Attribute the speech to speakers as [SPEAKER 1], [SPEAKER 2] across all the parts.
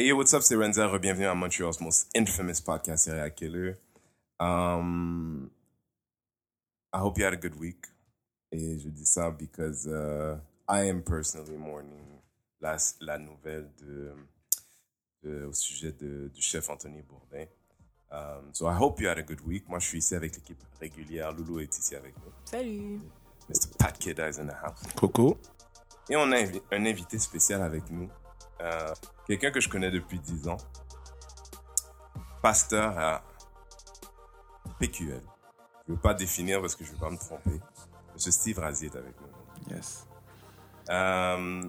[SPEAKER 1] Hey yo, what's up, c'est Renza. Bienvenue à Montreal's most infamous podcast, Serial Killer. Um, I hope you had a good week. Et je dis ça because uh, I am personally mourning la, la nouvelle de, de, au sujet de, du chef Anthony Bourdin. Um, so I hope you had a good week. Moi, je suis ici avec l'équipe régulière. Loulou est ici avec nous.
[SPEAKER 2] Salut.
[SPEAKER 1] Mr. Pat Kida is in the house.
[SPEAKER 3] Coco.
[SPEAKER 1] Et on a un invité spécial avec nous. Euh, Quelqu'un que je connais depuis 10 ans. Pasteur à PQL. Je ne veux pas définir parce que je ne veux pas me tromper. Monsieur Steve Razier est avec nous.
[SPEAKER 3] Yes.
[SPEAKER 1] Euh,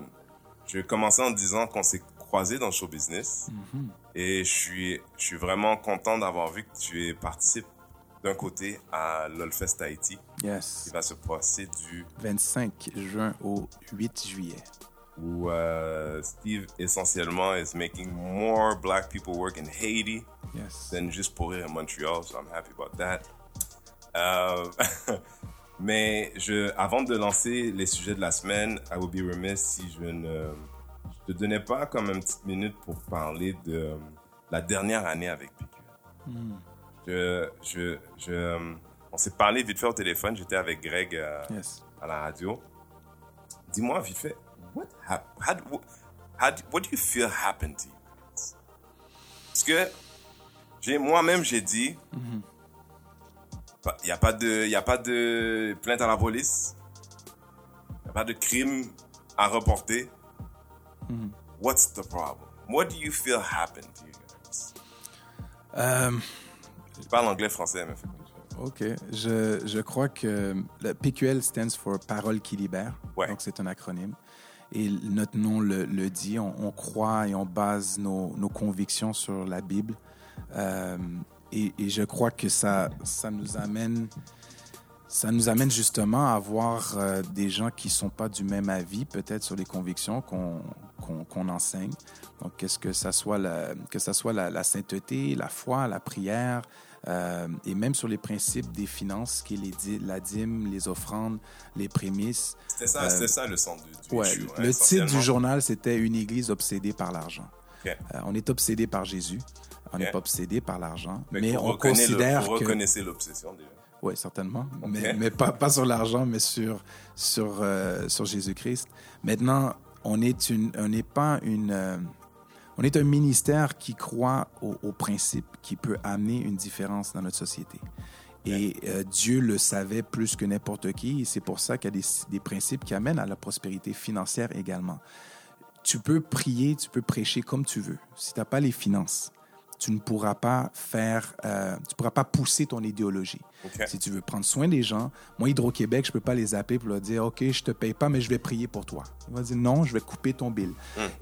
[SPEAKER 1] je vais commencer en disant qu'on s'est croisés dans le show business. Et je suis, je suis vraiment content d'avoir vu que tu es participé d'un côté à LOLFest Haïti, qui
[SPEAKER 3] Yes.
[SPEAKER 1] va se passer du
[SPEAKER 3] 25 juin au 8 juillet.
[SPEAKER 1] Où euh, Steve essentiellement is making more black people work in Haiti
[SPEAKER 3] Yes.
[SPEAKER 1] than just pour rire in Montreal, so I'm happy about that. Euh, mais je, avant de lancer les sujets de la semaine, I would be remiss si je ne je te donnais pas comme une petite minute pour parler de la dernière année avec PQ. Je, je, je, euh, on s'est parlé vite fait au téléphone. J'étais avec Greg euh,
[SPEAKER 3] Yes.
[SPEAKER 1] à la radio. Dis-moi vite fait, what, hap- how, how do- what do you feel happened to you? Parce que moi-même j'ai dit, il n'y a pas de, y a pas de plainte à la police, il n'y a pas de crime à reporter. What's the problem? What do you feel happened to you guys?
[SPEAKER 3] Euh,
[SPEAKER 1] Je parle anglais français, mais
[SPEAKER 3] OK. Je, je crois que le PQL stands for Parole qui libère.
[SPEAKER 1] Ouais.
[SPEAKER 3] Donc, c'est un acronyme. Et notre nom le, le dit. On, croit et on base nos, nos convictions sur la Bible. Euh, et, je crois que ça, ça nous amène... Ça nous amène justement à voir euh, des gens qui sont pas du même avis, peut-être sur les convictions qu'on qu'on enseigne. Donc, qu'est-ce que ça soit la, que ça soit la sainteté, la foi, la prière, euh, et même sur les principes des finances, qui est les, la dîme, les offrandes, les prémices.
[SPEAKER 1] C'était ça,
[SPEAKER 3] Euh,
[SPEAKER 1] ça le centre du, du
[SPEAKER 3] Ouais,
[SPEAKER 1] issue, hein,
[SPEAKER 3] le titre du journal, c'était Une Église obsédée par l'argent. Euh, on est obsédé par Jésus. On n'est pas obsédé par l'argent. Mais on
[SPEAKER 1] reconnaissez le-
[SPEAKER 3] considère
[SPEAKER 1] vous
[SPEAKER 3] que...
[SPEAKER 1] reconnaissez l'obsession déjà.
[SPEAKER 3] Oui, certainement. Mais, mais pas, pas sur l'argent, mais sur, sur, euh, sur Jésus-Christ. Maintenant, on n'est pas une, on est un ministère qui croit au, au principe qui peut amener une différence dans notre société. Et euh, Dieu le savait plus que n'importe qui. Et c'est pour ça qu'il y a des, des principes qui amènent à la prospérité financière également. Tu peux prier, tu peux prêcher comme tu veux. Si tu n'as pas les finances, tu ne pourras pas faire, euh, tu pourras pas pousser ton idéologie. Si tu veux prendre soin des gens, moi, Hydro-Québec, je peux pas les appeler pour leur dire, OK, je te paye pas, mais je vais prier pour toi. Il va dire, non, je vais couper ton bill.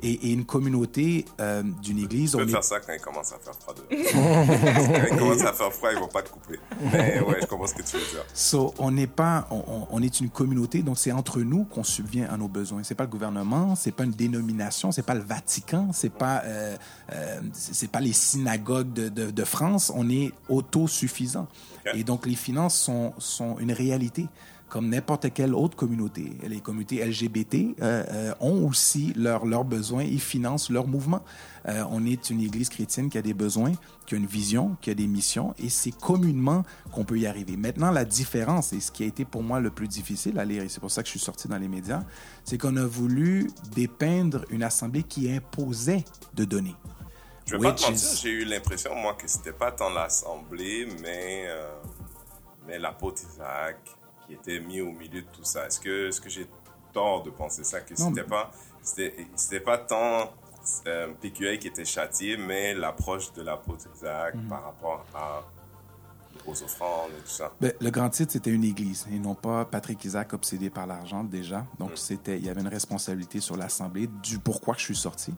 [SPEAKER 3] Et, et une communauté euh, d'une église,
[SPEAKER 1] Tu
[SPEAKER 3] on
[SPEAKER 1] peux
[SPEAKER 3] est...
[SPEAKER 1] faire ça quand il commence à faire froid. quand il commence à faire froid, ils vont pas te couper. Mais ouais, je comprends ce que tu veux dire.
[SPEAKER 3] So, on n'est pas, on, est une communauté, donc c'est entre nous qu'on subvient à nos besoins. C'est pas le gouvernement, c'est pas une dénomination, c'est pas le Vatican, c'est pas, euh, euh, c'est pas les synagogues de, de, de France. On est autosuffisant. Et donc les finances sont, sont une réalité, comme n'importe quelle autre communauté. Les communautés LGBT euh, euh, ont aussi leurs besoins, ils financent leur mouvement. Euh, on est une église chrétienne qui a des besoins, qui a une vision, qui a des missions, et c'est communément qu'on peut y arriver. Maintenant, la différence, et ce qui a été pour moi le plus difficile à lire, et c'est pour ça que je suis sorti dans les médias, c'est qu'on a voulu dépeindre une assemblée qui imposait de donner.
[SPEAKER 1] Je vais pas te mentir, j'ai eu l'impression, moi, que c'était pas tant l'Assemblée, mais, euh, mais l'apôtre Isaac qui était mis au milieu de tout ça. Est-ce que, est-ce que j'ai tort de penser ça, que c'était
[SPEAKER 3] mais-
[SPEAKER 1] pas, c'était, pas tant euh, PQA qui était châtié, mais l'approche de l'apôtre Isaac
[SPEAKER 3] Mhm.
[SPEAKER 1] par rapport à, aux offrandes et tout ça.
[SPEAKER 3] Ben, le grand titre, c'était une église et non pas Patrick Isaac obsédé par l'argent déjà. Donc, c'était, il y avait une responsabilité sur l'Assemblée du pourquoi je suis sorti.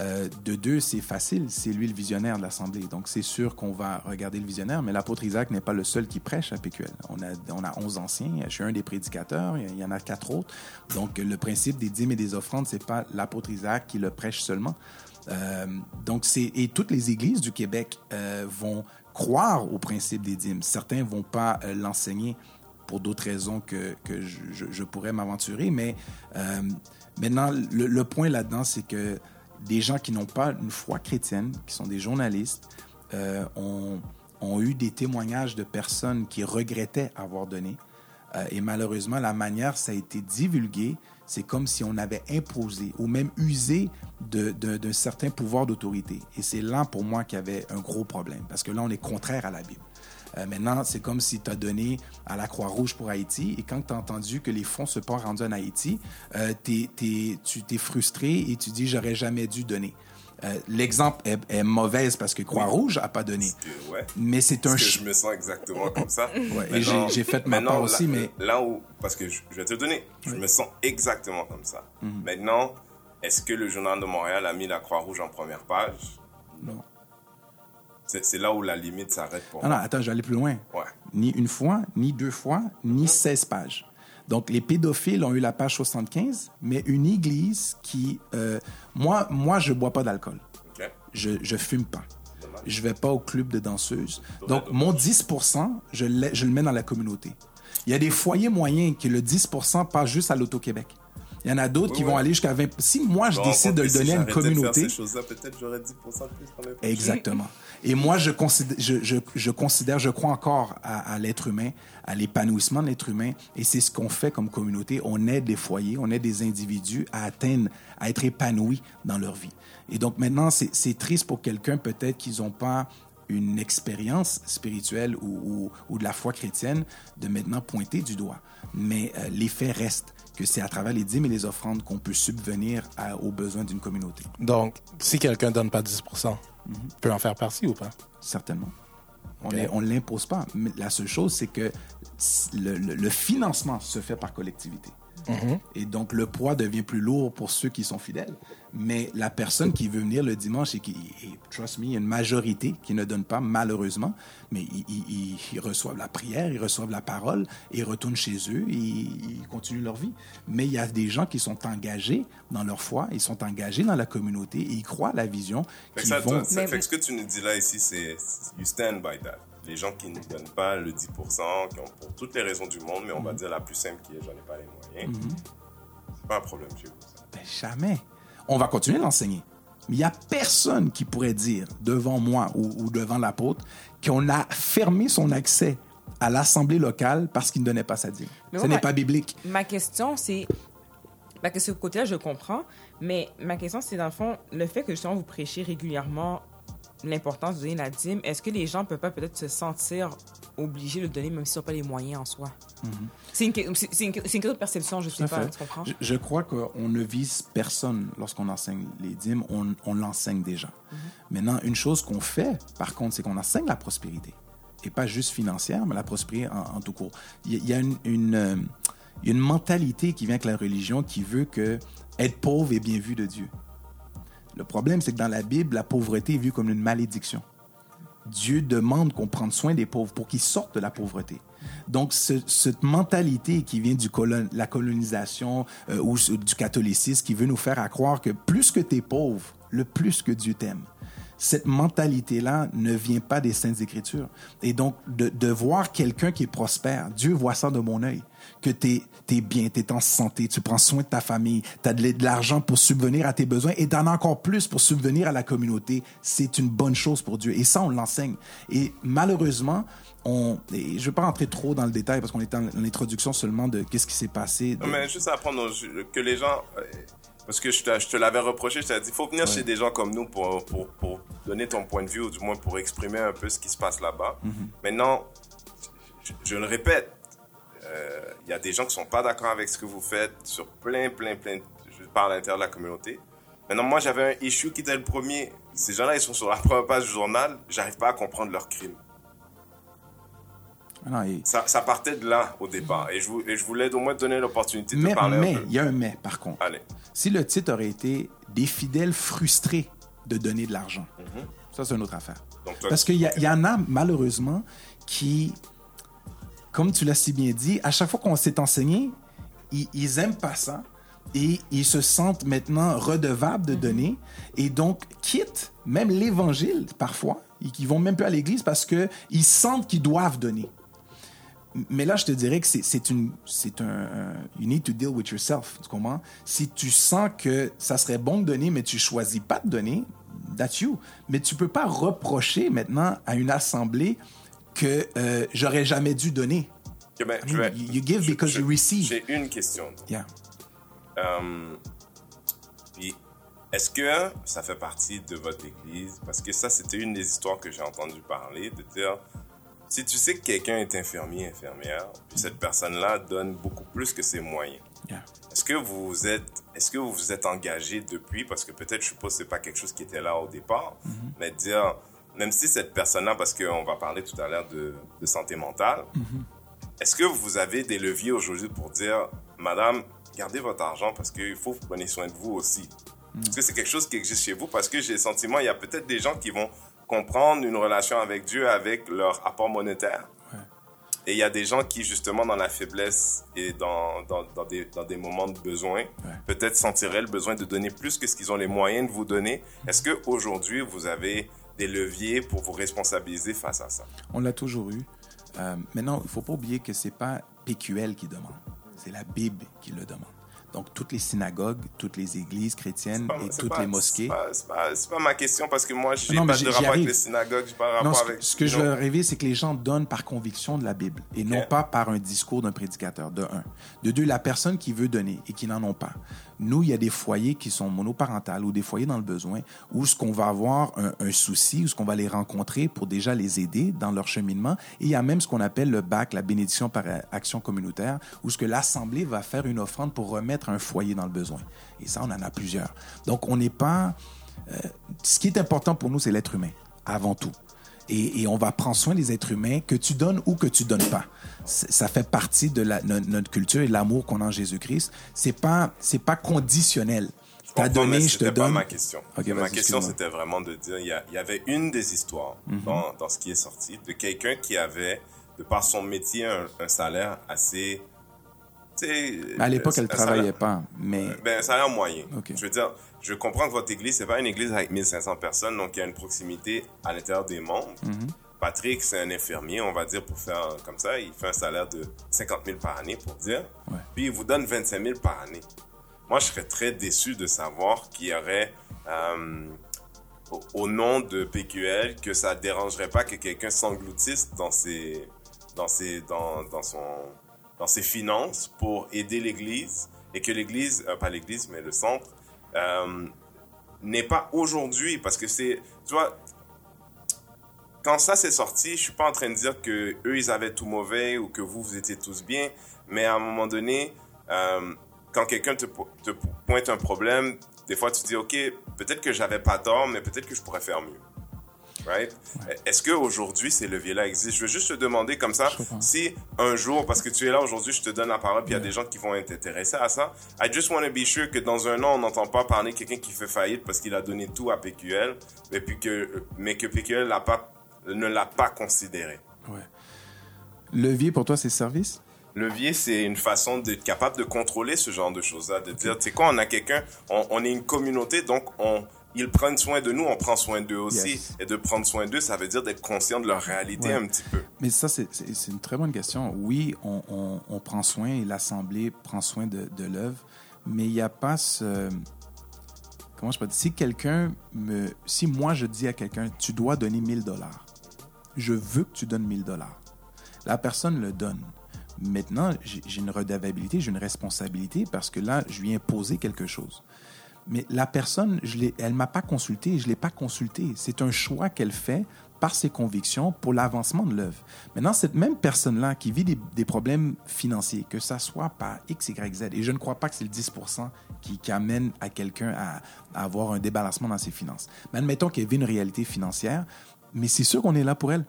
[SPEAKER 3] Euh, de deux, c'est facile, c'est lui le visionnaire de l'Assemblée. Donc, c'est sûr qu'on va regarder le visionnaire, mais l'apôtre Isaac n'est pas le seul qui prêche à PQL. On a, on a 11 anciens, je suis un des prédicateurs, il y en a quatre autres. Donc, le principe des dîmes et des offrandes, c'est pas l'apôtre Isaac qui le prêche seulement. Euh, donc, c'est et toutes les églises du Québec euh, vont croire au principe des dîmes. Certains vont pas l'enseigner pour d'autres raisons que, que je, pourrais m'aventurer, mais maintenant, le, le point là-dedans, c'est que des gens qui n'ont pas une foi chrétienne, qui sont des journalistes, euh, ont, eu des témoignages de personnes qui regrettaient avoir donné. Euh, et malheureusement, la manière ça a été divulgué, c'est comme si on avait imposé ou même usé d'un certain pouvoir d'autorité. Et c'est là pour moi qu'il y avait un gros problème, parce que là, on est contraire à la Bible. Euh, maintenant, c'est comme si tu as donné à la Croix-Rouge pour Haïti et quand tu as entendu que les fonds ne sont pas rendus en Haïti, euh, t'es, tu t'es frustré et tu dis j'aurais jamais dû donner. Euh, l'exemple est, est, mauvaise parce que Croix-Rouge a pas donné.
[SPEAKER 1] Que, ouais.
[SPEAKER 3] Mais c'est un...
[SPEAKER 1] Parce que je me sens exactement comme ça.
[SPEAKER 3] Ouais, et j'ai, fait ma part aussi,
[SPEAKER 1] là,
[SPEAKER 3] mais...
[SPEAKER 1] Là où... Parce que je, je vais te donner. Je me sens exactement comme ça.
[SPEAKER 3] Mhm.
[SPEAKER 1] Maintenant, est-ce que le Journal de Montréal a mis la Croix-Rouge en première page?
[SPEAKER 3] Non.
[SPEAKER 1] C'est, là où la limite s'arrête pour
[SPEAKER 3] Non, non, attends, je vais aller plus loin.
[SPEAKER 1] Ouais.
[SPEAKER 3] Ni une fois, ni deux fois, ni 16 pages. Donc, les pédophiles ont eu la page 75, mais une église qui... euh, moi, moi, je bois pas d'alcool. Je, je fume pas. Je vais pas au club de danseuses. Donc, mon 10 je, je le mets dans la communauté. Il y a des foyers moyens que le 10% passe juste à l'Auto-Québec. Il y en a d'autres
[SPEAKER 1] Oui,
[SPEAKER 3] qui
[SPEAKER 1] oui.
[SPEAKER 3] vont aller jusqu'à 20 Si moi, je décide de le donner
[SPEAKER 1] si
[SPEAKER 3] à une
[SPEAKER 1] j'arrêtais de faire
[SPEAKER 3] communauté...
[SPEAKER 1] ces peut-être j'aurais 10% de plus poches.
[SPEAKER 3] Exactement. Et moi, je considère, je, je, je considère, je crois encore à, à l'être humain, à l'épanouissement de l'être humain, et c'est ce qu'on fait comme communauté. On aide des foyers, on aide des individus à atteindre, à être épanouis dans leur vie. Et donc maintenant, c'est c'est triste pour quelqu'un peut-être qu'ils n'ont pas une expérience spirituelle ou, ou, ou de la foi chrétienne de maintenant pointer du doigt. Mais euh, les faits restent que c'est à travers les dîmes et les offrandes qu'on peut subvenir à- aux besoins d'une communauté.
[SPEAKER 2] Donc, si quelqu'un donne pas 10% peut en faire partie ou pas?
[SPEAKER 3] Certainement. On ne l'impose pas. Mais la seule chose, c'est que le, le- le financement se fait par collectivité. Et donc, le poids devient plus lourd pour ceux qui sont fidèles. Mais la personne qui veut venir le dimanche et qui, et trust me, il y a une majorité qui ne donne pas, malheureusement, mais ils, ils- ils- ils reçoivent la prière, ils reçoivent la parole, et ils retournent chez eux et ils continuent leur vie. Mais il y a des gens qui sont engagés dans leur foi, ils sont engagés dans la communauté et ils croient à la vision.
[SPEAKER 1] Ça,
[SPEAKER 3] vont...
[SPEAKER 1] toi, ça-
[SPEAKER 4] Mais-
[SPEAKER 1] fait que ce que tu nous dis là ici, c'est you stand by that. Les gens qui ne donnent pas le 10%, qui ont pour toutes les raisons du monde, mais on va dire la plus simple qui est j'en ai pas les moyens, c'est pas un problème chez vous. ça.
[SPEAKER 3] Ben, jamais. On va continuer à l'enseigner. Mais il n'y a personne qui pourrait dire devant moi ou, ou devant l'apôtre qu'on a fermé son accès à l'assemblée locale parce qu'il ne donnait pas sa dîme. Ce n'est pas biblique.
[SPEAKER 4] Ma question, c'est. Parce que ce côté-là, je comprends. Mais ma question, c'est dans le fond, le fait que justement vous prêchez régulièrement l'importance de donner la dîme, est-ce que les gens peuvent pas peut-être se sentir obligés de le donner même s'ils n'ont pas les moyens en soi? C'est une, que- c'est- une, question de perception, je
[SPEAKER 3] Tout
[SPEAKER 4] sais pas, tu comprends?
[SPEAKER 3] Je, je crois qu'on ne vise personne lorsqu'on enseigne les dîmes, on, on l'enseigne déjà. Maintenant, une chose qu'on fait, par contre, c'est qu'on enseigne la prospérité. Et pas juste financière, mais la prospérité en, en tout court. Il y, a- il y a une, une, euh, il y a une mentalité qui vient avec la religion qui veut que être pauvre est bien vu de Dieu. Le problème, c'est que dans la Bible, la pauvreté est vue comme une malédiction. Dieu demande qu'on prenne soin des pauvres pour qu'ils sortent de la pauvreté. Donc, ce- cette mentalité qui vient de la colonisation euh, ou du catholicisme qui veut nous faire croire que plus que tu es pauvre, le plus que Dieu t'aime. Cette mentalité-là ne vient pas des Saintes Écritures. Et donc, de, voir quelqu'un qui est prospère, Dieu voit ça de mon œil, que tu es, bien, tu es en santé, tu prends soin de ta famille, tu as de, l'argent pour subvenir à tes besoins et tu en as encore plus pour subvenir à la communauté. C'est une bonne chose pour Dieu. Et ça, on l'enseigne. Et malheureusement, on, je ne vais pas rentrer trop dans le détail parce qu'on est en, en introduction seulement de qu'est-ce qui s'est passé.
[SPEAKER 1] Non, mais juste apprendre aux- que les gens. Euh, Parce que je te, je te l'avais reproché, je t'avais dit, il faut venir chez des gens comme nous pour, pour, pour donner ton point de vue, ou du moins pour exprimer un peu ce qui se passe là-bas. Maintenant, je, je le répète, euh, il y a des gens qui sont pas d'accord avec ce que vous faites sur plein, plein, plein. Je parle à l'intérieur de la communauté. Maintenant, moi, j'avais un issue qui était le premier. Ces gens-là, ils sont sur la première page du journal. J'arrive pas à comprendre leurs crimes.
[SPEAKER 3] Non, et-
[SPEAKER 1] Ça, ça partait de là au départ. Et je, vou- et je voulais au moins donner l'opportunité de
[SPEAKER 3] mais
[SPEAKER 1] parler
[SPEAKER 3] mais, il y a un mais, par contre.
[SPEAKER 1] Allez.
[SPEAKER 3] Si le titre aurait été Des fidèles frustrés de donner de l'argent, ça, c'est une autre affaire.
[SPEAKER 1] Donc, toi,
[SPEAKER 3] Parce qu'il y, en a, malheureusement, qui, comme tu l'as si bien dit, à chaque fois qu'on s'est enseigné, ils, ils aiment pas ça et ils se sentent maintenant redevables de donner et donc quittent même l'évangile parfois et qui vont même plus à l'église parce que ils sentent qu'ils doivent donner. Mais là, je te dirais que c'est une, c'est un, you need to deal with yourself. Tu comprends? Si tu sens que ça serait bon de donner, mais tu choisis pas de donner, that's you. Mais tu peux pas reprocher maintenant à une assemblée que euh, j'aurais jamais dû donner.
[SPEAKER 1] Ok, ben,
[SPEAKER 3] I mean,
[SPEAKER 1] vais-
[SPEAKER 3] you- you give because
[SPEAKER 1] je-
[SPEAKER 3] you receive.
[SPEAKER 1] J'ai une question.
[SPEAKER 3] Yeah.
[SPEAKER 1] Puis, est-ce que ça fait partie de votre église? Parce que ça, c'était une des histoires que j'ai entendu parler, de dire, si tu sais que quelqu'un est infirmier, infirmière, cette personne-là donne beaucoup plus que ses moyens,
[SPEAKER 3] Yeah.
[SPEAKER 1] est-ce que vous vous êtes, est-ce que vous vous êtes engagé depuis, parce que peut-être, je suppose, c'est pas quelque chose qui était là au départ, mais de dire, même si cette personne-là, parce qu'on va parler tout à l'heure de, de santé mentale, est-ce que vous avez des leviers aujourd'hui pour dire, Madame, gardez votre argent parce qu'il faut que vous preniez soin de vous aussi? Est-ce que c'est quelque chose qui existe chez vous? Parce que j'ai le sentiment, il y a peut-être des gens qui vont comprendre une relation avec Dieu avec leur apport monétaire. Et il y a des gens qui, justement, dans la faiblesse et dans, dans, dans, des, dans des moments de besoin, peut-être sentiraient le besoin de donner plus que ce qu'ils ont les moyens de vous donner. Est-ce que aujourd'hui vous avez des leviers pour vous responsabiliser face à ça?
[SPEAKER 3] On l'a toujours eu. Euh, maintenant, il faut pas oublier que c'est pas PQL qui demande, c'est la Bible qui le demande. Donc, toutes les synagogues, toutes les églises chrétiennes
[SPEAKER 1] pas-
[SPEAKER 3] et toutes
[SPEAKER 1] pas-
[SPEAKER 3] les mosquées.
[SPEAKER 1] C'est pas, pas- ma question parce que moi, j'ai
[SPEAKER 3] Non,
[SPEAKER 1] pas de rapport avec les synagogues, j'ai pas de rapport
[SPEAKER 3] Non, ce, que-
[SPEAKER 1] avec.
[SPEAKER 3] ce que je veux arriver, c'est que les gens donnent par conviction de la Bible et non pas par un discours d'un prédicateur, de un. De deux, la personne qui veut donner et qui n'en ont pas. Nous, il y a des foyers qui sont monoparentales ou des foyers dans le besoin où ce qu'on va avoir un, souci, où ce qu'on va les rencontrer pour déjà les aider dans leur cheminement. Et il y a même ce qu'on appelle le bac, la bénédiction par action communautaire, où ce que l'Assemblée va faire une offrande pour remettre un foyer dans le besoin. Et ça, on en a plusieurs. Donc, on n'est pas... euh, ce qui est important pour nous, c'est l'être humain, avant tout. Et, et on va prendre soin des êtres humains, que tu donnes ou que tu donnes pas. Ça fait partie de la, notre culture et de l'amour qu'on a en Jésus-Christ. C'est pas, c'est pas conditionnel. T'as donné, je te
[SPEAKER 1] c'était pas
[SPEAKER 3] donne.
[SPEAKER 1] ma question. Ma question.
[SPEAKER 3] Mhm.
[SPEAKER 1] c'était vraiment de dire, il y, a- il y avait une des histoires dans, dans ce qui est sorti de quelqu'un qui avait, de par son métier, un, un salaire assez.
[SPEAKER 3] à l'époque, elle
[SPEAKER 1] un
[SPEAKER 3] travaillait
[SPEAKER 1] salaire-
[SPEAKER 3] pas. Mais
[SPEAKER 1] Ben, un salaire moyen.
[SPEAKER 3] Ok.
[SPEAKER 1] Je veux dire, je comprends que votre église, c'est pas une église avec 1500 personnes, donc il y a une proximité à l'intérieur des membres.
[SPEAKER 3] Mhm.
[SPEAKER 1] Patrick, c'est un infirmier, on va dire, pour faire comme ça. Il fait un salaire de 50 000 par année, pour dire.
[SPEAKER 3] Ouais.
[SPEAKER 1] Puis il vous donne 25 000 par année. Moi, je serais très déçu de savoir qu'il y aurait, euh, au, au nom de PQL, que ça dérangerait pas que quelqu'un s'engloutisse dans ses, dans ses, dans, dans son, dans ses finances pour aider l'Église et que l'Église, euh, pas l'Église, mais le centre, euh, n'est pas aujourd'hui parce que c'est, tu vois, quand ça s'est sorti, je suis pas en train de dire que eux ils avaient tout mauvais ou que vous vous étiez tous bien, mais à un moment donné, euh, quand quelqu'un te, te po- pointe un problème, des fois tu dis ok, peut-être que j'avais pas tort, mais peut-être que je pourrais faire mieux. Right? Est-ce qu'aujourd'hui, ces leviers-là existent? Je veux juste te demander comme ça, si un jour, parce que tu es là aujourd'hui, je te donne la parole, puis il y a des gens qui vont être intéressés à ça. I just want to be sure que dans un an, on n'entend pas parler de quelqu'un qui fait faillite parce qu'il a donné tout à PQL, mais, puis que, mais que PQL pas, ne l'a pas considéré.
[SPEAKER 3] ouais. Levier pour toi, c'est service?
[SPEAKER 1] Levier, c'est une façon d'être capable de contrôler ce genre de choses-là, de dire, tu sais quoi, on a quelqu'un, on, on est une communauté, donc on, ils prennent soin de nous, on prend soin d'eux aussi.
[SPEAKER 3] Yes.
[SPEAKER 1] Et de prendre soin d'eux, ça veut dire d'être conscient de leur réalité
[SPEAKER 3] Ouais.
[SPEAKER 1] un petit peu.
[SPEAKER 3] Mais ça, c'est une très bonne question. Oui, on, on- on prend soin et l'Assemblée prend soin de, de l'œuvre, mais il n'y a pas ce... Comment je peux dire? Si quelqu'un me... Si moi, je dis à quelqu'un, tu dois donner 1000 dollars, je veux que tu donnes 1000 dollars. La personne le donne. Maintenant, j'ai j'ai une redevabilité, j'ai une responsabilité parce que là, je lui ai imposé quelque chose. Mais la personne, elle m'a pas consulté, je l'ai pas consulté. C'est un choix qu'elle fait par ses convictions pour l'avancement de l'œuvre. Maintenant, cette même personne-là qui vit des, problèmes financiers, que ça soit par X, Y, Z, et je ne crois pas que c'est le 10 qui, qui amène à quelqu'un à, à avoir un débalancement dans ses finances. Mais admettons qu'elle vit une réalité financière, mais c'est sûr qu'on est là pour elle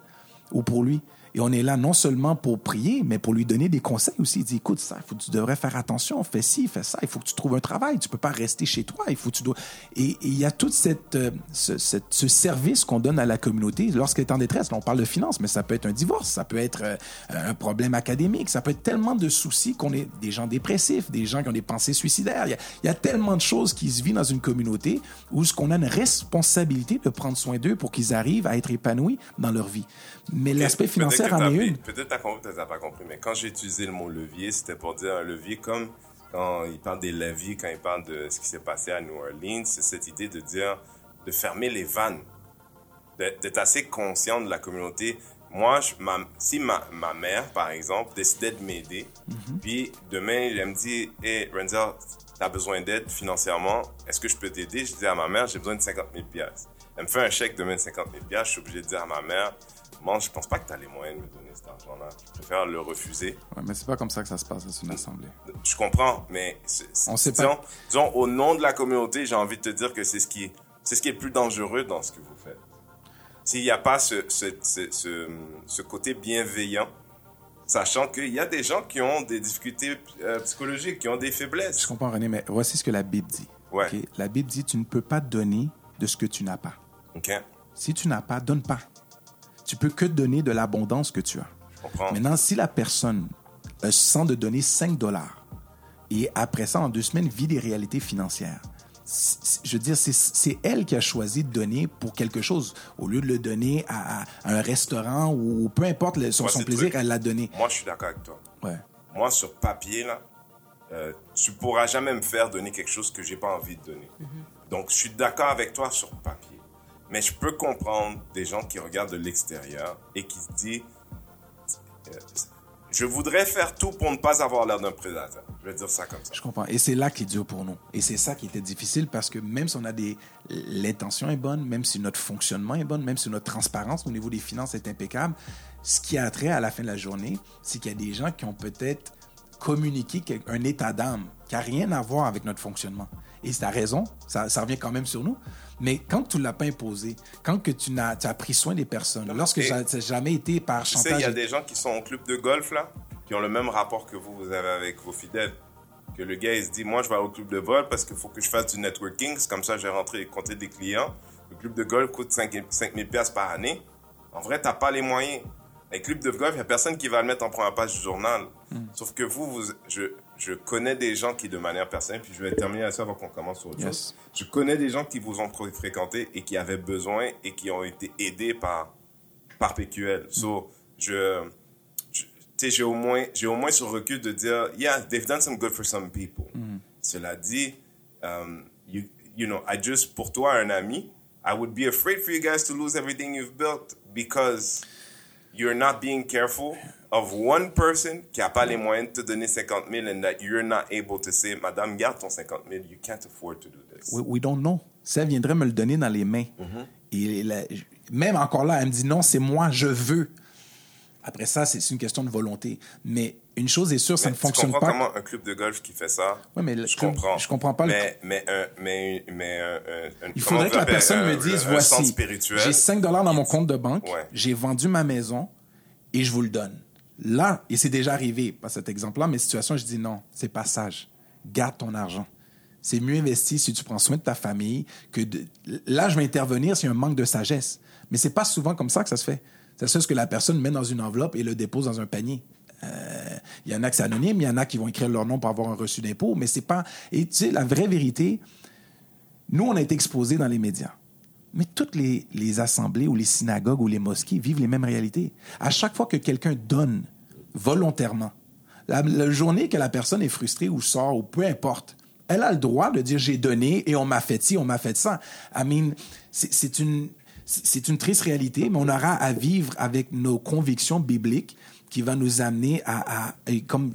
[SPEAKER 3] ou pour lui. Et on est là non seulement pour prier, mais pour lui donner des conseils aussi. Il dit, écoute, ça, faut, tu devrais faire attention, fais ci, fais ça, il faut que tu trouves un travail, tu peux pas rester chez toi, il faut tu dois... Et, il y a tout cette, euh, ce, cette- ce service qu'on donne à la communauté lorsqu'elle est en détresse. On parle de finances, mais ça peut être un divorce, ça peut être euh, un problème académique, ça peut être tellement de soucis qu'on est des gens dépressifs, des gens qui ont des pensées suicidaires. Il y a, y a tellement de choses qui se vivent dans une communauté où ce qu'on a une responsabilité de prendre soin d'eux pour qu'ils arrivent à être épanouis dans leur vie. Mais l'aspect financier
[SPEAKER 1] que pris-
[SPEAKER 3] une.
[SPEAKER 1] Peut-être compris, peut-être t'as pas compris, mais quand j'ai utilisé le mot levier, c'était pour dire un levier comme quand il parle des leviers, quand il parle de ce qui s'est passé à New Orleans, c'est cette idée de dire, de fermer les vannes, d'être assez conscient de la communauté. Moi, je- ma- si ma, ma mère, par exemple, décidait de m'aider,
[SPEAKER 3] Mhm.
[SPEAKER 1] puis demain, elle me dit, hey, Renzel, t'as besoin d'aide financièrement, est-ce que je peux t'aider? Je dis à ma mère, j'ai besoin de 50 000 piastres. Elle me fait un chèque demain de 50 000 piastres, je suis obligé de dire à ma mère, je pense pas que t'as les moyens de me donner cet argent-là. Je préfère le refuser.
[SPEAKER 3] Ouais, mais c'est pas comme ça que ça se passe dans une assemblée.
[SPEAKER 1] Je comprends, mais
[SPEAKER 3] On sait pas.
[SPEAKER 1] disons, disons, au nom de la communauté, j'ai envie de te dire que c'est ce qui, c'est ce qui est le plus dangereux dans ce que vous faites. S'il n'y a pas ce, ce, ce, côté bienveillant, sachant qu'il y a des gens qui ont des difficultés euh, psychologiques, qui ont des
[SPEAKER 3] Je
[SPEAKER 1] faiblesses.
[SPEAKER 3] comprends, René, mais voici ce que la Bible dit.
[SPEAKER 1] Ouais.
[SPEAKER 3] La Bible dit tu ne peux pas donner de ce que tu n'as pas.
[SPEAKER 1] OK?
[SPEAKER 3] Si tu n'as pas, donne pas. Tu peux que donner de l'abondance que tu as. Maintenant, si la personne euh, sent de donner 5 dollars et après ça, en deux semaines, vit des réalités financières, je veux dire, c'est- elle qui a choisi de donner pour quelque chose au lieu de le donner à, à un restaurant ou peu importe le- son, plaisir,
[SPEAKER 1] truc.
[SPEAKER 3] elle l'a donné.
[SPEAKER 1] Moi, je suis d'accord avec toi.
[SPEAKER 3] Ouais.
[SPEAKER 1] Moi, sur papier, là, euh, tu pourras jamais me faire donner quelque chose que j'ai pas envie de donner. Donc, je suis d'accord avec toi sur papier. Mais je peux comprendre des gens qui regardent de l'extérieur et qui se disent euh, Je voudrais faire tout pour ne pas avoir l'air d'un prédateur. Je vais dire ça comme ça.
[SPEAKER 3] Je comprends. Et c'est là qui est dur pour nous. Et c'est ça qui était difficile parce que même si on a des. L'intention est bonne, même si notre fonctionnement est bon, même si notre transparence au niveau des finances est impeccable, ce qui a trait à la fin de la journée, c'est qu'il y a des gens qui ont peut-être communiqué un état d'âme qui n'a rien à voir avec notre fonctionnement. Et c'est ta raison, ça, ça revient quand même sur nous. Mais quand tu ne l'as pas imposé, quand que tu, n'as, tu as pris soin des personnes, lorsque ça n'a jamais été par
[SPEAKER 1] Tu sais, il
[SPEAKER 3] chantage.
[SPEAKER 1] y a des gens qui sont au club de golf, là, qui ont le même rapport que vous, vous avez avec vos fidèles. Que le gars, il se dit, moi, je vais au club de golf parce qu'il faut que je fasse du networking. C'est comme ça, j'ai rentré et compté des clients. Le club de golf coûte 5 000 piastres par année. En vrai, t'as pas les moyens. Les clubs de golf, il n'y a personne qui va le mettre en première page du journal. Sauf que vous, vous je, je connais des gens qui, de manière personnelle, puis je vais terminer à ça avant qu'on commence sur autre
[SPEAKER 3] Yes.
[SPEAKER 1] chose. Je connais des gens qui vous ont fr- fréquenté et qui avaient besoin et qui ont été aidés par, par PQL. So, je, je- j'ai au moins, j'ai au moins ce recul de dire, yeah, they've done some good for some people. Cela dit, um, you, you know, I just, pour toi, un ami, I would be afraid for you guys to lose everything you've built because you're not being careful of one person qui a pas les moyens de te donner 50 000 and that you're not able to say, madame, garde ton 50 000, you can't afford to do this.
[SPEAKER 3] We, we don't know. Elle viendrait me le donner dans les mains, et la- même encore là, elle me dit non, c'est moi, je veux. Après ça, c'est une question de volonté. Mais une chose est sûre, ça
[SPEAKER 1] Mais
[SPEAKER 3] ne fonctionne
[SPEAKER 1] comprends
[SPEAKER 3] pas.
[SPEAKER 1] comment un club de golf qui fait ça?
[SPEAKER 3] Ouais, mais le
[SPEAKER 1] je
[SPEAKER 3] club-
[SPEAKER 1] comprends.
[SPEAKER 3] je comprends pas le-
[SPEAKER 1] Mais mais un- mais mais un- un-
[SPEAKER 3] Il faudrait que la personne me dise voici, j'ai 5 dollars dans mon compte de banque,
[SPEAKER 1] Ouais.
[SPEAKER 3] j'ai vendu ma maison et je vous le donne. Là, et c'est déjà arrivé, pas cet exemple-là, mais situation, je dis non, c'est pas sage. Garde ton argent. C'est mieux investi si tu prends soin de ta famille que. Là, je vais intervenir s'il y a un manque de sagesse. Mais c'est pas souvent comme ça que ça se fait. Ça se fait ce que la personne met dans une enveloppe et le dépose dans un panier. Euh, Il y en a que c'est anonyme, il y en a qui vont écrire leur nom pour avoir un reçu d'impôt, mais c'est pas. Et tu sais, la vraie vérité, nous, on a été exposés dans les médias. Mais toutes les, assemblées ou les synagogues ou les mosquées vivent les mêmes réalités. À chaque fois que quelqu'un donne volontairement, la, la journée que la personne est frustrée ou sort ou peu importe, elle a le droit de dire j'ai donné et on m'a fait ci, on m'a fait ça. I mean, c'est une, c'est une triste réalité, mais on aura à vivre avec nos convictions bibliques qui va nous amener à, et comme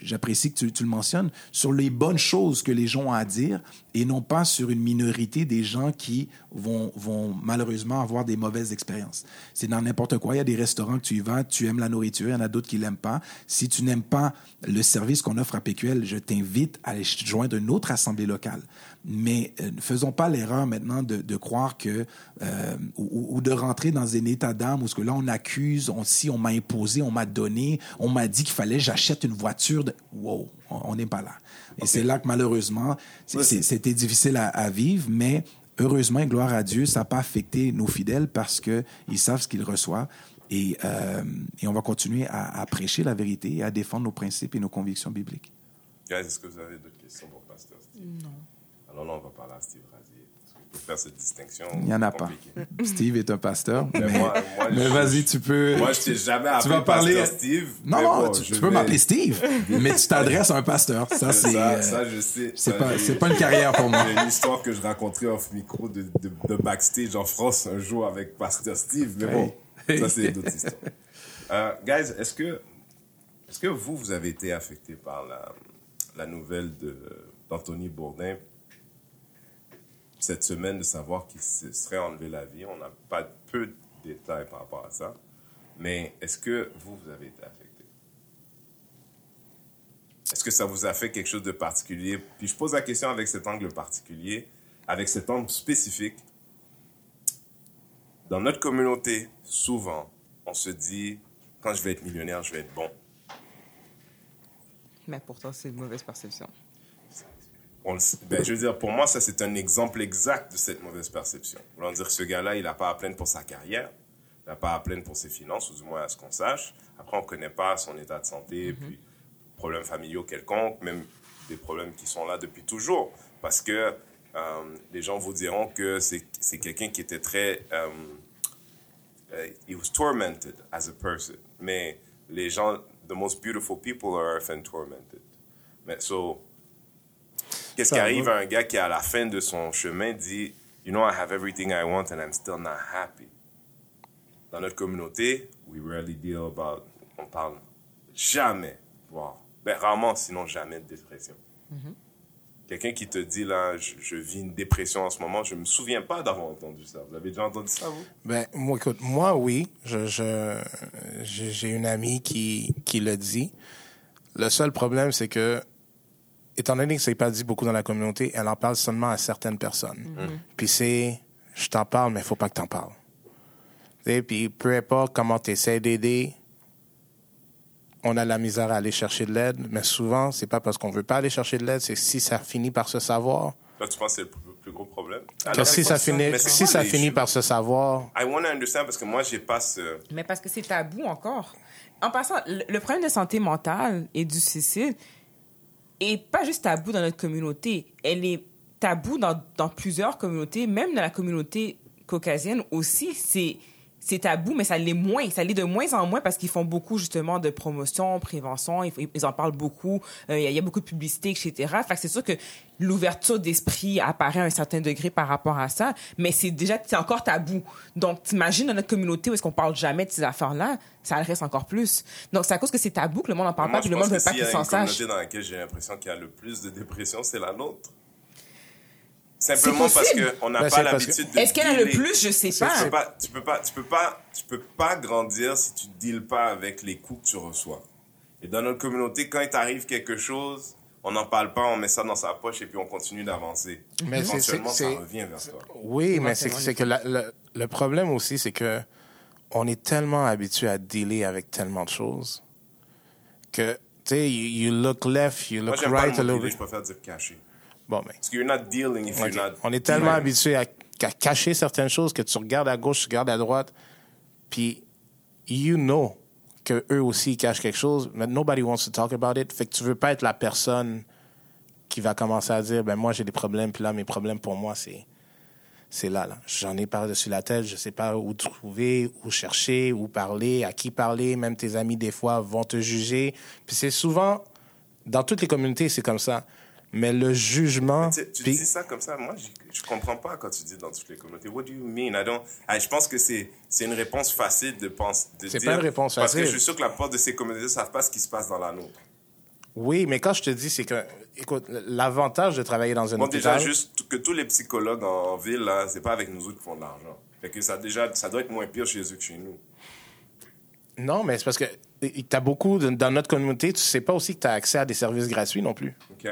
[SPEAKER 3] j'apprécie que tu, le mentionnes, sur les bonnes choses que les gens ont à dire et non pas sur une minorité des gens qui vont, vont malheureusement avoir des mauvaises expériences. C'est dans n'importe quoi. Il y a des restaurants que tu y vas, tu aimes la nourriture, il y en a d'autres qui l'aiment pas. Si tu n'aimes pas le service qu'on offre à PQL, je t'invite à aller joindre une autre assemblée locale. Mais euh, ne faisons pas l'erreur maintenant de, de croire que euh, ou, ou de rentrer dans un état d'âme où ce que là on accuse, on si on m'a imposé, on m'a donné, on m'a dit qu'il fallait que j'achète une voiture. De... Wow, on n'est pas là. Et c'est là que malheureusement c'était difficile à, à vivre, mais heureusement et gloire à Dieu, ça n'a pas affecté nos fidèles parce que ils savent ce qu'ils reçoivent. Et, euh, et on va continuer à, à prêcher la vérité et à défendre nos principes et nos convictions bibliques.
[SPEAKER 1] Guys, est-ce que vous avez d'autres questions pour Pasteur Steve?
[SPEAKER 4] Non.
[SPEAKER 1] Alors là, on va parler à Steve Faire cette distinction.
[SPEAKER 3] Il n'y en a pas. Steve est un pasteur.
[SPEAKER 1] Mais
[SPEAKER 3] vas-y, tu peux.
[SPEAKER 1] Moi, je t'ai jamais appelé
[SPEAKER 3] vas parler-
[SPEAKER 1] Pasteur Steve.
[SPEAKER 3] Non, non,
[SPEAKER 1] bon,
[SPEAKER 3] tu, tu peux m'appeler Steve, mais tu t'adresses à un pasteur. Ça, c'est.
[SPEAKER 1] Ça,
[SPEAKER 3] euh,
[SPEAKER 1] ça, je sais.
[SPEAKER 3] c'est pas, c'est pas une carrière pour moi.
[SPEAKER 1] J'ai une histoire que je raconterai off micro de, de, de backstage en France un jour avec Pasteur Steve. Mais bon,
[SPEAKER 3] Hey.
[SPEAKER 1] ça, c'est d'autres histoires. Euh, guys, est-ce que, est-ce que vous, vous avez été affecté par la, la nouvelle de, d'Anthony Bourdin cette semaine de savoir qu'il se serait enlevé la vie? On n'a pas peu de détails par rapport à ça. Mais est-ce que vous, vous avez été affecté? Est-ce que ça vous a fait quelque chose de particulier? Puis je pose la question avec cet angle particulier, avec cet angle spécifique. Dans notre communauté, souvent, on se dit, quand je vais être millionnaire, je vais être bon.
[SPEAKER 4] Mais pourtant, c'est une mauvaise perception.
[SPEAKER 1] On ben, je veux dire, pour moi, ça, c'est un exemple exact de cette mauvaise perception. Voulant dire que ce gars-là, il n'a pas à plaindre pour sa carrière, il n'a pas à plaindre pour ses finances, ou du moins à ce qu'on sache. Après, on ne connaît pas son état de santé, puis problèmes familiaux quelconques, même des problèmes qui sont là depuis toujours. Parce que euh, les gens vous diront que c'est c'est quelqu'un qui était très... euh, euh, he was tormented as a person. Mais les gens, the most beautiful people are often tormented. Mais so, Qu'est-ce qui arrive à un gars qui, à la fin de son chemin, dit You know, I have everything I want and I'm still not happy? Dans notre communauté, we rarely deal about. On parle jamais, voire, ben, rarement, sinon jamais de dépression. Quelqu'un qui te dit là, je, je vis une dépression en ce moment, je me souviens pas d'avoir entendu ça. Vous avez déjà entendu ça, vous?
[SPEAKER 2] Ben, moi, écoute, moi, oui. Je, je, j'ai j'ai une amie qui, qui le dit. Le seul problème, c'est que, étant donné que ça n'est pas dit beaucoup dans la communauté, elle en parle seulement à certaines personnes. Puis c'est, je t'en parle, mais il faut pas que t'en parles. Sais, Puis peu importe comment tu essaies d'aider, on a la misère à aller chercher de l'aide, mais souvent, c'est pas parce qu'on veut pas aller chercher de l'aide, c'est si ça finit par se savoir.
[SPEAKER 1] Là, tu penses que c'est le plus, plus gros problème?
[SPEAKER 2] Que
[SPEAKER 1] Alors,
[SPEAKER 2] si
[SPEAKER 1] c'est
[SPEAKER 2] ça finit,
[SPEAKER 1] c'est
[SPEAKER 2] si
[SPEAKER 1] quoi
[SPEAKER 2] ça
[SPEAKER 1] les
[SPEAKER 2] finit par se savoir,
[SPEAKER 1] I want to understand parce que moi, j'ai pas ce.
[SPEAKER 4] Mais parce que c'est tabou encore. En passant, le, le problème de santé mentale et du suicide est pas juste tabou dans notre communauté. Elle est tabou dans, dans plusieurs communautés, même dans la communauté caucasienne aussi. C'est c'est tabou, mais ça l'est moins. Ça l'est de moins en moins parce qu'ils font beaucoup justement de promotion, prévention. Ils, ils en parlent beaucoup. Euh, Il y, a- il y a beaucoup de publicité, etc. Fait que c'est sûr que l'ouverture d'esprit apparaît à un certain degré par rapport à ça, mais c'est déjà c'est encore tabou. Donc t'imagines dans notre communauté où est-ce qu'on parle jamais de ces affaires-là, ça le reste encore plus. Donc c'est à cause que c'est tabou que le monde en parle
[SPEAKER 1] Moi,
[SPEAKER 4] pas,
[SPEAKER 1] je
[SPEAKER 4] le monde
[SPEAKER 1] que
[SPEAKER 4] veut pas
[SPEAKER 1] a
[SPEAKER 4] s'en
[SPEAKER 1] une communauté
[SPEAKER 4] sachent.
[SPEAKER 1] dans laquelle j'ai l'impression qu'il y a le plus de dépression, c'est la nôtre. Simplement parce qu'on n'a
[SPEAKER 2] Ben,
[SPEAKER 1] pas l'habitude de
[SPEAKER 4] Est-ce qu'elle a le plus? Je sais
[SPEAKER 1] Tu
[SPEAKER 4] pas.
[SPEAKER 1] peux pas, tu peux pas, tu peux pas, tu peux pas grandir si tu ne deals pas avec les coups que tu reçois. Et dans notre communauté, quand il t'arrive quelque chose, on n'en parle pas, on met ça dans sa poche et puis on continue d'avancer.
[SPEAKER 2] Mais c'est-
[SPEAKER 1] Éventuellement, ça revient vers toi.
[SPEAKER 2] Oui, mais
[SPEAKER 4] c'est
[SPEAKER 2] que la- le, le problème aussi, c'est que on est tellement habitué à dealer avec tellement de choses que, tu sais, you, you look left, you
[SPEAKER 1] Moi,
[SPEAKER 2] look
[SPEAKER 1] pas
[SPEAKER 2] right
[SPEAKER 1] le
[SPEAKER 2] a
[SPEAKER 1] mot
[SPEAKER 2] little
[SPEAKER 1] dealer,
[SPEAKER 2] bit.
[SPEAKER 1] je préfère dire cacher.
[SPEAKER 2] Bon,
[SPEAKER 1] Parce que you're not dealing if
[SPEAKER 2] ok.
[SPEAKER 1] you're not
[SPEAKER 2] on est tellement
[SPEAKER 1] dealing.
[SPEAKER 2] habitué à, à cacher certaines choses que tu regardes à gauche, tu regardes à droite, puis you know que eux aussi cachent quelque chose, mais nobody wants to talk about it. Fait que tu veux pas être la personne qui va commencer à dire, ben moi j'ai des problèmes, puis là mes problèmes pour moi c'est c'est là, là. J'en ai par-dessus la tête, je sais pas où trouver, où chercher, où parler, à qui parler. Même tes amis, des fois, vont te juger. Puis c'est souvent, dans toutes les communautés, c'est comme ça. Mais le jugement...
[SPEAKER 1] Tu, dis ça comme ça, moi, je comprends pas quand tu dis dans toutes les communautés. What do you mean? I don't, I- je pense que c'est, c'est une réponse facile de penser, de
[SPEAKER 2] C'est
[SPEAKER 1] dire.
[SPEAKER 2] pas une réponse
[SPEAKER 1] Parce que
[SPEAKER 2] facile.
[SPEAKER 1] je suis sûr que la plupart de ces communautés ne savent pas ce qui se passe dans la nôtre.
[SPEAKER 2] Oui, mais quand je te dis, c'est que, écoute, l'avantage de travailler dans un
[SPEAKER 1] Bon, déjà,
[SPEAKER 2] hôpital...
[SPEAKER 1] juste que tous les psychologues en, en ville, là, c'est pas avec nous autres qui font de l'argent. Fait que ça, déjà, ça doit être moins pire chez eux que chez nous.
[SPEAKER 2] Non, mais c'est parce que t'as beaucoup, de- dans notre communauté, tu sais pas aussi que tu as accès à des services gratuits non plus.
[SPEAKER 1] OK?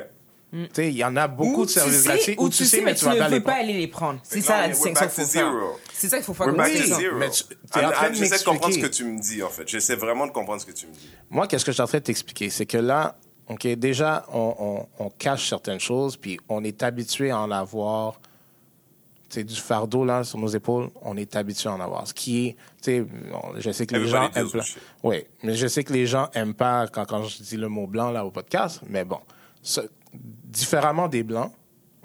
[SPEAKER 2] Tu sais, il y en a beaucoup
[SPEAKER 4] Ou
[SPEAKER 2] de services
[SPEAKER 4] sais,
[SPEAKER 2] gratuits
[SPEAKER 4] ou tu sais, mais tu
[SPEAKER 2] vas
[SPEAKER 4] ne
[SPEAKER 2] pas
[SPEAKER 4] veux pas aller les prendre. C'est ça la distinction qu'il
[SPEAKER 1] to
[SPEAKER 4] faut faire. C'est ça qu'il faut faire
[SPEAKER 1] We're back to
[SPEAKER 2] Oui,
[SPEAKER 1] zero.
[SPEAKER 2] mais tu-
[SPEAKER 1] Ah,
[SPEAKER 2] en train de
[SPEAKER 1] J'essaie de comprendre ce que tu me dis, en fait. J'essaie vraiment de comprendre ce que tu me dis.
[SPEAKER 2] Moi, qu'est-ce que je suis en train de t'expliquer? C'est que là, OK, déjà, on, on- on cache certaines choses, puis on est habitué à en avoir, tu sais, du fardeau, là, sur nos épaules, on est habitué à en avoir. Ce qui est, tu sais, bon, je sais que les gens aiment pas. Oui, mais je sais que les gens aiment pas quand, quand je dis le mot blanc, là, au podcast, mais bon. Ce- différemment des blancs,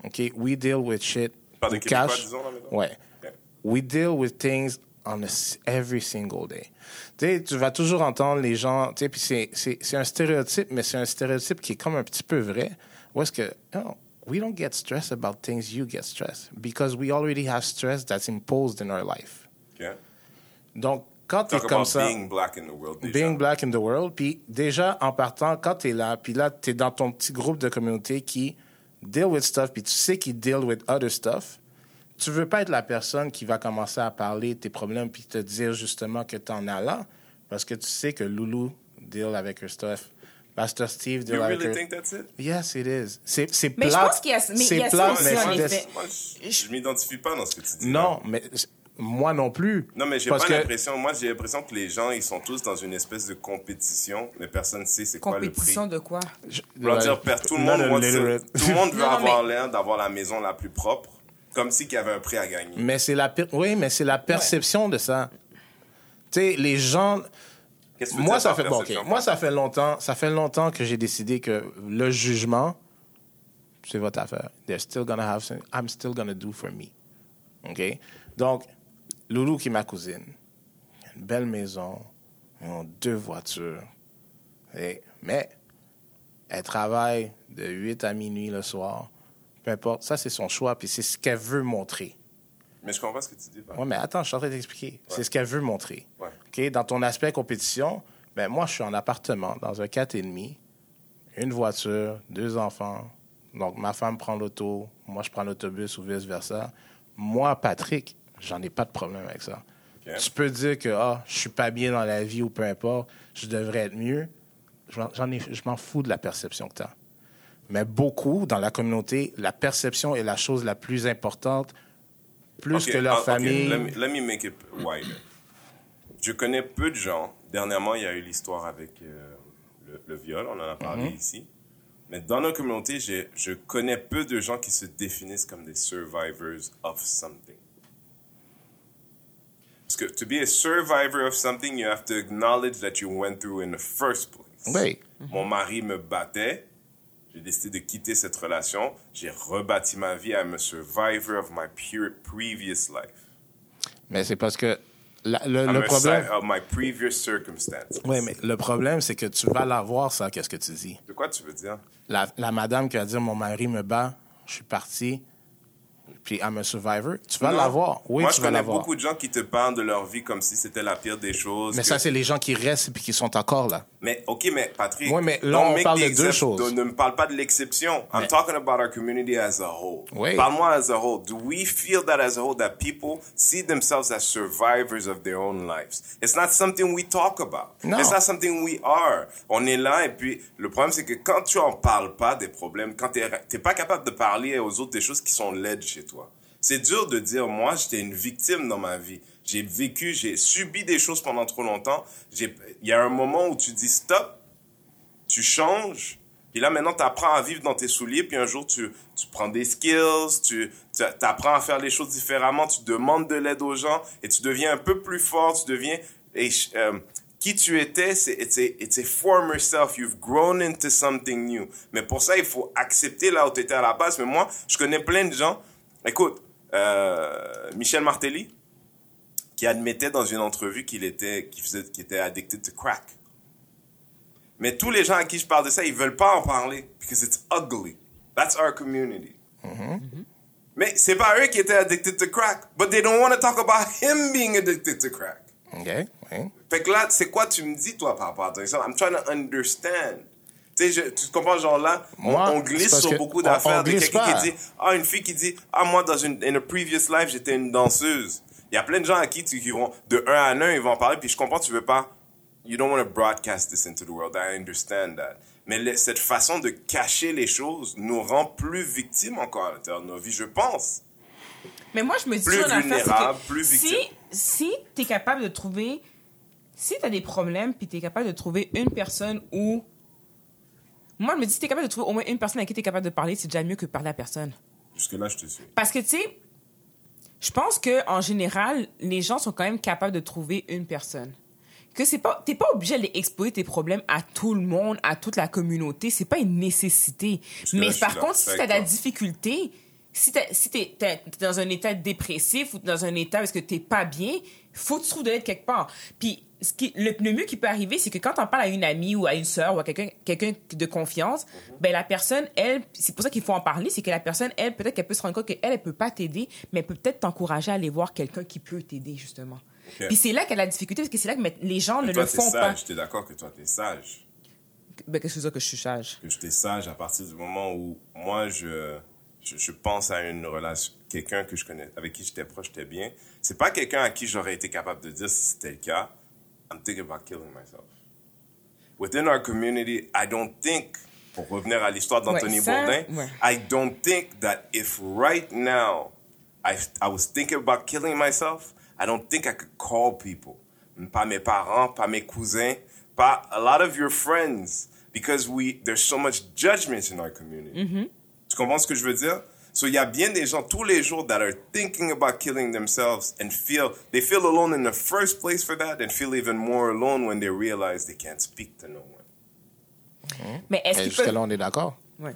[SPEAKER 2] OK, we deal with shit
[SPEAKER 1] Pas de
[SPEAKER 2] ou
[SPEAKER 1] Québécois,
[SPEAKER 2] cash.
[SPEAKER 1] disons, là?
[SPEAKER 2] Ouais.
[SPEAKER 1] Ok.
[SPEAKER 2] We deal with things on a every single day. Tu sais, tu vas toujours entendre les gens, tu sais, puis c'est, c'est, c'est un stéréotype, mais c'est un stéréotype qui est comme un petit peu vrai. Où est-ce que, no, we don't get stressed about things you get stressed because we already have stress that's imposed in our life.
[SPEAKER 1] Ok.
[SPEAKER 2] Donc, quand tu es
[SPEAKER 1] Talk
[SPEAKER 2] comme ça.
[SPEAKER 1] being black in the world. déjà.
[SPEAKER 2] Being black in the world. Puis déjà, en partant, quand tu es là, puis là, tu es dans ton petit groupe de communauté qui deal with stuff, puis tu sais qu'ils deal with other stuff, tu veux pas être la personne qui va commencer à parler de tes problèmes puis te dire justement que tu en as là, parce que tu sais que Loulou deal avec her stuff. Pastor Steve deal
[SPEAKER 1] You
[SPEAKER 2] avec
[SPEAKER 1] really
[SPEAKER 2] her...
[SPEAKER 1] think that's it?
[SPEAKER 2] Yes, it is. C'est c'est
[SPEAKER 4] Mais je
[SPEAKER 2] plate.
[SPEAKER 4] pense qu'il y a- mais il y
[SPEAKER 2] C'est
[SPEAKER 4] a ça
[SPEAKER 2] plate,
[SPEAKER 4] aussi,
[SPEAKER 2] mais
[SPEAKER 4] en effet.
[SPEAKER 1] Moi, je, je m'identifie pas dans ce que tu dis. là.
[SPEAKER 2] Non, mais moi non plus.
[SPEAKER 1] Non, mais j'ai pas
[SPEAKER 2] que-
[SPEAKER 1] l'impression. Moi, j'ai l'impression que les gens, ils sont tous dans une espèce de compétition, mais personne ne sait c'est quoi le prix.
[SPEAKER 4] Compétition de quoi?
[SPEAKER 2] Je
[SPEAKER 1] Je veux dire, per- tout le monde, tout le monde veut
[SPEAKER 4] Non,
[SPEAKER 1] avoir
[SPEAKER 4] mais-
[SPEAKER 1] l'air d'avoir la maison la plus propre, comme si qu'il y avait un prix à gagner.
[SPEAKER 2] Mais c'est la per- oui, mais c'est la perception de ça. Tu sais, les gens.
[SPEAKER 1] Qu'est-ce que
[SPEAKER 2] Moi, ça fait bon? Moi, ça fait longtemps. Ça fait longtemps que j'ai décidé que le jugement, c'est votre affaire. They're still gonna have. some- I'm still gonna do for me. Ok? Donc, Loulou qui est ma cousine, une belle maison, ils ont deux voitures. Et- mais elle travaille de 8 à minuit le soir. Peu importe. Ça, c'est son choix. Puis c'est ce qu'elle veut montrer.
[SPEAKER 1] Mais je comprends ce que tu dis.
[SPEAKER 2] Oui, mais attends, je suis en train d'expliquer. C'est ce qu'elle veut montrer.
[SPEAKER 1] Ouais.
[SPEAKER 2] Dans ton aspect compétition, ben moi, je suis en appartement, dans un 4,5, une voiture, deux enfants. Donc, ma femme prend l'auto, moi, je prends l'autobus ou vice-versa. Moi, Patrick, j'en ai pas de problème avec ça.
[SPEAKER 1] Ok.
[SPEAKER 2] Tu peux dire que ah, je suis pas bien dans la vie ou peu importe, je devrais être mieux. Je m'en- J'en ai, je m'en fous de la perception que tu as. Mais beaucoup, dans la communauté, la perception est la chose la plus importante, plus que leur
[SPEAKER 1] ah,
[SPEAKER 2] famille.
[SPEAKER 1] Let, me, let me make it wider. Je connais peu de gens. Dernièrement, il y a eu l'histoire avec euh, le, le viol, on en a parlé
[SPEAKER 2] Mhm.
[SPEAKER 1] ici. Mais dans nos communautés, j'ai- je connais peu de gens qui se définissent comme des survivors of something. To be a survivor of something, you have to acknowledge that you went through in the first place.
[SPEAKER 2] Oui.
[SPEAKER 1] Mon mari me battait. J'ai décidé de quitter cette relation. J'ai rebâti ma vie. I'm a survivor of my pure previous life.
[SPEAKER 2] Mais c'est parce que la- le, problème.
[SPEAKER 1] of my previous circumstances.
[SPEAKER 2] Oui, mais le problème, c'est que tu vas l'avoir, ça, qu'est-ce que tu dis?
[SPEAKER 1] De quoi tu veux dire?
[SPEAKER 2] La, la madame qui va dire Mon mari me bat, je suis parti, puis I'm a survivor, tu vas l'avoir. Oui,
[SPEAKER 1] Moi,
[SPEAKER 2] tu
[SPEAKER 1] je
[SPEAKER 2] vas
[SPEAKER 1] connais beaucoup de gens qui te parlent de leur vie comme si c'était la pire des choses.
[SPEAKER 2] Mais
[SPEAKER 1] que-
[SPEAKER 2] ça, c'est les gens qui restent puis qui sont encore là.
[SPEAKER 1] Mais, ok, mais Patrick.
[SPEAKER 2] Oui, mais là,
[SPEAKER 1] don't
[SPEAKER 2] on parle de deux choses.
[SPEAKER 1] Ne me parle pas de l'exception. I'm
[SPEAKER 2] Mais-
[SPEAKER 1] talking about our community as a whole.
[SPEAKER 2] Oui.
[SPEAKER 1] Parle-moi as a whole. Do we feel that as a whole, that people see themselves as survivors of their own lives? It's not something we talk about. It's not something we are. On est là et puis le problème, c'est que quand tu en parles pas des problèmes, quand t'es t'es pas capable de parler aux autres des choses qui sont laides toi, c'est dur de dire, moi, j'étais une victime dans ma vie. J'ai vécu, j'ai subi des choses pendant trop longtemps. Il y a un moment où tu dis stop, tu changes, puis là maintenant tu apprends à vivre dans tes souliers, puis un jour tu, tu prends des skills, tu, tu apprends à faire les choses différemment, tu demandes de l'aide aux gens, et tu deviens un peu plus fort, tu deviens... Et, euh, qui tu étais, c'est it's a, it's a former self. You've grown into something new. Mais pour ça, il faut accepter là où tu étais à la base. Mais moi, je connais plein de gens. Écoute, euh, Michel Martelly, qui admettait dans une entrevue qu'il était, qu'il faisait, qu'il était addicted to crack. Mais tous les gens à qui je parle de ça, ils veulent pas en parler because it's ugly. That's our community. Mais c'est pas eux qui étaient addicted to crack, but they don't want to talk about him being addicted to crack.
[SPEAKER 2] OK? Oui.
[SPEAKER 1] Fait que là, c'est quoi tu me dis, toi, par rapport à exemple? I'm trying to understand. Tu sais, je- tu comprends, genre là, on-
[SPEAKER 2] Moi,
[SPEAKER 1] on,
[SPEAKER 2] c'est
[SPEAKER 1] glisse sur beaucoup d'affaires de quelqu'un qui dit, ah, une fille qui dit, ah, moi, dans une in a previous life, j'étais une danseuse. Il y a plein de gens à qui tu, qui vont, de un à un, ils vont en parler, puis je comprends, tu veux pas, you don't want to broadcast this into the world. I understand that. Mais le- cette façon de cacher les choses nous rend plus victimes encore à l'intérieur de nos vies, je pense.
[SPEAKER 4] Mais moi, je me dis
[SPEAKER 1] Plus
[SPEAKER 4] toujours une affaire, c'est
[SPEAKER 1] vulnérable,
[SPEAKER 4] que
[SPEAKER 1] plus
[SPEAKER 4] si,
[SPEAKER 1] victime.
[SPEAKER 4] si tu es capable de trouver, si tu as des problèmes, puis tu es capable de trouver une personne où. Moi, je me dis, si tu es capable de trouver au moins une personne à qui tu es capable de parler, c'est déjà mieux que de parler à personne.
[SPEAKER 1] Jusque-là, je te suis.
[SPEAKER 4] Parce que, tu sais, je pense que en général, les gens sont quand même capables de trouver une personne. Que c'est pas, t'es pas obligé d'exposer tes problèmes à tout le monde, à toute la communauté. C'est pas une nécessité. Mais par contre, si t'as de la difficulté, si t'es si dans un état dépressif ou dans un état parce que t'es pas bien, faut que tu trouves de l'aide quelque part. Puis ce qui, le, le mieux qui peut arriver, c'est que quand on parle à une amie ou à une sœur ou à quelqu'un quelqu'un de confiance, ben la personne, elle, c'est pour ça qu'il faut en parler, c'est que la personne, elle, peut-être qu'elle peut se rendre compte qu'elle, elle peut pas t'aider, mais elle peut peut-être t'encourager à aller voir quelqu'un qui peut t'aider, justement.
[SPEAKER 1] Ok.
[SPEAKER 4] Puis c'est là qu'elle a la difficulté, parce que c'est là que les gens
[SPEAKER 1] Mais
[SPEAKER 4] ne
[SPEAKER 1] toi,
[SPEAKER 4] le font pas.
[SPEAKER 1] sage. T'es d'accord que toi, t'es sage?
[SPEAKER 4] Ben, qu'est-ce que c'est que je suis sage?
[SPEAKER 1] Que j'étais sage à partir du moment où moi, je, je, je pense à une relation, quelqu'un que je connais, avec qui j'étais proche, j'étais bien. C'est pas quelqu'un à qui j'aurais été capable de dire si c'était le cas, I'm thinking about killing myself. Within our community, I don't think, pour revenir à l'histoire d'Anthony
[SPEAKER 4] Ouais, ça,
[SPEAKER 1] Bourdin,
[SPEAKER 4] ouais.
[SPEAKER 1] I don't think that if right now I, I was thinking about killing myself, I don't think I could call people. Pas mes parents, pas mes cousins, pas a lot of your friends, because we, there's so much judgment in our community. Tu comprends ce que je veux dire? So, il y a bien des gens tous les jours that are thinking about killing themselves and feel, they feel alone in the first place for that and feel even more alone when they realize they can't speak to no one.
[SPEAKER 4] Mais est-ce
[SPEAKER 2] jusque
[SPEAKER 4] peuvent...
[SPEAKER 2] là, on est d'accord?
[SPEAKER 4] Ouais.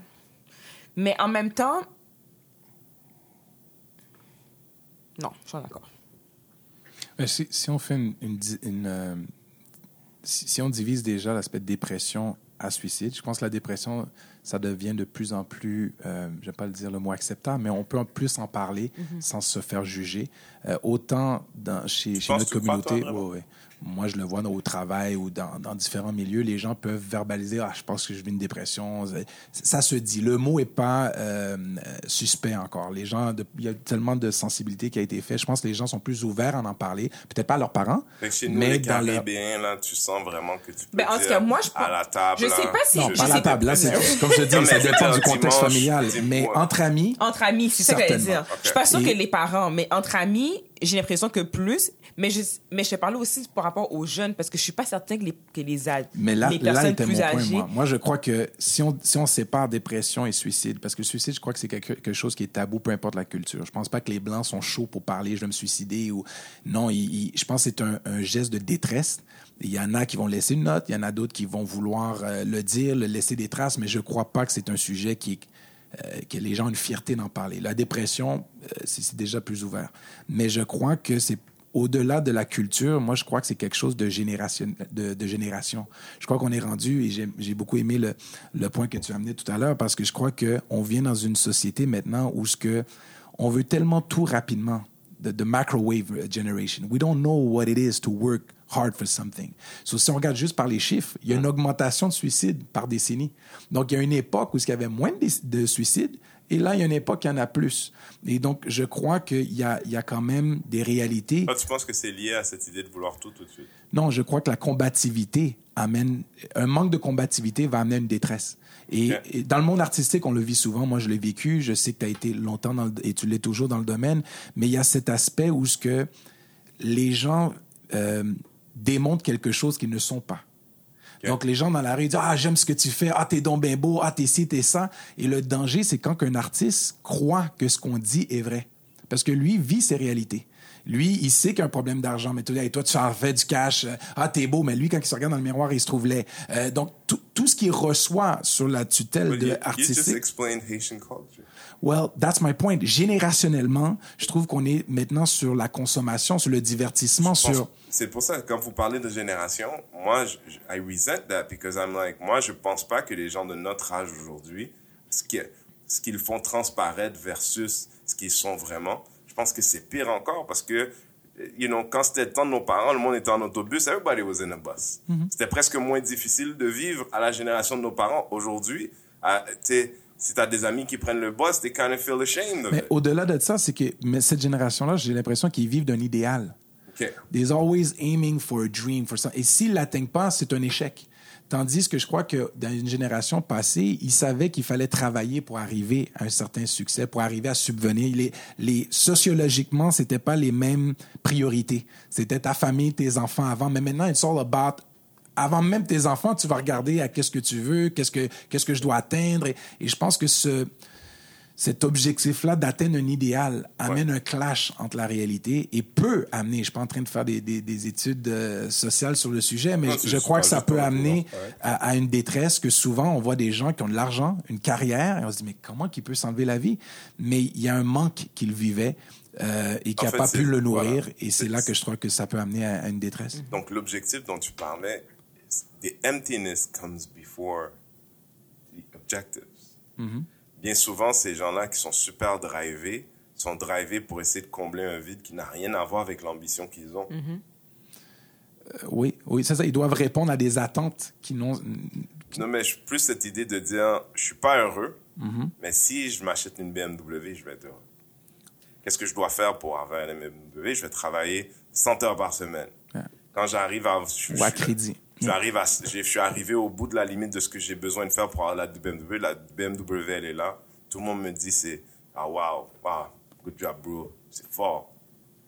[SPEAKER 4] Mais en même temps... Non, je suis d'accord.
[SPEAKER 3] Mais si, si on fait une, une di- une, euh, si, si on divise déjà l'aspect dépression à suicide, je pense que la dépression, ça devient de plus en plus, euh, je vais pas le dire le mot acceptable, mais on peut en plus en parler sans se faire juger. Euh, autant dans, chez, notre
[SPEAKER 1] toi,
[SPEAKER 3] communauté,
[SPEAKER 1] vraiment?
[SPEAKER 3] ouais, ouais. Moi je le vois au travail ou dans, dans différents milieux, les gens peuvent verbaliser, ah, je pense que je vis une dépression. Ça se dit. Le mot est pas euh, euh, suspect encore. Les gens, de- il y a tellement de sensibilité qui a été faite. Je pense que les gens sont plus ouverts à en parler. Peut-être pas à leurs parents,
[SPEAKER 1] que chez nous,
[SPEAKER 3] mais
[SPEAKER 1] les
[SPEAKER 3] dans leur
[SPEAKER 1] Caribéens, là, tu sens vraiment que tu peux
[SPEAKER 4] Ben, en tout
[SPEAKER 1] dire
[SPEAKER 4] cas, moi, je
[SPEAKER 1] à la table.
[SPEAKER 4] je sais pas si-
[SPEAKER 3] non,
[SPEAKER 4] je
[SPEAKER 3] pas à la table. Là, c'est comme je te dis,
[SPEAKER 1] Non, mais
[SPEAKER 3] ça dépend du contexte
[SPEAKER 1] dimanche,
[SPEAKER 3] familial. Mais entre amis,
[SPEAKER 4] Entre amis, c'est ça que j'allais dire. Je suis pas sûre
[SPEAKER 3] Et-
[SPEAKER 4] que les parents, mais entre amis, j'ai l'impression que plus. Mais je, mais je te parlais aussi par rapport aux jeunes, parce que je suis pas certain que les, que les, ad-
[SPEAKER 3] Mais là,
[SPEAKER 4] les
[SPEAKER 3] là
[SPEAKER 4] personnes
[SPEAKER 3] mon
[SPEAKER 4] plus
[SPEAKER 3] point,
[SPEAKER 4] âgées.
[SPEAKER 3] moi. Moi, je crois que si on, si on sépare dépression et suicide, parce que le suicide, je crois que c'est quelque, quelque chose qui est tabou, peu importe la culture. Je pense pas que les Blancs sont chauds pour parler, je vais me suicider ou... Non, je pense que c'est un, un geste de détresse. Il y en a qui vont laisser une note, il y en a d'autres qui vont vouloir euh, le dire, le laisser des traces, mais je crois pas que c'est un sujet qui euh, que les gens ont une fierté d'en parler. La dépression, c'est c'est déjà plus ouvert. Mais je crois que c'est au-delà de la culture, moi, je crois que c'est quelque chose de génération. De, de génération. Je crois qu'on est rendu, et j'ai beaucoup aimé le, le point que tu as amené tout à l'heure, parce que je crois qu'on vient dans une société maintenant où ce que on veut tellement tout rapidement. The, the microwave generation. We don't know what it is to work hard for something. So, si on regarde juste par les chiffres, il y a une augmentation de suicides par décennie. Donc, il y a une époque où il y avait moins de, de suicides, et là, il y a une époque il y en a plus. Et donc, je crois qu'il y a, il y a quand même des réalités.
[SPEAKER 1] Tu penses que c'est lié à cette idée de vouloir tout tout de suite?
[SPEAKER 3] Non, je crois que la combativité amène. Un manque de combativité va amener une détresse. Et dans le monde artistique, on le vit souvent. Moi, je l'ai vécu. Je sais que tu as été longtemps dans le, et tu l'es toujours dans le domaine. Mais il y a cet aspect où ce que les gens euh, démontrent quelque chose qu'ils ne sont pas. Donc, les gens dans la rue disent Ah, j'aime ce que tu fais. Ah, t'es donc bien beau. Ah, t'es ci, t'es ça. Et le danger, c'est quand un artiste croit que ce qu'on dit est vrai. Parce que lui vit ses réalités. Lui, il sait qu'il y a un problème d'argent, mais tu Hey, toi, tu en fais du cash. Euh, Ah, t'es beau. Mais lui, quand il se regarde dans le miroir, il se trouve laid. Euh, donc, tout, tout ce qu'il reçoit sur la tutelle de artistique. Well, that's my point. Générationnellement, je trouve qu'on est maintenant sur la consommation, sur le divertissement, sur.
[SPEAKER 1] C'est pour ça que quand vous parlez de génération, moi, je, I resent that because I'm like, moi, je pense pas que les gens de notre âge aujourd'hui, ce qui- ce qu'ils font transparaître versus ce qu'ils sont vraiment, je pense que c'est pire encore parce que, you know, quand c'était le temps de nos parents, le monde était en autobus, everybody was in a bus.
[SPEAKER 3] Mm-hmm.
[SPEAKER 1] C'était presque moins difficile de vivre à la génération de nos parents. Aujourd'hui, à- t'sais, si t'as des amis qui prennent le bus, they kind of feel ashamed of
[SPEAKER 3] Mais au-delà de ça, c'est que mais cette génération-là, j'ai l'impression qu'ils vivent d'un idéal.
[SPEAKER 1] OK.
[SPEAKER 3] There's always aiming for a dream, for something. Et s'ils l'atteignent pas, c'est un échec. Tandis que je crois que dans une génération passée, ils savaient qu'il fallait travailler pour arriver à un certain succès, pour arriver à subvenir. Les, les, sociologiquement, c'était pas les mêmes priorités. C'était ta famille, tes enfants avant. Mais maintenant, it's all about avant même tes enfants, tu vas regarder à qu'est-ce que tu veux, qu'est-ce que, qu'est-ce que je dois atteindre. Et, et je pense que ce, cet objectif-là d'atteindre un idéal amène un clash entre la réalité et peut amener, je suis pas en train de faire des, des, des études euh, sociales sur le sujet, mais
[SPEAKER 1] Non, c'est
[SPEAKER 3] je crois que ça peut amener
[SPEAKER 1] ouais.
[SPEAKER 3] à, à une détresse que souvent on voit des gens qui ont de l'argent, une carrière, et on se dit mais comment qu'il peut s'enlever la vie? Mais il y a un manque qu'il vivait euh, et qui n'a pas pu le nourrir
[SPEAKER 1] voilà.
[SPEAKER 3] et c'est
[SPEAKER 1] C'est-
[SPEAKER 3] là que je crois que ça peut amener à, à une détresse.
[SPEAKER 1] Donc, l'objectif dont tu parlais, the emptiness comes before the objectives. Bien souvent, ces gens-là qui sont super drivés sont drivés pour essayer de combler un vide qui n'a rien à voir avec l'ambition qu'ils ont.
[SPEAKER 3] Euh, oui, oui, c'est ça. Ils doivent répondre à des attentes qui n'ont.
[SPEAKER 1] Non, mais je- plus cette idée de dire, je suis pas heureux,
[SPEAKER 3] Mm-hmm.
[SPEAKER 1] mais si je m'achète une BMW, je vais être heureux. Qu'est-ce que je dois faire pour avoir une BMW? Je vais travailler 100 heures par semaine.
[SPEAKER 3] Ouais.
[SPEAKER 1] Quand j'arrive à... je-
[SPEAKER 3] Ou à
[SPEAKER 1] je-
[SPEAKER 3] crédit.
[SPEAKER 1] J'arrive à, je suis arrivé au bout de la limite de ce que j'ai besoin de faire pour avoir la BMW. La BMW, elle est là. Tout le monde me dit, c'est, ah, wow, wow, good job, bro. C'est fort.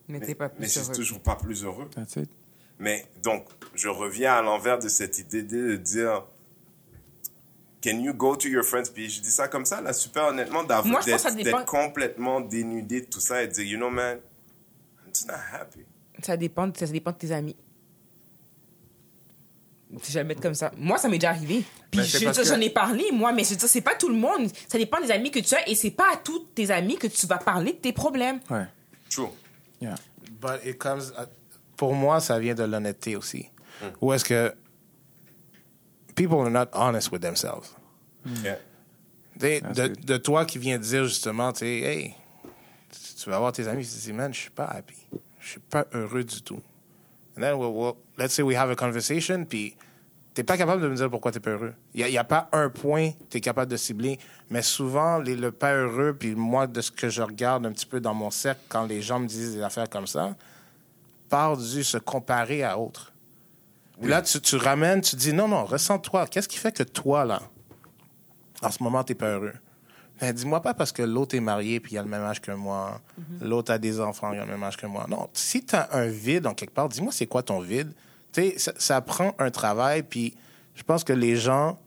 [SPEAKER 4] Mais t'es pas
[SPEAKER 1] mais
[SPEAKER 4] plus
[SPEAKER 1] je suis
[SPEAKER 4] heureux.
[SPEAKER 1] toujours pas plus heureux.
[SPEAKER 3] That's it.
[SPEAKER 1] Mais donc, je reviens à l'envers de cette idée de dire, can you go to your friends? Puis je dis ça comme ça, là, super honnêtement, d'avoir-
[SPEAKER 4] Moi, je pense que ça
[SPEAKER 1] d'être
[SPEAKER 4] dépend-
[SPEAKER 1] d'être complètement dénudé de tout ça et de dire, you know, man, I'm just not happy.
[SPEAKER 4] Ça dépend, ça dépend de tes amis. Je vais le mettre comme ça. Moi, ça m'est déjà arrivé. Puis
[SPEAKER 2] Ben,
[SPEAKER 4] je-
[SPEAKER 2] que-
[SPEAKER 4] j'en ai parlé, moi, mais je veux dire, c'est pas tout le monde. Ça dépend des amis que tu as et c'est pas à tous tes amis que tu vas parler de tes problèmes.
[SPEAKER 3] Ouais.
[SPEAKER 1] True.
[SPEAKER 3] Yeah.
[SPEAKER 2] But it comes, pour moi, ça vient de l'honnêteté aussi. Où est-ce que people are not honest with themselves.
[SPEAKER 1] Yeah.
[SPEAKER 2] Sais,
[SPEAKER 3] That's
[SPEAKER 2] de, de toi qui viens dire justement, tu sais, hey, tu vas voir tes amis, tu te dis, man, je suis pas happy. Je suis pas heureux du tout. And then, we'll, we'll- let's say we have a conversation, puis t'es pas capable de me dire pourquoi t'es pas heureux. Il n'y a, pas un point que t'es capable de cibler, mais souvent, les, le pas heureux, puis moi, de ce que je regarde un petit peu dans mon cercle, quand les gens me disent des affaires comme ça, part du se comparer à autres. Puis Là, tu, tu ramènes, tu dis, non, non, ressens-toi. Qu'est-ce qui fait que toi, là, en ce moment, t'es pas heureux? Ben, dis-moi pas parce que l'autre est marié puis il a le même âge que moi. L'autre a des enfants, il a le même âge que moi. Non, si tu as un vide en quelque part, dis-moi c'est quoi ton vide. Tu sais, ça, ça prend un travail puis je pense que les gens,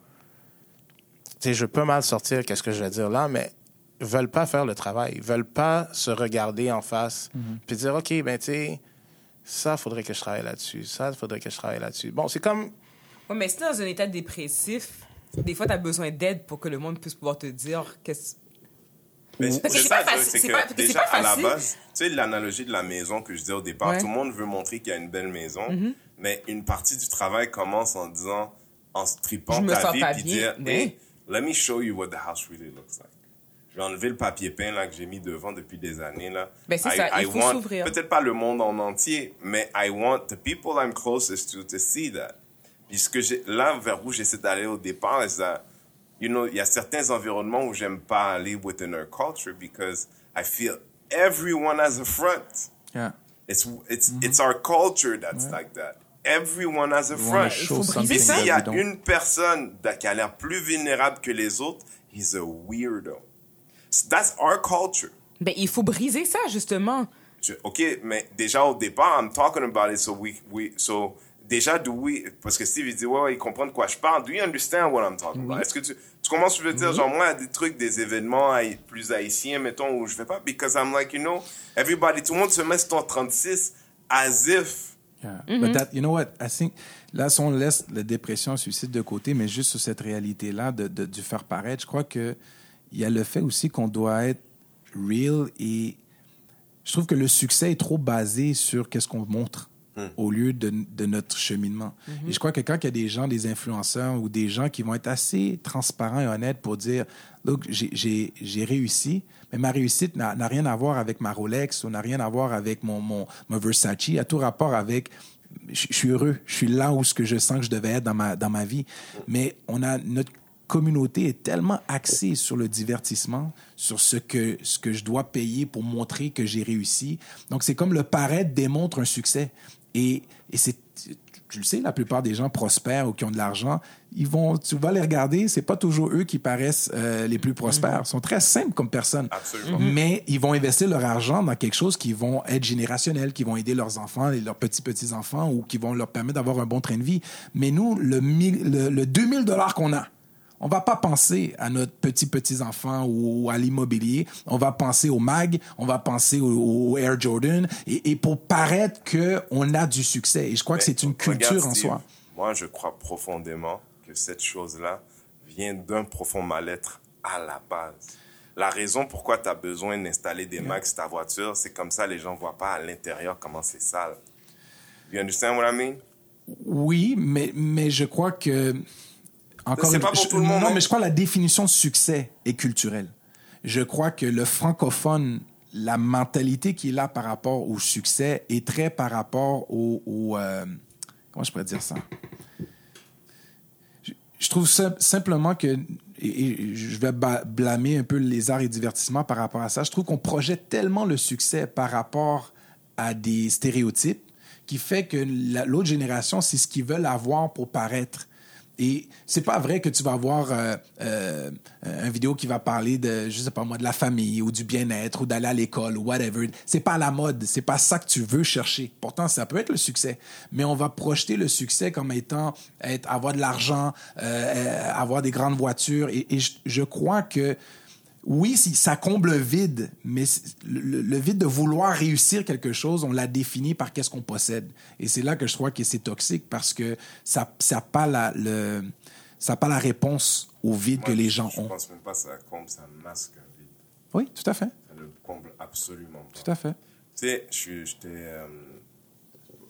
[SPEAKER 2] tu sais, je peux mal sortir qu'est-ce que je vais dire là, mais veulent pas faire le travail, ils veulent pas se regarder en face puis dire OK, ben tu sais, ça faudrait que je travaille là-dessus, ça faudrait que je travaille là-dessus. Bon, c'est comme
[SPEAKER 4] Ouais, mais si t'es dans un état dépressif, des fois, t'as besoin d'aide pour que le monde puisse pouvoir te dire qu'est-ce
[SPEAKER 1] Mais c'est
[SPEAKER 4] c'est
[SPEAKER 1] ça, c'est que déjà, à la base, tu sais, l'analogie de la maison que je disais au départ,
[SPEAKER 4] Ouais.
[SPEAKER 1] tout le monde veut montrer qu'il y a une belle maison,
[SPEAKER 4] Mm-hmm.
[SPEAKER 1] mais une partie du travail commence en disant, en strippant ta vie, puis dire, hey, let me show you what the house really looks like. Je vais enlever le papier peint là, que j'ai mis devant depuis des années. Là.
[SPEAKER 4] Ben, c'est
[SPEAKER 1] I-
[SPEAKER 4] ça, il
[SPEAKER 1] I
[SPEAKER 4] faut
[SPEAKER 1] want-
[SPEAKER 4] s'ouvrir.
[SPEAKER 1] Peut-être pas le monde en entier, mais I want the people I'm closest to to see that. Puis ce que j'ai, là, vers où j'essaie d'aller au départ, is that, you know, il y a certains environnements où j'aime pas aller within our culture because I feel everyone has a front.
[SPEAKER 3] Yeah.
[SPEAKER 1] It's, it's,
[SPEAKER 4] Mm-hmm.
[SPEAKER 1] it's our culture that's like that. Everyone has a front.
[SPEAKER 4] ça.
[SPEAKER 1] S'il y a une personne qui a l'air plus vulnérable que les autres, he's a weirdo. That's our culture.
[SPEAKER 4] Ben, il faut briser ça, justement.
[SPEAKER 1] Je- OK, mais déjà au départ, I'm talking about it, so we, we, so déjà, do we, parce que Steve, il dit, ouais, ouais, il comprend de quoi je parle. Do you understand what I'm talking about? Est-ce que tu, tu commences, je veux dire, genre, moi, des trucs, des événements haï- plus haïtiens, mettons, où je vais pas, because I'm like, you know, everybody, tout le monde se met sur ton 36 as if.
[SPEAKER 3] Yeah.
[SPEAKER 4] Mm-hmm.
[SPEAKER 3] But that, you know what? I think, là, si on laisse la dépression, le suicide de côté, mais juste sur cette réalité-là de, de, du faire paraître, je crois que il y a le fait aussi qu'on doit être real et je trouve que le succès est trop basé sur qu'est-ce qu'on montre au lieu de, de notre cheminement. Et je crois que quand il y a des gens, des influenceurs ou des gens qui vont être assez transparents et honnêtes pour dire, look, j'ai- réussi, mais ma réussite n'a rien à voir avec ma Rolex ou n'a rien à voir avec mon, mon, mon Versace, a tout rapport avec je je suis heureux, je suis là où ce que je sens que je devais être dans ma, dans ma vie. Mais on a notre communauté est tellement axée sur le divertissement, sur ce que ce que je dois payer pour montrer que j'ai réussi. Donc c'est comme le paraître démontre un succès et et c'est tu le sais, la plupart des gens prospères ou qui ont de l'argent, ils vont, tu vas les regarder, c'est pas toujours eux qui paraissent euh, les plus prospères. Ils sont très simples comme personnes.
[SPEAKER 1] Absolument.
[SPEAKER 3] Mais ils vont investir leur argent dans quelque chose qui vont être générationnel, qui vont aider leurs enfants et leurs petits-petits-enfants ou qui vont leur permettre d'avoir un bon train de vie. Mais nous, le, mille- le, le 2000 dollars qu'on a, On va pas penser à notre petit petits enfants ou à l'immobilier. On va penser au mag, on va penser au, Air Jordan et, pour paraître que on a du succès. Et je crois que c'est une culture en soi.
[SPEAKER 1] Moi, je crois profondément que cette chose-là vient d'un profond mal-être à la base. La raison pourquoi tu as besoin d'installer des max ta voiture, c'est comme ça les gens voient pas à l'intérieur comment c'est sale. You understand what I mean?
[SPEAKER 3] Oui, mais, mais je crois que encore
[SPEAKER 1] une... pas pour tout le monde.
[SPEAKER 3] Non, hein. mais je crois que la définition de succès est culturelle. Je crois que le francophone, la mentalité qu'il a par rapport au succès est très par rapport au, euh, comment je pourrais dire ça? Je, trouve simplement que et, je vais blâmer un peu les arts et divertissements par rapport à ça. Je trouve qu'on projette tellement le succès par rapport à des stéréotypes qui fait que l'autre génération, c'est ce qu'ils veulent avoir pour paraître. Et c'est pas vrai que tu vas avoir euh, euh, un vidéo qui va parler de, je sais pas moi, de la famille ou du bien-être ou d'aller à l'école ou whatever. C'est pas la mode, c'est pas ça que tu veux chercher. Pourtant, ça peut être le succès, mais on va projeter le succès comme étant être, avoir de l'argent, euh, avoir des grandes voitures. Et, je crois que oui, ça comble le vide, mais le, vide de vouloir réussir quelque chose, on l'a défini par qu'est-ce qu'on possède. Et c'est là que je crois que c'est toxique parce que ça n'a pas, la, le, ça pas la réponse au vide que les gens ont. Je
[SPEAKER 1] ne pense même pas que ça comble, ça masque un vide.
[SPEAKER 3] Oui, tout à fait.
[SPEAKER 1] Ça ne comble absolument pas.
[SPEAKER 3] Tout à fait.
[SPEAKER 1] Tu sais, j'étais. Euh,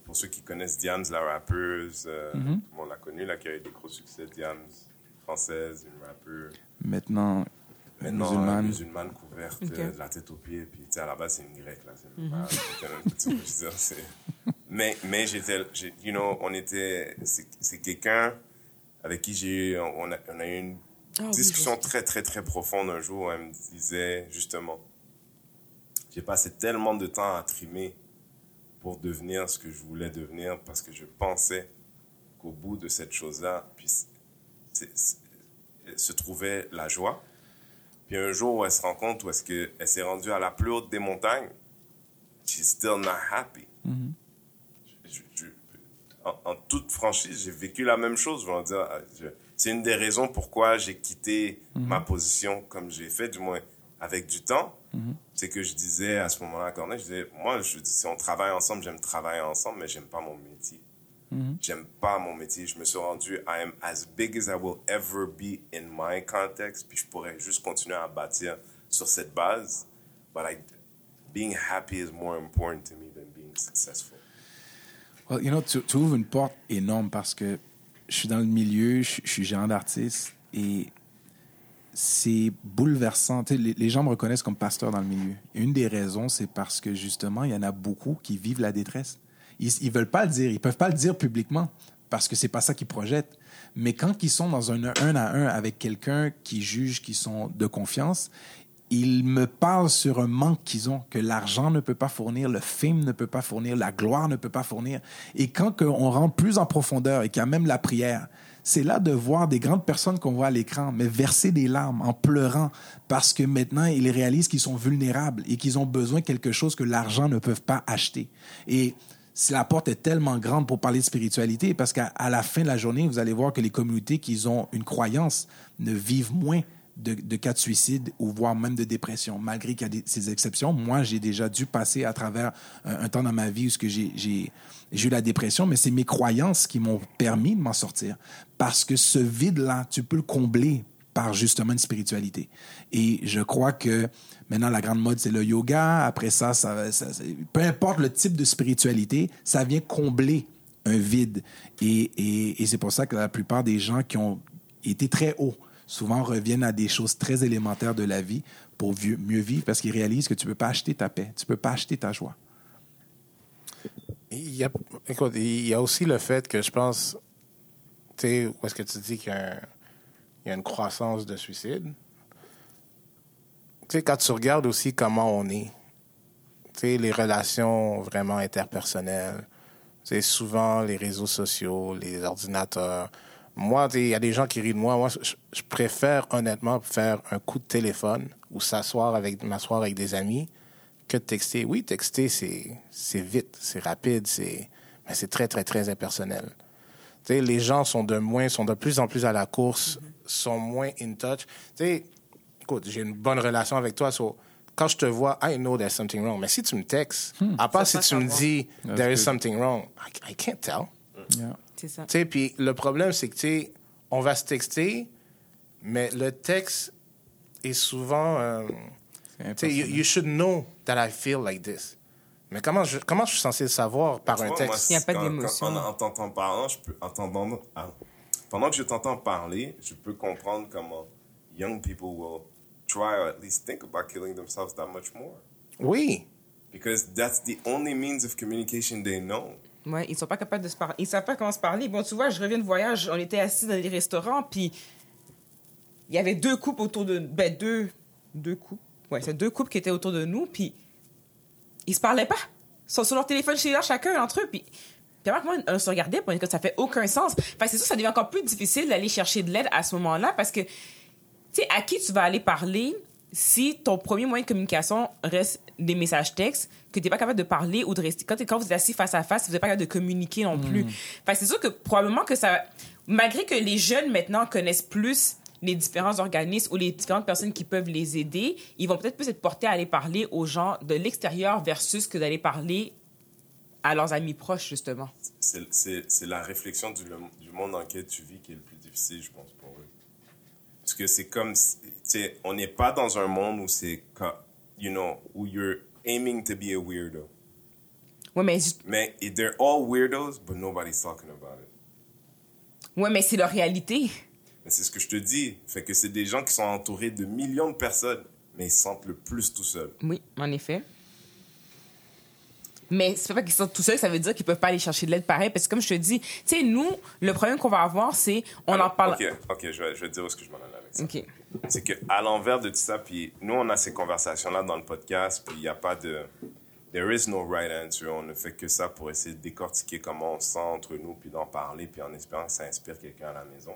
[SPEAKER 1] pour ceux qui connaissent Diams, la rappeuse, euh, mm-hmm. on l'a connue, là, qui a eu des gros succès, Diams, française, une rappeuse.
[SPEAKER 3] Maintenant,
[SPEAKER 1] Maintenant, musulmane, musulmane couverte de la tête aux pieds. Puis, tu sais, à la base, c'est une grecque, là. C'est mm mais, mais j'étais, you know, on était, c'est quelqu'un avec qui j'ai eu, on a, on a eu une ah discussion très, très, très profonde un jour où elle me disait, justement, j'ai passé tellement de temps à trimer pour devenir ce que je voulais devenir parce que je pensais qu'au bout de cette chose-là, puis, se trouvait la joie puis un jour où elle se rend compte où est-ce qu'elle s'est rendue à la plus haute des montagnes, she's still not happy. Mm-hmm. en, toute franchise, j'ai vécu la même chose. Je dire, ah, c'est une des raisons pourquoi j'ai quitté mm-hmm. ma position comme j'ai fait, du moins avec du temps. Mm-hmm. C'est que je disais à ce moment-là à Corneille, je disais, moi, je, si on travaille ensemble, j'aime travailler ensemble, mais j'aime pas mon métier. Mm-hmm. J'aime pas mon métier. Je me suis rendu, I am as big as I will ever be in my context. Puis je pourrais juste continuer à bâtir sur cette base. But I, being happy is more important to me than being successful.
[SPEAKER 3] Well, you know, tu, tu ouvres une porte énorme parce que je suis dans le milieu, je, suis gérant d'artiste et c'est bouleversant. Les, les, gens me reconnaissent comme pasteur dans le milieu. Et une des raisons, c'est parce que justement, il y en a beaucoup qui vivent la détresse. Ils, ils veulent pas le dire. Ils peuvent pas le dire publiquement parce que c'est pas ça qu'ils projettent. Mais quand ils sont dans un un à un avec quelqu'un qui juge qu'ils sont de confiance, ils me parlent sur un manque qu'ils ont, que l'argent ne peut pas fournir, le film ne peut pas fournir, la gloire ne peut pas fournir. Et quand on rentre plus en profondeur et qu'il y a même la prière, c'est là de voir des grandes personnes qu'on voit à l'écran, mais verser des larmes en pleurant parce que maintenant ils réalisent qu'ils sont vulnérables et qu'ils ont besoin de quelque chose que l'argent ne peut pas acheter. Et la porte est tellement grande pour parler de spiritualité, parce qu'à la fin de la journée, vous allez voir que les communautés qui ont une croyance ne vivent moins de, cas de suicide ou voire même de dépression, malgré qu'il y a ces exceptions. Moi, j'ai déjà dû passer à travers un, temps dans ma vie où j'ai eu la dépression, mais c'est mes croyances qui m'ont permis de m'en sortir. Parce que ce vide-là, tu peux le combler par justement une spiritualité. Et je crois que Maintenant, la grande mode, c'est le yoga. Après ça, ça, peu importe le type de spiritualité, ça vient combler un vide. Et, c'est pour ça que la plupart des gens qui ont été très hauts souvent reviennent à des choses très élémentaires de la vie pour mieux vivre parce qu'ils réalisent que tu ne peux pas acheter ta paix, tu ne peux pas acheter ta joie.
[SPEAKER 2] Il y a, écoute, il y a aussi le fait que je pense, tu sais, où est-ce que tu dis qu'il y, y a une croissance de suicide? Sais, quand tu regardes aussi comment on est, tu sais, les relations vraiment interpersonnelles, c'est souvent les réseaux sociaux, les ordinateurs. Moi, il y a des gens qui rient de moi. Moi, je, préfère honnêtement faire un coup de téléphone ou s'asseoir avec, m'asseoir avec des amis que de texter. Oui, texter, c'est, vite, c'est rapide, c'est, mais c'est très, très, très impersonnel. Tu sais, les gens sont de moins, sont de plus en plus à la course, sont moins in touch. Tu sais, écoute, j'ai une bonne relation avec toi, so, quand je te vois, I know there's something wrong. Mais si tu me textes, à part si tu me dis there is something wrong, I, I can't tell.
[SPEAKER 3] Yeah.
[SPEAKER 4] C'est ça.
[SPEAKER 2] Tu sais, puis le problème, c'est que, tu sais, on va se texter, mais le texte est souvent, euh, tu sais, you, you should know that I feel like this. Mais comment je, comment je suis censé le savoir par
[SPEAKER 1] Tu
[SPEAKER 2] un
[SPEAKER 1] vois, moi,
[SPEAKER 2] texte?
[SPEAKER 4] Il y a pas d'émotion.
[SPEAKER 1] En, en t'entendant parler, je peux ah, pendant que je t'entends parler, je peux comprendre comment young people will try or at least think about killing themselves that much more.
[SPEAKER 2] Oui.
[SPEAKER 1] Because that's the only means of communication they know.
[SPEAKER 4] Ouais, ils sont pas capables de se parler. Ils savent pas comment se parler. Bon, tu vois, je reviens de voyage, on était assis dans des restaurants, puis il y avait deux couples autour de... Ben, deux... Deux couples. Ouais, c'est deux couples qui étaient autour de nous, puis ils se parlaient pas. Ils sont sur leur téléphone chez là, chacun entre eux, puis... Puis après, moi, on se regardait, puis ça fait aucun sens. Que c'est sûr, ça devient encore plus difficile d'aller chercher de l'aide à ce moment-là, parce que, sais, à qui tu vas aller parler si ton premier moyen de communication reste des messages textes, que tu n'es pas capable de parler ou de rester? Quand, vous êtes assis face à face, vous n'êtes pas capable de communiquer non plus. Fait que c'est sûr que probablement que ça. Malgré que les jeunes maintenant connaissent plus les différents organismes ou les différentes personnes qui peuvent les aider, ils vont peut-être plus être portés à aller parler aux gens de l'extérieur versus que d'aller parler à leurs amis proches, justement.
[SPEAKER 1] C'est- la réflexion du, le- du monde dans lequel tu vis qui est le plus difficile, je pense. Parce que c'est comme, on n'est pas dans un monde où c'est, you know, où you're aiming to be a weirdo.
[SPEAKER 4] Ouais, mais,
[SPEAKER 1] Mais they're all weirdos, but nobody's talking about it.
[SPEAKER 4] ouais, mais c'est leur réalité.
[SPEAKER 1] Mais c'est ce que je te dis. Fait que c'est des gens qui sont entourés de millions de personnes, mais ils se sentent le plus tout seuls.
[SPEAKER 4] Oui, en effet. Mais c'est pas qu'ils sont tout seuls, ça veut dire qu'ils peuvent pas aller chercher de l'aide pareil. Parce que comme je te dis, tu sais, nous, le problème qu'on va avoir, c'est on en parle.
[SPEAKER 1] Ok, ok, je vais, je vais te dire où est-ce que je m'en allais avec ça.
[SPEAKER 4] Ok.
[SPEAKER 1] C'est que à l'envers de tout ça, puis nous, on a ces conversations-là dans le podcast, puis il n'y a pas de... There is no right answer. On ne fait que ça pour essayer de décortiquer comment on se sent entre nous, puis d'en parler, puis en espérant que ça inspire quelqu'un à la maison.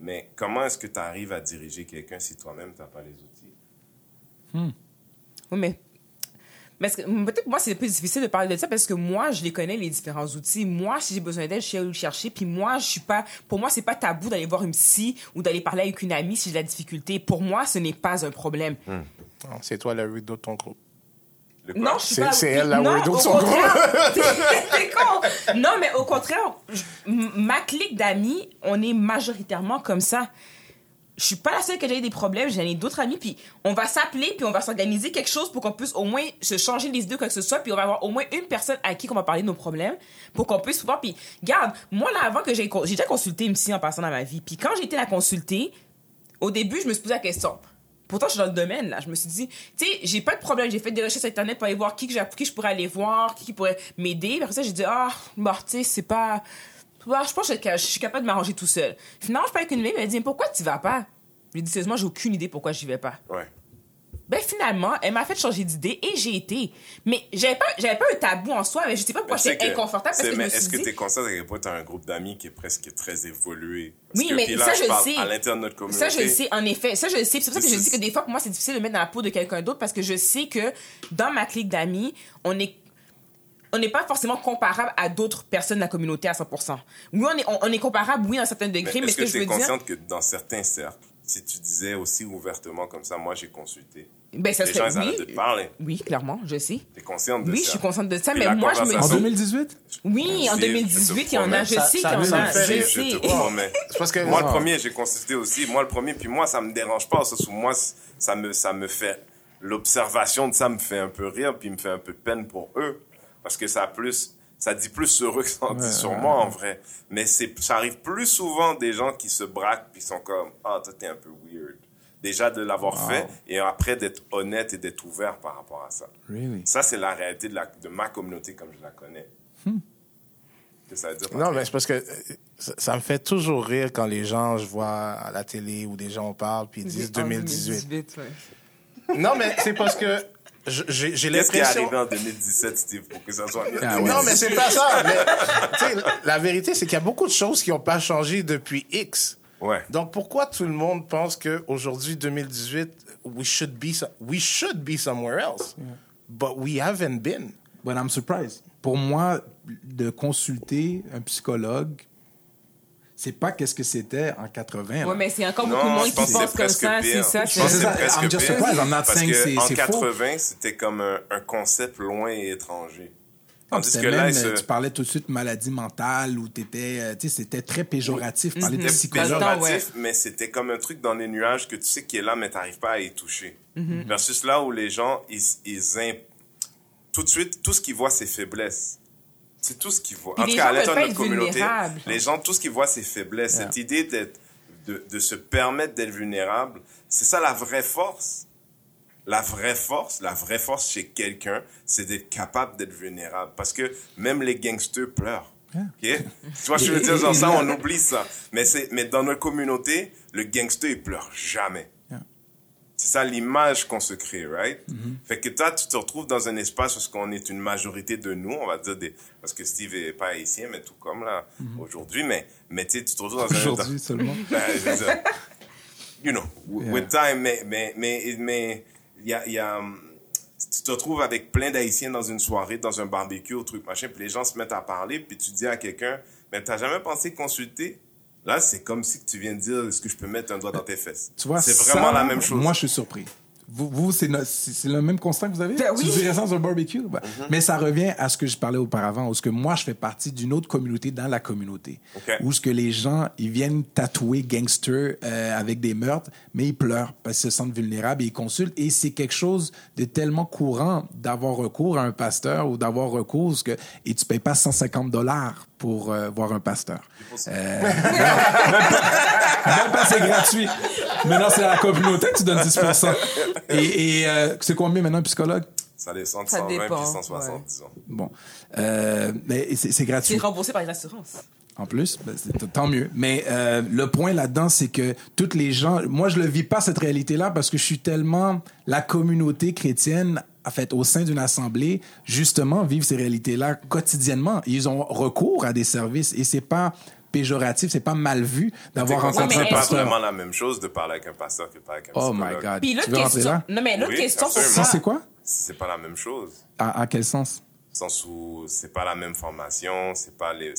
[SPEAKER 1] Mais comment est-ce que tu arrives à diriger quelqu'un si toi-même, tu n'as pas les outils?
[SPEAKER 4] Oui, mais. Parce que peut-être moi, c'est plus difficile de parler de ça parce que moi, je les connais, les différents outils. Moi, si j'ai besoin d'aide, je sais où le chercher. Puis moi, je suis pas. Pour moi, c'est pas tabou d'aller voir une psy ou d'aller parler avec une amie si j'ai de la difficulté. Pour moi, ce n'est pas un problème.
[SPEAKER 2] Non, C'est toi le weirdo de ton groupe.
[SPEAKER 4] Non, je suis
[SPEAKER 2] C'est-
[SPEAKER 4] pas.
[SPEAKER 2] c'est elle, la
[SPEAKER 4] non,
[SPEAKER 2] weirdo de son
[SPEAKER 4] contraire. C'est con. Non, mais au contraire, ma clique d'amis, on est majoritairement comme ça. Je suis pas la seule déjà eu des problèmes, j'en ai d'autres amis, puis on va s'appeler, puis on va s'organiser quelque chose pour qu'on puisse au moins se changer les idées, quoi que ce soit, puis on va avoir au moins une personne à qui on va parler de nos problèmes, pour qu'on puisse pouvoir. Puis, garde, moi là, avant que j'ai j'ai déjà consulté une psy en passant dans ma vie, puis quand j'ai été la consulter, au début, je me suis posé la question. Pourtant, je suis dans le domaine, là. Je me suis dit, tu sais, j'ai pas de problème. J'ai fait des recherches sur Internet pour aller voir qui, que j'ai- qui je pourrais aller voir, qui, pourrait m'aider. Après ça, j'ai dit, ah, bah, tu sais, c'est pas. Je pense que je suis capable de m'arranger tout seul. Finalement, je parle avec une amie, elle m'a dit, pourquoi tu vas pas? Je lui dit, sérieusement, j'ai aucune idée pourquoi j'y vais pas.
[SPEAKER 1] Ouais.
[SPEAKER 4] Ben, finalement, elle m'a fait changer d'idée et j'ai été. Mais j'avais pas, j'avais pas un tabou en soi, mais je sais pas pourquoi j'étais
[SPEAKER 1] que-
[SPEAKER 4] inconfortable parce que
[SPEAKER 1] mais
[SPEAKER 4] me
[SPEAKER 1] est-ce que tu es conscient point tu as un groupe d'amis qui est presque très évolué? Parce
[SPEAKER 4] Oui,
[SPEAKER 1] que,
[SPEAKER 4] mais
[SPEAKER 1] là,
[SPEAKER 4] ça,
[SPEAKER 1] je
[SPEAKER 4] le sais.
[SPEAKER 1] À l'intérieur de notre communauté.
[SPEAKER 4] Ça, je le sais, en effet. Ça, je le sais. C'est pour ça que je dis
[SPEAKER 1] is-
[SPEAKER 4] que des fois, pour moi, c'est difficile de mettre dans la peau de quelqu'un d'autre parce que je sais que dans ma clique d'amis, on est on n'est pas forcément comparable à d'autres personnes de la communauté à 100%. Oui, on est, on, on est comparable, oui, dans certains
[SPEAKER 1] Mais
[SPEAKER 4] degrés, mais,
[SPEAKER 1] est-ce
[SPEAKER 4] ce que,
[SPEAKER 1] que
[SPEAKER 4] je
[SPEAKER 1] tu es
[SPEAKER 4] dire...
[SPEAKER 1] consciente que dans certains cercles, si tu disais aussi ouvertement comme ça, moi j'ai consulté,
[SPEAKER 4] Ben, ça
[SPEAKER 1] les gens
[SPEAKER 4] serait...
[SPEAKER 1] ils arrêtent de te
[SPEAKER 4] Oui,
[SPEAKER 1] parler.
[SPEAKER 4] oui, clairement, je sais.
[SPEAKER 1] Tu es consciente de
[SPEAKER 4] Oui,
[SPEAKER 1] ça.
[SPEAKER 4] je suis consciente de ça,
[SPEAKER 1] Et
[SPEAKER 4] mais moi, je me
[SPEAKER 3] En
[SPEAKER 1] conversation-
[SPEAKER 4] dis...
[SPEAKER 3] 2018?
[SPEAKER 4] Oui, en
[SPEAKER 1] Je te
[SPEAKER 4] 2018, il y en a, je
[SPEAKER 2] Ça-
[SPEAKER 4] sais qu'il y en
[SPEAKER 2] ça
[SPEAKER 4] a, je
[SPEAKER 1] te promets.
[SPEAKER 2] C'est parce que
[SPEAKER 1] Moi, le premier, j'ai consulté aussi. Moi, le premier, puis moi, ça me dérange pas. Ça, sous moi, ça me, ça me fait. L'observation de ça me fait un peu rire, puis me fait un peu peine pour eux. Parce que ça a plus. Ça dit plus sur eux que ça en dit sur moi, en vrai. Mais c'est, ça arrive plus souvent des gens qui se braquent, puis sont comme Ah, toi, t'es un peu weird. Déjà de l'avoir
[SPEAKER 3] Wow.
[SPEAKER 1] fait, et après d'être honnête et d'être ouvert par rapport à ça.
[SPEAKER 3] Really?
[SPEAKER 1] Ça, c'est la réalité de, la, de ma communauté comme je la connais. Que ça veut dire,
[SPEAKER 2] Non, mais c'est parce que euh, ça, ça me fait toujours rire quand les gens, je vois à la télé ou des gens parlent puis ils disent
[SPEAKER 4] En
[SPEAKER 2] 2018.
[SPEAKER 4] 2018, ouais.
[SPEAKER 2] Non, mais c'est parce que j'ai j'ai
[SPEAKER 1] Qu'est-ce qui est
[SPEAKER 2] l'impression.
[SPEAKER 1] arrivé en 2017, Steve, pour que ça soit.
[SPEAKER 3] Ah ouais.
[SPEAKER 2] Non, mais c'est pas ça. Mais, la vérité, c'est qu'il y a beaucoup de choses qui n'ont pas changé depuis X.
[SPEAKER 1] Ouais.
[SPEAKER 2] Donc, pourquoi tout le monde pense qu'aujourd'hui, 2018, we should, be, so- we should be somewhere else? But we haven't been.
[SPEAKER 3] But I'm surprised. Pour moi, de consulter un psychologue C'est pas qu'est-ce que c'était en 80. là.
[SPEAKER 4] Ouais, mais c'est encore beaucoup
[SPEAKER 1] je
[SPEAKER 4] qui
[SPEAKER 1] pense que
[SPEAKER 4] pense
[SPEAKER 1] c'est
[SPEAKER 4] comme ça.
[SPEAKER 1] pire.
[SPEAKER 4] C'est ça.
[SPEAKER 1] Je pense que
[SPEAKER 3] c'est
[SPEAKER 1] c'est
[SPEAKER 3] ça.
[SPEAKER 1] presque
[SPEAKER 3] I'm just
[SPEAKER 1] pire.
[SPEAKER 3] surprised. I'm not
[SPEAKER 1] Parce
[SPEAKER 3] saying
[SPEAKER 1] que
[SPEAKER 3] c'est-
[SPEAKER 1] en
[SPEAKER 3] c'est faux.
[SPEAKER 1] 80, c'était comme un, un concept loin et étranger.
[SPEAKER 3] Non,
[SPEAKER 1] Tandis que là,
[SPEAKER 3] même, euh, tu parlais tout de suite maladie mentale ou t'étais, euh, tu sais, c'était très péjoratif. Parler de
[SPEAKER 1] péjoratif, mais c'était comme un truc dans les nuages que tu sais qui est là, mais t'arrives pas à y toucher.
[SPEAKER 4] Mhm.
[SPEAKER 1] Versus là où les gens, ils, ils imp- tout de suite, tout ce qu'ils voient, c'est faiblesse. C'est tout ce qu'ils voient. En
[SPEAKER 4] les
[SPEAKER 1] tout cas, à l'intérieur de notre communauté, les gens, tout ce qu'ils voient, c'est faiblesse. Cette idée d'être, de, de se permettre d'être vulnérable, c'est ça la vraie force. La vraie force, la vraie force chez quelqu'un, c'est d'être capable d'être vulnérable. Parce que même les gangsters pleurent. OK? Tu vois, je veux dire, genre ça, on oublie ça. Mais, c'est, mais dans notre communauté, le gangster, il pleure jamais. C'est ça l'image qu'on se crée, right? Fait que toi, tu te retrouves dans un espace où on est une majorité de nous, on va dire des, parce que Steve est pas haïtien, mais tout comme là, aujourd'hui, mais, mais tu te retrouves dans un,
[SPEAKER 3] Aujourd'hui seulement.
[SPEAKER 1] ben, dire, you know,
[SPEAKER 3] Yeah.
[SPEAKER 1] with time, mais, mais, mais, mais, y a, y a, hum, tu te retrouves avec plein d'Haïtiens dans une soirée, dans un barbecue, au truc, machin, puis les gens se mettent à parler, puis tu dis à quelqu'un, mais t'as jamais pensé consulter? Là, c'est comme si tu viens de dire, est-ce que je peux mettre un doigt dans tes fesses?
[SPEAKER 3] Tu vois,
[SPEAKER 1] c'est
[SPEAKER 3] ça,
[SPEAKER 1] vraiment la même chose.
[SPEAKER 3] Moi, je suis surpris. Vous, vous c'est no- c'est c'est le même constat que vous avez?
[SPEAKER 4] Ben oui.
[SPEAKER 3] Tu dirais ça dans un barbecue? Ben,
[SPEAKER 1] Mm-hmm.
[SPEAKER 3] Mais ça revient à ce que je parlais auparavant, où ce que moi, je fais partie d'une autre communauté dans la communauté.
[SPEAKER 1] OK.
[SPEAKER 3] Où ce que les gens, ils viennent tatouer gangster euh, avec des meurtres, mais ils pleurent parce qu'ils se sentent vulnérables et ils consultent. Et c'est quelque chose de tellement courant d'avoir recours à un pasteur ou d'avoir recours, que, et tu payes pas 150 dollars pour euh, voir un pasteur. Euh, même pas c'est gratuit. Maintenant, c'est à la communauté que tu donnes 10 Et, et euh, c'est combien maintenant un psychologue?
[SPEAKER 1] Ça descend de
[SPEAKER 4] Ça
[SPEAKER 1] 120
[SPEAKER 4] dépend,
[SPEAKER 1] puis 160,
[SPEAKER 4] ouais.
[SPEAKER 1] disons.
[SPEAKER 3] Bon. Euh, mais c'est c'est
[SPEAKER 4] C'est
[SPEAKER 3] gratuit.
[SPEAKER 4] remboursé par les assurances.
[SPEAKER 3] En plus, ben, c'est tant mieux. Mais euh, le point là-dedans, c'est que toutes les gens, moi je le vis pas cette réalité-là parce que je suis tellement la communauté chrétienne, en fait, au sein d'une assemblée, justement vivent ces réalités-là quotidiennement. Ils ont recours à des services et c'est pas péjoratif, c'est pas mal vu d'avoir
[SPEAKER 1] C'est
[SPEAKER 3] rencontré
[SPEAKER 4] mais
[SPEAKER 3] un pasteur.
[SPEAKER 1] vraiment la même chose de parler avec un pasteur que de parler avec un
[SPEAKER 3] Oh
[SPEAKER 1] psychologue.
[SPEAKER 3] my God.
[SPEAKER 4] Puis l'autre question.
[SPEAKER 3] là?
[SPEAKER 4] Non, mais l'autre
[SPEAKER 1] Oui,
[SPEAKER 4] question
[SPEAKER 3] c'est quoi?
[SPEAKER 1] C'est pas la même chose.
[SPEAKER 3] À, à quel sens?
[SPEAKER 1] Sens où c'est pas la même formation, c'est pas les,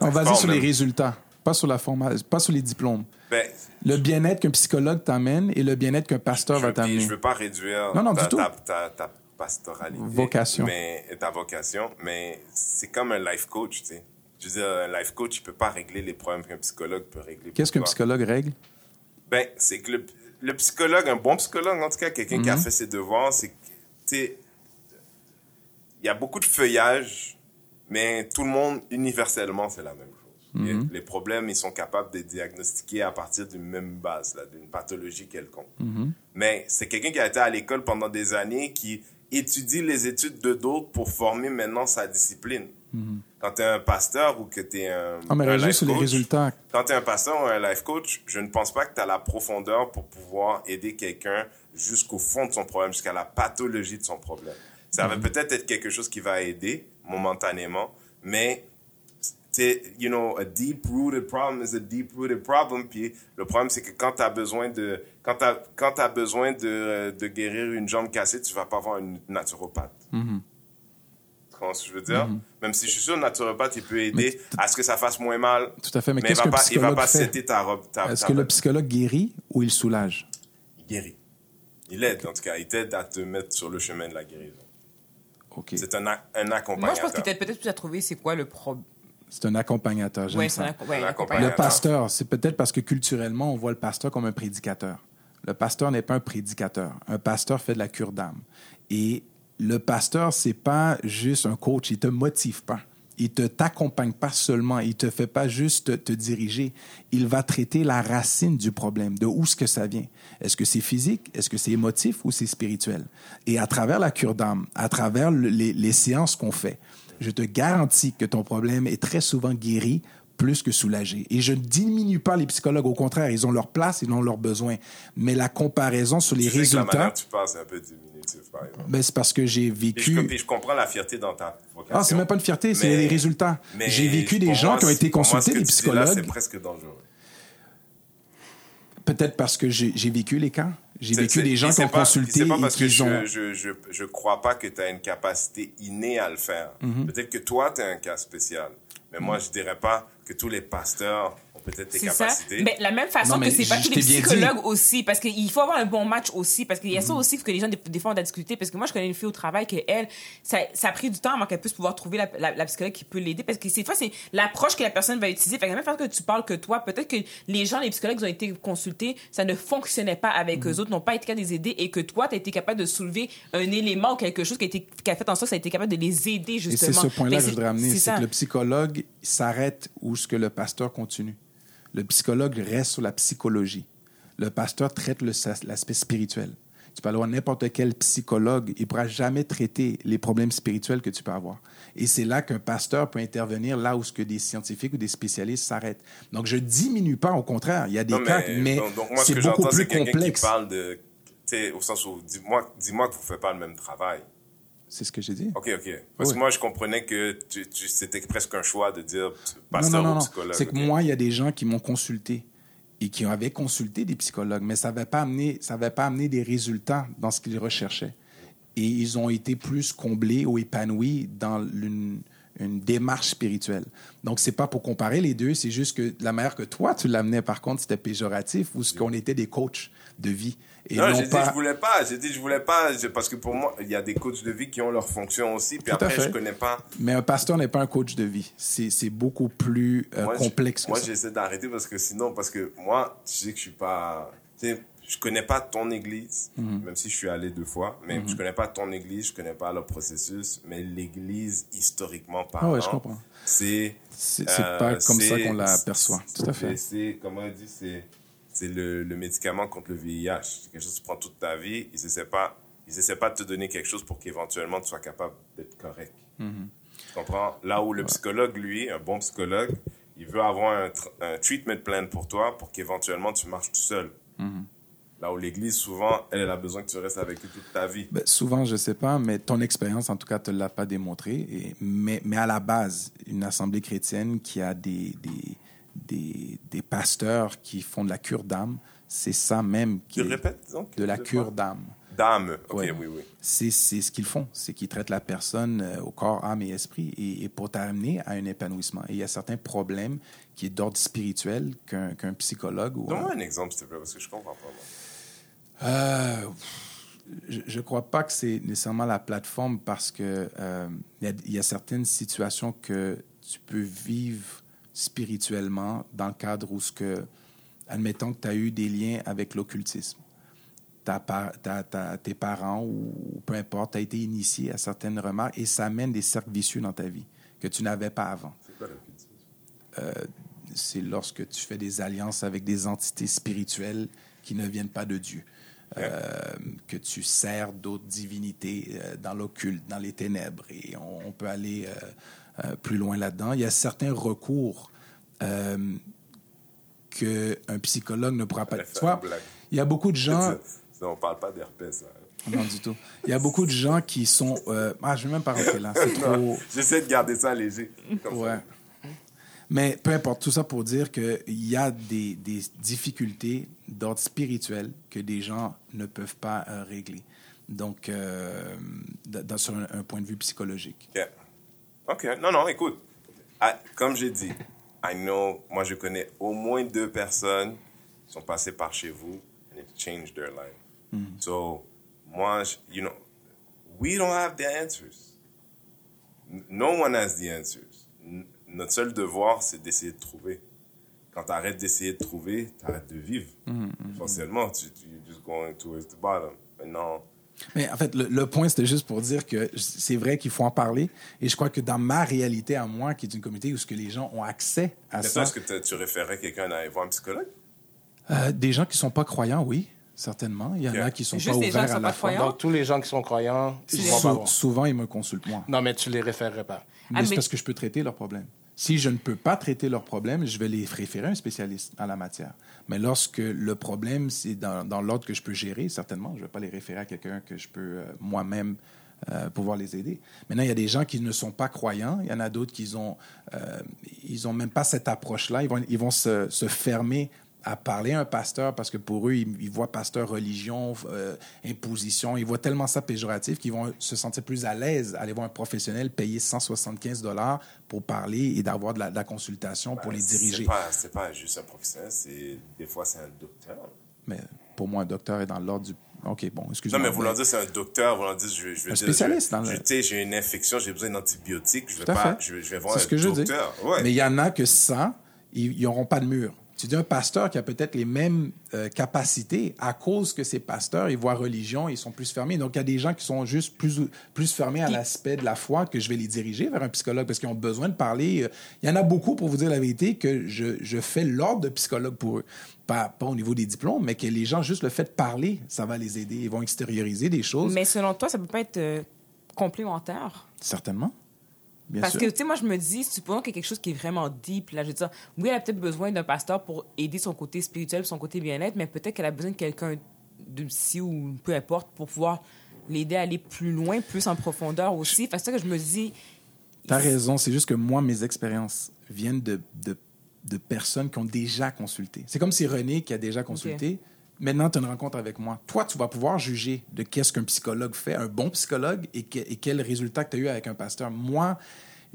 [SPEAKER 3] On va
[SPEAKER 1] au
[SPEAKER 3] sur les résultats, pas sur la formation, pas sur les diplômes.
[SPEAKER 1] Ben,
[SPEAKER 3] Le bien-être qu'un psychologue t'amène et le bien-être qu'un pasteur
[SPEAKER 1] je
[SPEAKER 3] va t'amener.
[SPEAKER 1] je veux pas réduire
[SPEAKER 3] Non, non,
[SPEAKER 1] ta,
[SPEAKER 3] du tout.
[SPEAKER 1] ta, ta, ta pastoralité.
[SPEAKER 3] Vocation.
[SPEAKER 1] Mais, ta vocation, mais c'est comme un life coach, tu sais. Je veux dire, un life coach, il peut pas régler les problèmes qu'un psychologue peut régler.
[SPEAKER 3] Qu'est-ce qu'un psychologue règle?
[SPEAKER 1] Ben, c'est que le, le psychologue, un bon psychologue, en tout cas, quelqu'un qui a
[SPEAKER 3] Mhm.
[SPEAKER 1] fait ses devoirs, c'est tu sais, y a beaucoup de feuillage, mais tout le monde, universellement, c'est la même chose.
[SPEAKER 3] Mhm.
[SPEAKER 1] Les problèmes, ils sont capables de diagnostiquer à partir d'une même base, d'une pathologie quelconque.
[SPEAKER 3] Mhm.
[SPEAKER 1] Mais c'est quelqu'un qui a été à l'école pendant des années, qui étudie les études de d'autres pour former maintenant sa discipline. Quand tu es un pasteur ou que tu es un,
[SPEAKER 3] Mhm. Ah, mais
[SPEAKER 1] un life
[SPEAKER 3] sur les
[SPEAKER 1] coach,
[SPEAKER 3] résultats.
[SPEAKER 1] quand tu es un pasteur ou un life coach, je ne pense pas que tu as la profondeur pour pouvoir aider quelqu'un jusqu'au fond de son problème, jusqu'à la pathologie de son problème. Ça va peut-être être quelque chose qui va aider momentanément, mais you know, a deep-rooted problem is a deep-rooted problem. Puis le problème, c'est que quand tu as besoin de, quand t'as, quand t'as besoin de, de guérir une jambe cassée, tu vas pas voir une naturopathe. Tu comprends ce que je veux dire? Même si je suis sûr, le naturopathe, il peut aider à ce que ça fasse moins mal.
[SPEAKER 3] Tout à fait, mais
[SPEAKER 1] il
[SPEAKER 3] qu'est-ce
[SPEAKER 1] va pas, il va pas
[SPEAKER 3] fait?
[SPEAKER 1] setter ta robe,
[SPEAKER 3] Est-ce que le psychologue guérit ou il soulage?
[SPEAKER 1] il guérit. Il aide, en tout cas. Il t'aide à te mettre sur le chemin de la guérison. C'est un, un
[SPEAKER 4] Moi,
[SPEAKER 1] accompagnateur.
[SPEAKER 4] je pense que peut-être plus à trouver c'est quoi le problème.
[SPEAKER 3] C'est un accompagnateur, j'aime
[SPEAKER 4] Ouais, c'est
[SPEAKER 3] ça.
[SPEAKER 4] un acc- ouais,
[SPEAKER 1] Un
[SPEAKER 4] un
[SPEAKER 1] accompagnateur.
[SPEAKER 3] Le pasteur, c'est peut-être parce que culturellement, on voit le pasteur comme un prédicateur. Le pasteur n'est pas un prédicateur. Un pasteur fait de la cure d'âme. Et le pasteur, c'est pas juste un coach. Il te motive pas. Il te t'accompagne pas seulement. Il te fait pas juste te, te diriger. Il va traiter la racine du problème, de où ce que ça vient. Est-ce que c'est physique? Est-ce que c'est émotif ou c'est spirituel? Et à travers la cure d'âme, à travers le- les, les séances qu'on fait, je te garantis que ton problème est très souvent guéri plus que soulagé. Et je ne diminue pas les psychologues, au contraire, ils ont leur place, ils ont leurs besoins. Mais la comparaison sur les
[SPEAKER 1] Tu sais que la
[SPEAKER 3] résultats,
[SPEAKER 1] manière tu c'est un peu diminutif, par exemple.
[SPEAKER 3] ben, c'est parce que j'ai
[SPEAKER 1] je,
[SPEAKER 3] vécu...
[SPEAKER 1] puis je comprends la fierté dans ta vocation.
[SPEAKER 3] Ah, c'est même pas une fierté, c'est les résultats. J'ai vécu des gens
[SPEAKER 1] moi,
[SPEAKER 3] qui ont été
[SPEAKER 1] pour moi, ce
[SPEAKER 3] consultés,
[SPEAKER 1] que
[SPEAKER 3] des psychologues,
[SPEAKER 1] C'est presque dangereux.
[SPEAKER 3] Peut-être parce que j'ai vécu les cas. J'ai vécu des gens qui ont
[SPEAKER 1] pas-
[SPEAKER 3] consulté
[SPEAKER 1] C'est pas
[SPEAKER 3] et
[SPEAKER 1] parce que je,
[SPEAKER 3] ont...
[SPEAKER 1] je, je, je crois pas que tu as une capacité innée à le faire.
[SPEAKER 3] Mhm.
[SPEAKER 1] Peut-être que toi, tu as un cas spécial. Mais moi, je dirais pas que tous les pasteurs peut-être tes
[SPEAKER 4] C'est ça.
[SPEAKER 1] capacités.
[SPEAKER 4] Mais la même façon
[SPEAKER 3] Non, mais
[SPEAKER 4] que c'est pas tous les
[SPEAKER 3] dit.
[SPEAKER 4] psychologues aussi, parce qu'il faut avoir un bon match aussi, parce qu'il y a
[SPEAKER 3] Mhm.
[SPEAKER 4] ça aussi que les gens des, des fois ont à discuter, parce que moi je connais une fille au travail que elle, ça, ça a pris du temps avant qu'elle puisse pouvoir trouver la, la, la psychologue qui peut l'aider, parce que ces fois c'est l'approche que la personne va utiliser. Fait que la même façon que tu parles que toi, peut-être que les gens, les psychologues ont été consultés, ça ne fonctionnait pas avec
[SPEAKER 3] Mhm.
[SPEAKER 4] eux autres, n'ont pas été capables de les aider, et que toi, tu as été capable de soulever un élément ou quelque chose qui a, été, qui a fait en sorte que ça a été capable de les aider
[SPEAKER 3] Et
[SPEAKER 4] justement.
[SPEAKER 3] c'est ce point-là
[SPEAKER 4] Fait
[SPEAKER 3] que je voudrais amener, c'est que le psychologue s'arrête où ce que le pasteur continue. Le psychologue reste sur la psychologie. Le pasteur traite l'aspect spirituel. Tu peux aller voir n'importe quel psychologue, il ne pourra jamais traiter les problèmes spirituels que tu peux avoir. Et c'est là qu'un pasteur peut intervenir là où ce que des scientifiques ou des spécialistes s'arrêtent. Donc, je diminue pas, au contraire. Il y a des
[SPEAKER 1] Non,
[SPEAKER 3] cas, mais
[SPEAKER 1] donc, donc moi, ce
[SPEAKER 3] c'est
[SPEAKER 1] que
[SPEAKER 3] beaucoup plus
[SPEAKER 1] quelqu'un qui
[SPEAKER 3] complexe.
[SPEAKER 1] parle de, au sens où, dis-moi, dis-moi que vous faites pas le même travail.
[SPEAKER 3] C'est ce que j'ai dit.
[SPEAKER 1] Ok, ok. Parce
[SPEAKER 3] Oui.
[SPEAKER 1] que moi, je comprenais que c'était presque un choix de dire pasteur
[SPEAKER 3] non, non,
[SPEAKER 1] ou
[SPEAKER 3] non.
[SPEAKER 1] psychologue.
[SPEAKER 3] C'est que moi, il y a des gens qui m'ont consulté et qui avaient consulté des psychologues, mais ça n'avait pas amené, ça avait pas amené des résultats dans ce qu'ils recherchaient. Et ils ont été plus comblés ou épanouis dans une, une démarche spirituelle. Donc, c'est pas pour comparer les deux, c'est juste que la manière que toi, tu l'amenais, par contre, c'était péjoratif, ou ce qu'on était des coachs de vie. Et
[SPEAKER 1] non,
[SPEAKER 3] non
[SPEAKER 1] j'ai dit
[SPEAKER 3] pas...
[SPEAKER 1] je voulais pas. J'ai dit je voulais pas je- parce que pour moi, il y a des coachs de vie qui ont leur fonction aussi. Puis
[SPEAKER 3] Tout
[SPEAKER 1] après, je connais pas.
[SPEAKER 3] Mais un pasteur n'est pas un coach de vie. C'est c'est beaucoup plus euh,
[SPEAKER 1] Moi, je-
[SPEAKER 3] complexe que
[SPEAKER 1] Moi, j'essaie d'arrêter parce que sinon, parce que moi, tu sais que je suis pas. Tu sais, je connais pas ton église,
[SPEAKER 3] Mhm.
[SPEAKER 1] même si je suis allé deux fois, mais je connais pas ton église, je connais pas leur processus, mais l'église, historiquement parlant,
[SPEAKER 3] Ah ouais, je comprends.
[SPEAKER 1] c'est.
[SPEAKER 3] C'est c'est
[SPEAKER 1] euh,
[SPEAKER 3] pas comme ça qu'on l'aperçoit. Tout à fait.
[SPEAKER 1] C'est, comment on dit, c'est, c'est le, le médicament contre le VIH. C'est quelque chose que tu prends toute ta vie. Ils essaient pas, ils essaient pas de te donner quelque chose pour qu'éventuellement tu sois capable d'être correct.
[SPEAKER 3] Mm-hmm.
[SPEAKER 1] Tu comprends? Là où le psychologue, lui, un bon psychologue, il veut avoir un, un treatment plan pour toi pour qu'éventuellement tu marches tout seul.
[SPEAKER 3] Mm-hmm.
[SPEAKER 1] Là où l'église, souvent, elle, elle a besoin que tu restes avec eux toute ta vie.
[SPEAKER 3] Ben, souvent, je sais pas, mais ton expérience, en tout cas, te l'a pas démontré. Et, mais, mais à la base, une assemblée chrétienne qui a des, des, des, des pasteurs qui font de la cure d'âme, c'est ça même qui est
[SPEAKER 1] répètes, donc?
[SPEAKER 3] de la cure d'âme.
[SPEAKER 1] D'âme. Ok,
[SPEAKER 3] Ouais.
[SPEAKER 1] oui, oui.
[SPEAKER 3] C'est c'est ce qu'ils font, c'est qu'ils traitent la personne euh, au corps, âme et esprit et, et pour t'amener à un épanouissement. Et il y a certains problèmes qui est d'ordre spirituel qu'un qu'un psychologue ou
[SPEAKER 1] Donne-moi un exemple, s'il te plaît, parce que je comprends pas.
[SPEAKER 3] Euh, je ne crois pas que c'est nécessairement la plateforme parce que euh, y, il y a certaines situations que tu peux vivre spirituellement dans le cadre où ce que, admettons que tu as eu des liens avec l'occultisme. Tes parents ou peu importe, tu as été initié à certaines remarques et ça amène des cercles vicieux dans ta vie que tu n'avais pas avant
[SPEAKER 1] C'est quoi l'occultisme?
[SPEAKER 3] c'est lorsque tu fais des alliances avec des entités spirituelles qui ne viennent pas de Dieu. Euh, que tu sers d'autres divinités euh, dans l'occulte, dans les ténèbres. Et on, on peut aller euh, euh, plus loin là-dedans. Il y a certains recours euh, qu'un psychologue ne pourra pas... Tu vois, il y a beaucoup de gens...
[SPEAKER 1] Ça, on parle pas d'herpès.
[SPEAKER 3] Non, du tout. Il y a beaucoup de gens qui sont... euh, Ah, je ne vais même pas rentrer là. C'est trop...
[SPEAKER 1] J'essaie de garder ça léger.
[SPEAKER 3] Ouais. Mais peu importe, tout ça pour dire qu'il y a des, des difficultés d'ordre spirituel que des gens ne peuvent pas euh, régler. Donc, euh, dans- sur un, un point de vue psychologique.
[SPEAKER 1] OK. Non, non, écoute. Ah, comme j'ai dit, I know, moi, je connais au moins deux personnes qui sont passées par chez vous and it changed their life. So, moi, you know, we don't have the answers. No one has the answers. Notre seul devoir, c'est d'essayer de trouver. Quand tu arrêtes d'essayer de trouver, tu arrêtes de vivre. Essentiellement, tu, tu you're just going towards the bottom. Maintenant,
[SPEAKER 3] Mais en fait, le, le point, c'était juste pour dire que c'est vrai qu'il faut en parler. Et je crois que dans ma réalité à moi, qui est une communauté où ce que les gens ont accès à
[SPEAKER 1] mais
[SPEAKER 3] ça,
[SPEAKER 1] est-ce que tu référerais quelqu'un à aller voir un psychologue?
[SPEAKER 3] euh, des gens qui sont pas croyants, oui, certainement. Il y en a qui sont
[SPEAKER 4] Juste
[SPEAKER 3] pas ouverts à
[SPEAKER 4] sont
[SPEAKER 3] la foi.
[SPEAKER 4] croyants?
[SPEAKER 2] Donc, tous les gens qui sont croyants, ils vont pas voir.
[SPEAKER 3] souvent, ils me consultent moi.
[SPEAKER 2] Non, mais tu les référerais pas.
[SPEAKER 3] Mais
[SPEAKER 4] Ah,
[SPEAKER 3] c'est
[SPEAKER 4] mais-
[SPEAKER 3] parce que je peux traiter leurs problèmes. Si je ne peux pas traiter leurs problèmes, je vais les référer à un spécialiste en la matière. Mais lorsque le problème, c'est dans, dans l'ordre que je peux gérer, certainement, je ne vais pas les référer à quelqu'un que je peux euh, moi-même euh, pouvoir les aider. Maintenant, il y a des gens qui ne sont pas croyants. Il y en a d'autres qui ont, euh, ont même pas cette approche-là. Ils vont, ils vont se, se fermer à parler à un pasteur parce que pour eux, ils, ils voient pasteur religion, euh, imposition, ils voient tellement ça péjoratif qu'ils vont se sentir plus à l'aise à aller voir un professionnel payer 175 dollars pour parler et d'avoir de la, de la consultation pour les
[SPEAKER 1] Ben, C'est
[SPEAKER 3] diriger.
[SPEAKER 1] pas, c'est pas juste un professionnel, c'est des fois c'est un docteur.
[SPEAKER 3] Mais pour moi, un docteur est dans l'ordre du. OK, bon,
[SPEAKER 1] Non,
[SPEAKER 3] excuse-moi.
[SPEAKER 1] mais voulant dire c'est un docteur, voulant dire je, je veux
[SPEAKER 3] Un
[SPEAKER 1] dire,
[SPEAKER 3] spécialiste
[SPEAKER 1] je-
[SPEAKER 3] dans le-
[SPEAKER 1] je- j'ai une infection, j'ai besoin d'antibiotiques, je vais pas, je, vais- vais voir
[SPEAKER 3] C'est
[SPEAKER 1] un
[SPEAKER 3] ce que je dis.
[SPEAKER 1] docteur. Ouais.
[SPEAKER 3] Mais il y en a que ça, ils n'auront pas de mur. Tu dis un pasteur qui a peut-être les mêmes euh, capacités à cause que ces pasteurs, ils voient religion, ils sont plus fermés. Donc, il y a des gens qui sont juste plus, plus fermés à l'aspect de la foi que je vais les diriger vers un psychologue parce qu'ils ont besoin de parler. Euh, Il y en a beaucoup, pour vous dire la vérité, que je, je fais l'ordre de psychologue pour eux. Pas, pas au niveau des diplômes, mais que les gens, juste le fait de parler, ça va les aider. Ils vont extérioriser des choses.
[SPEAKER 4] Mais selon toi, ça peut pas être euh, complémentaire?
[SPEAKER 3] Certainement. Bien
[SPEAKER 4] Parce
[SPEAKER 3] sûr.
[SPEAKER 4] que, tu sais, moi, je me dis, supposons qu'il y a quelque chose qui est vraiment deep, là, je veux dire, oui, elle a peut-être besoin d'un pasteur pour aider son côté spirituel, son côté bien-être, mais peut-être qu'elle a besoin de quelqu'un de psy ou peu importe pour pouvoir l'aider à aller plus loin, plus en profondeur aussi. Fait que c'est ça que je me dis.
[SPEAKER 3] T'as raison, c'est juste que moi, mes expériences viennent de, de, de personnes qui ont déjà consulté. C'est comme si René, qui a déjà consulté, maintenant tu as une rencontre avec moi. Toi, tu vas pouvoir juger de qu'est-ce qu'un psychologue fait, un bon psychologue, et, que- et quel résultat que tu as eu avec un pasteur. Moi,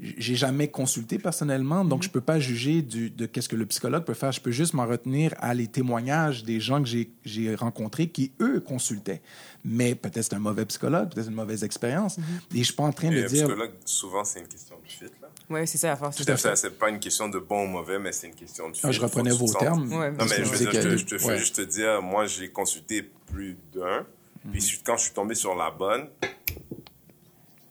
[SPEAKER 3] j'ai jamais consulté personnellement, donc je peux pas juger du, de qu'est-ce que le psychologue peut faire. Je peux juste m'en retenir à les témoignages des gens que j'ai- rencontrés qui, eux, consultaient. Mais peut-être c'est un mauvais psychologue, peut-être une mauvaise expérience. Et je suis pas en train
[SPEAKER 1] Et
[SPEAKER 3] de
[SPEAKER 1] un
[SPEAKER 3] dire...
[SPEAKER 1] psychologue, souvent c'est une question de fit.
[SPEAKER 4] Oui, c'est ça la force.
[SPEAKER 3] Tout à fait.
[SPEAKER 1] C'est pas une question de bon ou mauvais, mais c'est une question de.
[SPEAKER 3] Ah, je reprenais vos termes.
[SPEAKER 4] Ouais,
[SPEAKER 1] Non, mais je veux dire, je te, je te fais
[SPEAKER 3] ouais.
[SPEAKER 1] juste te dire, moi, j'ai consulté plus d'un.
[SPEAKER 3] Mhm.
[SPEAKER 1] Puis quand je suis tombé sur la bonne,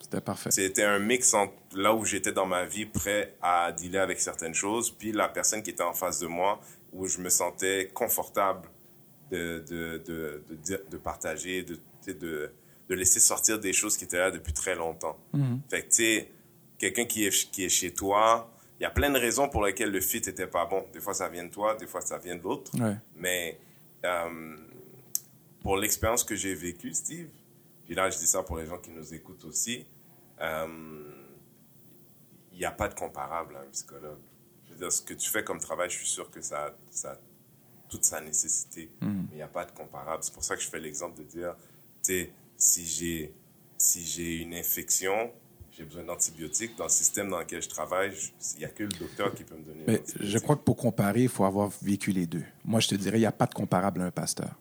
[SPEAKER 3] C'était parfait.
[SPEAKER 1] c'était un mix entre là où j'étais dans ma vie prêt à dealer avec certaines choses, puis la personne qui était en face de moi, où je me sentais confortable de, de, de, de, partager, de, de, de laisser sortir des choses qui étaient là depuis très longtemps. Fait que, tu sais, quelqu'un qui est, qui est chez toi, il y a plein de raisons pour lesquelles le fit était pas bon. Des fois, ça vient de toi, des fois, ça vient de l'autre.
[SPEAKER 3] Ouais.
[SPEAKER 1] Mais euh, pour l'expérience que j'ai vécue, Steve, puis là, je dis ça pour les gens qui nous écoutent aussi, euh, il n'y a pas de comparable à un psychologue. Je veux dire, ce que tu fais comme travail, je suis sûr que ça, ça a toute sa nécessité, mais il n'y a pas de comparable. C'est pour ça que je fais l'exemple de dire, tu sais, si j'ai si j'ai une infection, j'ai besoin d'antibiotiques. Dans le système dans lequel je travaille, il n'y a que le docteur qui peut me donner
[SPEAKER 3] Mais je crois que pour comparer, il faut avoir vécu les deux. Moi, je te dirais, il n'y a pas de comparable à un pasteur.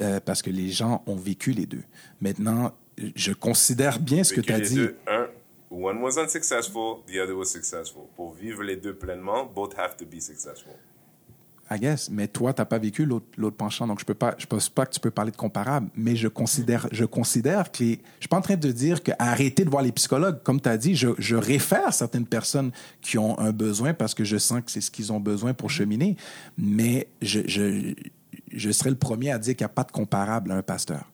[SPEAKER 3] Euh, parce que les gens ont vécu les deux. Maintenant, je considère bien ce que tu as
[SPEAKER 1] les
[SPEAKER 3] dit.
[SPEAKER 1] deux, un, one was unsuccessful, the other was successful. Pour vivre les deux pleinement, both have to be successful.
[SPEAKER 3] I guess. Mais toi, tu n'as pas vécu l'autre penchant, donc je peux pas, je pense pas que tu peux parler de comparable. Mais je considère, je considère que les, je suis pas en train de dire que arrêtez de voir les psychologues. Comme tu as dit, je, je réfère certaines personnes qui ont un besoin parce que je sens que c'est ce qu'ils ont besoin pour cheminer. Mais je, je, je serais le premier à dire qu'il n'y a pas de comparable à un pasteur.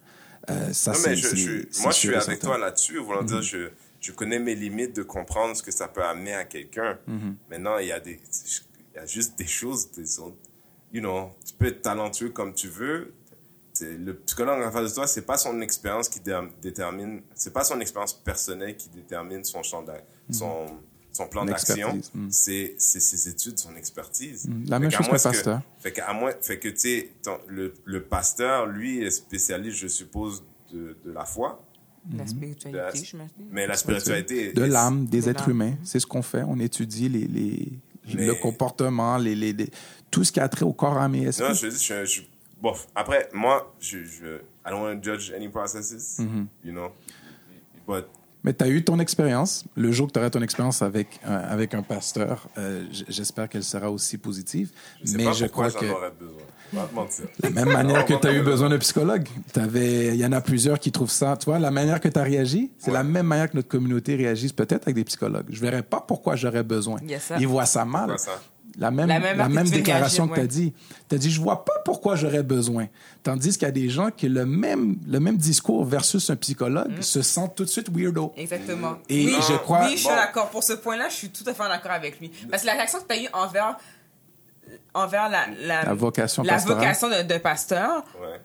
[SPEAKER 3] Euh, ça,
[SPEAKER 1] Non, mais je, moi, je suis avec
[SPEAKER 3] certain.
[SPEAKER 1] toi là-dessus. Voulant dire, je, je connais mes limites de comprendre ce que ça peut amener à quelqu'un. Maintenant, il y a des, il y a juste des choses, des autres- you know, tu peux être talentueux comme tu veux. C'est- Le psychologue en face de toi, c'est pas son expérience qui dé- détermine, c'est pas son expérience personnelle qui détermine son champ d'a- son, son plan d'action.
[SPEAKER 3] Mm.
[SPEAKER 1] C'est c'est ses études, son expertise.
[SPEAKER 3] Mm. La
[SPEAKER 1] Fait
[SPEAKER 3] même
[SPEAKER 1] qu'à
[SPEAKER 3] chose
[SPEAKER 1] que-
[SPEAKER 3] pasteur.
[SPEAKER 1] fait que, à moins, fait que tu le, le pasteur, lui, est spécialiste, je suppose, de, de la foi.
[SPEAKER 4] La spiritualité,
[SPEAKER 1] La-
[SPEAKER 4] je m'imagine.
[SPEAKER 1] Mais la spiritualité.
[SPEAKER 3] de l'âme des
[SPEAKER 4] De
[SPEAKER 3] êtres humains. C'est ce qu'on fait. On étudie les, les,
[SPEAKER 1] Mais-
[SPEAKER 3] le comportement, les, les, les- tout ce qui a trait au corps, âme et esprit.
[SPEAKER 1] Non, je te dis, je, je, bof. Après, moi, je, je, I don't want to judge any processes,
[SPEAKER 3] Mm-hmm.
[SPEAKER 1] you know. But,
[SPEAKER 3] Mais tu as eu ton expérience. Le jour que tu auras ton expérience avec, un- avec un pasteur, euh, j'espère qu'elle sera aussi positive.
[SPEAKER 1] je sais
[SPEAKER 3] Mais
[SPEAKER 1] pas
[SPEAKER 3] je
[SPEAKER 1] pourquoi
[SPEAKER 3] crois que
[SPEAKER 1] besoin.
[SPEAKER 3] La même manière que tu as eu besoin d'un psychologue, t'avais- il y en a plusieurs qui trouvent ça. Tu vois, la manière que tu as réagi, c'est
[SPEAKER 1] Ouais.
[SPEAKER 3] la même manière que notre communauté réagisse peut-être avec des psychologues. Je verrais pas pourquoi j'aurais besoin.
[SPEAKER 4] Yes.
[SPEAKER 3] Ils voient ça mal.
[SPEAKER 1] Ça?
[SPEAKER 3] La même,
[SPEAKER 4] La
[SPEAKER 3] la
[SPEAKER 4] même
[SPEAKER 3] déclaration que tu as dit. Tu as dit, je vois pas pourquoi j'aurais besoin. Tandis qu'il y a des gens qui, le même, le même discours versus un psychologue, se sentent tout de suite weirdo.
[SPEAKER 4] Exactement.
[SPEAKER 3] Et
[SPEAKER 4] oui,
[SPEAKER 3] je crois-
[SPEAKER 4] Oui, je suis
[SPEAKER 1] Bon.
[SPEAKER 4] d'accord. Pour ce point-là, je suis tout à fait d'accord avec lui. Parce que la réaction que tu as eue envers, envers la, la,
[SPEAKER 3] La vocation
[SPEAKER 4] la
[SPEAKER 3] pastorale.
[SPEAKER 4] vocation de, de pasteur,
[SPEAKER 1] Ouais.